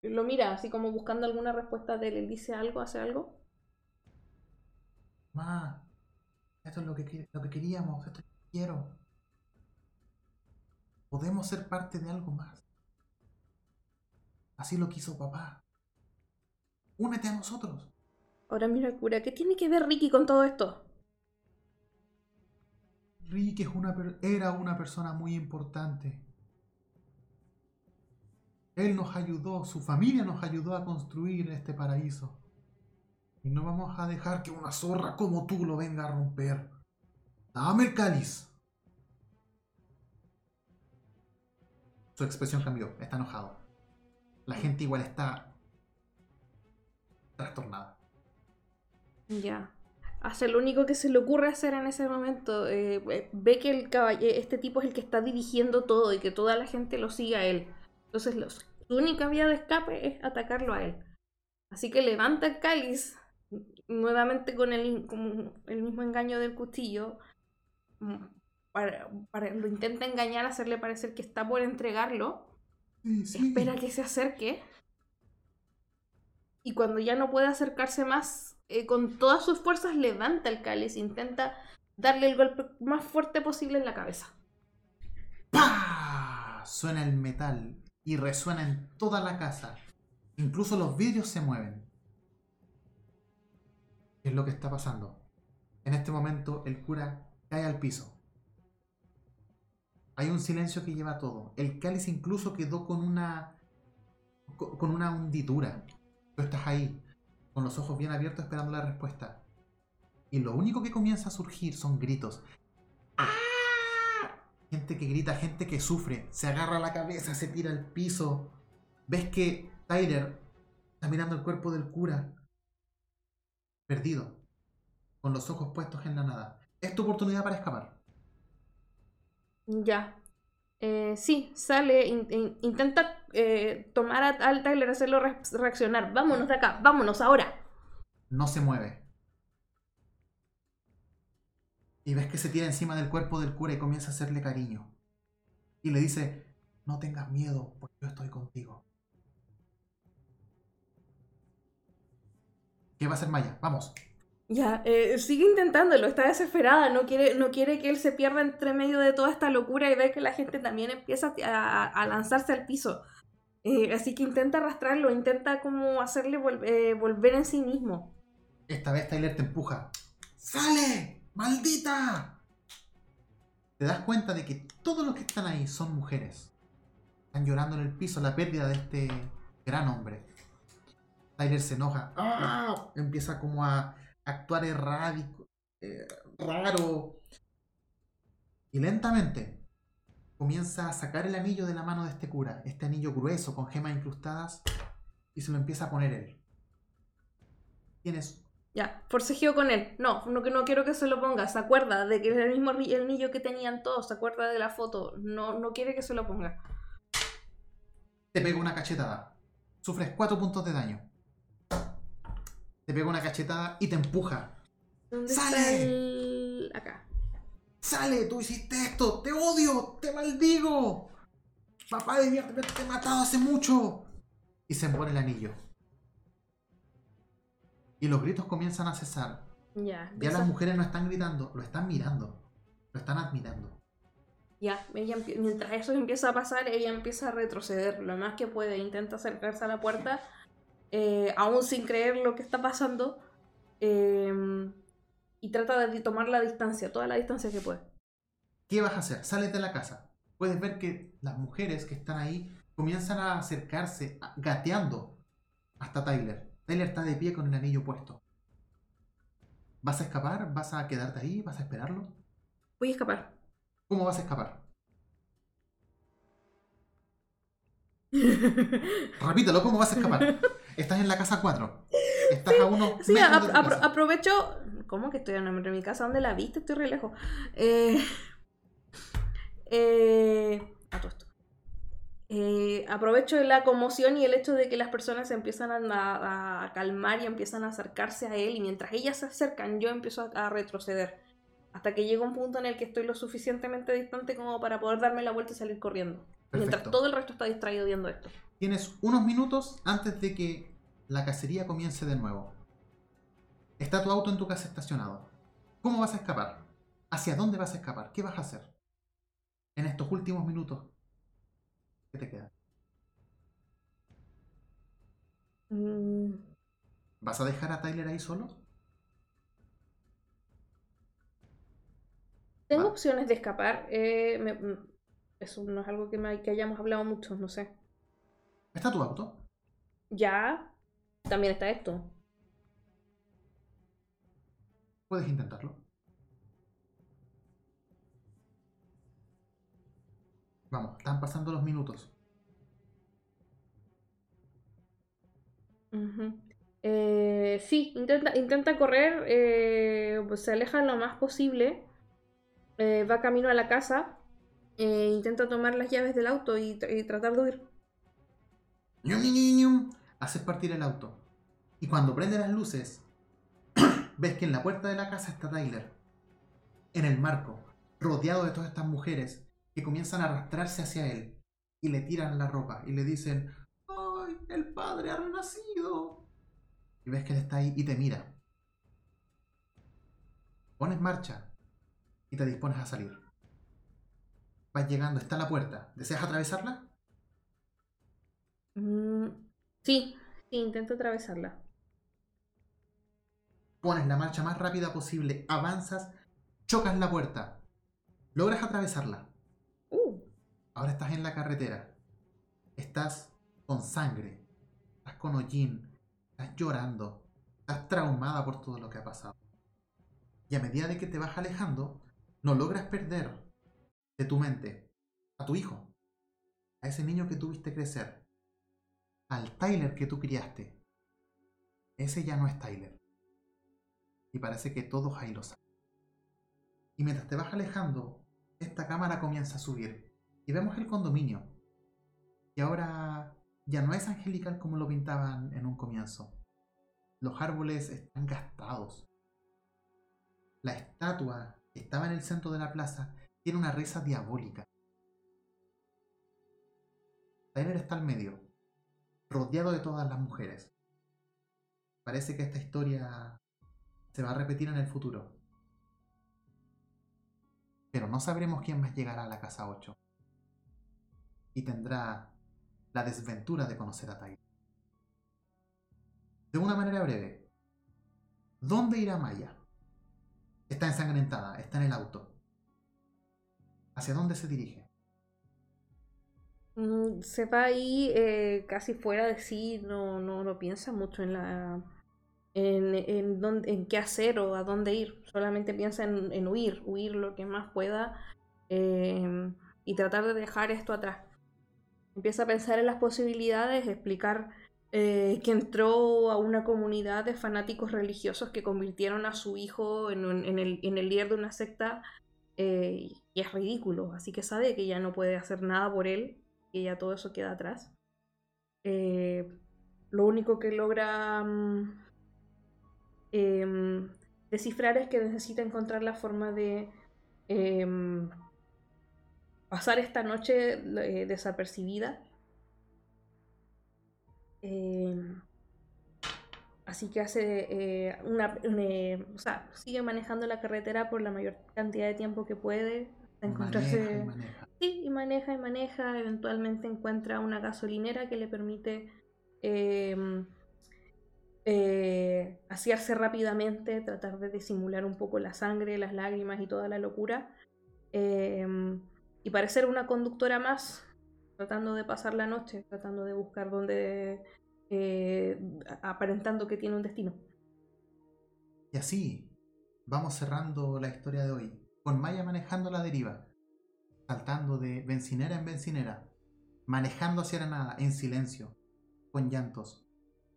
lo mira así como buscando alguna respuesta de él. Él dice algo, hace algo. Ma, esto es lo que, que- lo que queríamos, esto es lo que quiero. Podemos ser parte de algo más. Así lo quiso papá. Únete a nosotros. Ahora mira cura. ¿Qué tiene que ver Ricky con todo esto? Rick es una era una persona muy importante. Él nos ayudó, su familia nos ayudó a construir este paraíso. Y no vamos a dejar que una zorra como tú lo venga a romper. Dame el cáliz. Su expresión cambió, está enojado. La gente igual está trastornada. Ya. Hace lo único que se le ocurre hacer en ese momento. eh, eh, ve que el caballe- este tipo es el que está dirigiendo todo y que toda la gente lo sigue a él. Entonces los- su única vía de escape es atacarlo a él. Así que levanta el cáliz nuevamente con el, con el mismo engaño del cuchillo. mm, Para, para- lo intenta engañar, hacerle parecer que está por entregarlo. Sí, sí. Espera que se acerque. Y cuando ya no puede acercarse más, eh, con todas sus fuerzas levanta el cáliz, intenta darle el golpe más fuerte posible en la cabeza. ¡Pah! Suena el metal y resuena en toda la casa. Incluso los vidrios se mueven. ¿Qué es lo que está pasando? En este momento el cura cae al piso. Hay un silencio que lleva todo. El cáliz incluso quedó con una co- con una hundidura. Tú estás ahí, con los ojos bien abiertos esperando la respuesta. Y lo único que comienza a surgir son gritos. Gente que grita, gente que sufre, se agarra la cabeza, se tira al piso. Ves que Tyler está mirando el cuerpo del cura, perdido, con los ojos puestos en la nada. Es tu oportunidad para escapar. Ya. Eh, sí, sale, in- in- intenta eh, tomar a, al Tyler, hacerlo re- reaccionar. Vámonos de acá, vámonos ahora. No se mueve. Y ves que se tira encima del cuerpo del cura y comienza a hacerle cariño. Y le dice, no tengas miedo, porque yo estoy contigo. ¿Qué va a hacer Maya? Vamos. Ya, eh, sigue intentándolo, está desesperada, no quiere, no quiere que él se pierda entre medio de toda esta locura y ve que la gente también empieza a, a lanzarse al piso. Eh, así que intenta arrastrarlo, intenta como hacerle eh, volver en sí mismo. Esta vez Tyler te empuja. ¡Sale! ¡Maldita! Te das cuenta de que todos los que están ahí son mujeres. Están llorando en el piso la pérdida de este gran hombre. Tyler se enoja. ¡Ah! Empieza como a actuar errático, eh, raro. Y lentamente comienza a sacar el anillo de la mano de este cura. Este anillo grueso con gemas incrustadas. Y se lo empieza a poner él. Tienes Ya, forcejeo con él. No, no, que no quiero que se lo ponga. Se acuerda de que es el mismo anillo que tenían todos. Se acuerda de la foto. No, no quiere que se lo ponga. Te pega una cachetada. Sufres 4 puntos de daño. Te pega una cachetada y te empuja. ¿Dónde ¡Sale! está el...? Acá. ¡Sale! ¡Tú hiciste esto! ¡Te odio! ¡Te maldigo! ¡Papá debía haberte matado hace mucho! Y se pone el anillo. Y los gritos comienzan a cesar. Ya, Ya las mujeres no están gritando, lo están mirando. Lo están admirando. Ya, ella mientras eso empieza a pasar, ella empieza a retroceder lo más que puede, intenta acercarse a la puerta, eh, aún sin creer lo que está pasando, eh, y trata de tomar la distancia, toda la distancia que puede. ¿Qué vas a hacer? Sales de la casa. Puedes ver que las mujeres que están ahí comienzan a acercarse, gateando hasta Tyler. Tyler está de pie con el anillo puesto. ¿Vas a escapar? ¿Vas a quedarte ahí? ¿Vas a esperarlo? Voy a escapar. ¿Cómo vas a escapar? [LAUGHS] Repítelo, ¿cómo vas a escapar? [LAUGHS] Estás en la casa 4. Estás a unos Sí, metros de tu apro- casa. aprovecho. ¿Cómo que estoy en nombre de mi casa? ¿Dónde la viste? Estoy re lejos. Eh, eh, a todo esto. eh, aprovecho la conmoción y el hecho de que las personas se empiezan a, a, calmar y empiezan a acercarse a él y mientras ellas se acercan yo empiezo a, a retroceder hasta que llega un punto en el que estoy lo suficientemente distante como para poder darme la vuelta y salir corriendo. Mientras todo el resto está distraído viendo esto. Tienes unos minutos antes de que la cacería comience de nuevo. Está tu auto en tu casa estacionado. ¿Cómo vas a escapar? ¿Hacia dónde vas a escapar? ¿Qué vas a hacer? En estos últimos minutos. ¿Qué te queda? Mm. ¿Vas a dejar a Tyler ahí solo? Tengo opciones de escapar. Eh, mm, eso no es algo que, me, que hayamos hablado mucho, no sé. ¿Está tu auto? Ya. También está esto. Puedes intentarlo. Vamos, están pasando los minutos. eh, sí, intenta, intenta correr, eh, pues se aleja lo más posible. Eh, va camino a la casa. Intenta tomar las llaves del auto y, y tratar de huir. Haces partir el auto. Y cuando prende las luces, [CLEARS THROAT] ves que en la puerta de la casa está Tyler. En el marco, rodeado de todas estas mujeres que comienzan a arrastrarse hacia él y le tiran la ropa y le dicen, ¡ay, el padre ha renacido! Y ves que él está ahí y te mira. Pones marcha y te dispones a salir. Vas llegando, está la puerta. ¿Deseas atravesarla? Mm, sí, sí, intento atravesarla. Pones la marcha más rápida posible, avanzas, chocas la puerta, logras atravesarla. Uh. Ahora estás en la carretera. Estás con sangre, estás con hollín, estás llorando, estás traumada por todo lo que ha pasado. Y a medida de que te vas alejando, no logras perder de tu mente a tu hijo, a ese niño que tuviste crecer, al Tyler que tú criaste. Ese ya no es Tyler. Y parece que todos ahí lo saben. Y mientras te vas alejando, esta cámara comienza a subir. Y vemos el condominio. Y ahora ya no es angelical como lo pintaban en un comienzo. Los árboles están gastados. La estatua que estaba en el centro de la plaza tiene una risa diabólica. Tyler está al medio, rodeado de todas las mujeres. Parece que esta historia se va a repetir en el futuro. Pero no sabremos quién más llegará a la casa 8. Y tendrá la desventura de conocer a Tyler. De una manera breve, ¿dónde irá Maya? Está ensangrentada, está en el auto. ¿Hacia dónde se dirige? Mm, se va ahí eh, casi fuera de sí, no, no, no piensa mucho en la en, en, dónde, en qué hacer o a dónde ir. Solamente piensa en, en huir, huir lo que más pueda eh, y tratar de dejar esto atrás. Empieza a pensar en las posibilidades, explicar eh, que entró a una comunidad de fanáticos religiosos que convirtieron a su hijo en, en, el, el, líder de una secta eh, y es ridículo. Así que sabe que ya no puede hacer nada por él, que ya todo eso queda atrás. Eh, lo único que logra um, eh, descifrar es que necesita encontrar la forma de eh, pasar esta noche eh, desapercibida. Em, así que hace una, una, o sea, sigue manejando la carretera por la mayor cantidad de tiempo que puede. Encontrarse... Maneja. Sí, y maneja y maneja. Eventualmente encuentra una gasolinera que le permite eh, eh, rápidamente, tratar de disimular un poco la sangre, las lágrimas y toda la locura. Eh, y parecer una conductora más, tratando de pasar la noche, tratando de buscar dónde, eh, aparentando que tiene un destino. Y así vamos cerrando la historia de hoy, con Maya manejando la deriva, saltando de bencinera en bencinera, manejando hacia la nada, en silencio, con llantos.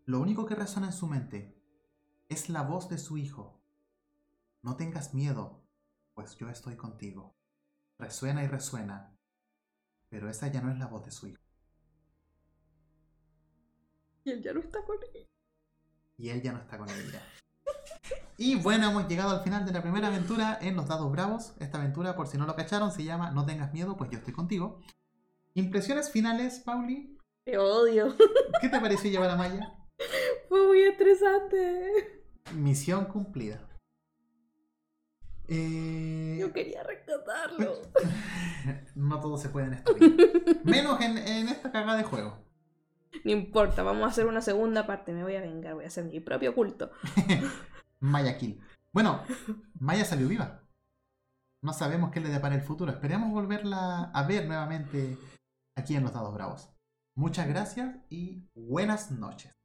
Lo único que resona en su mente es la voz de su hijo. No tengas miedo, pues yo estoy contigo. Resuena y resuena, pero esa ya no es la voz de su hijo. Y él ya no está con ella. Y él ya no está con ella. Y bueno, hemos llegado al final de la primera aventura en Los Dados Bravos. Esta aventura, por si no lo cacharon, se llama No tengas miedo, pues yo estoy contigo. Impresiones finales, Pauli. Te odio. [LAUGHS] ¿Qué te pareció llevar a Maya? Fue muy estresante. Misión cumplida. Eh, Yo quería rescatarlo. [LAUGHS] no todo se puede en esta vida. Menos en, en esta cagada de juego. No importa, vamos a hacer una segunda parte. Me voy a vengar, voy a hacer mi propio culto. [LAUGHS] Maya Kill. Bueno, [LAUGHS] Maya salió viva. No sabemos qué le depara el futuro. Esperemos volverla a ver nuevamente aquí en Los Dados Bravos. Muchas gracias y buenas noches.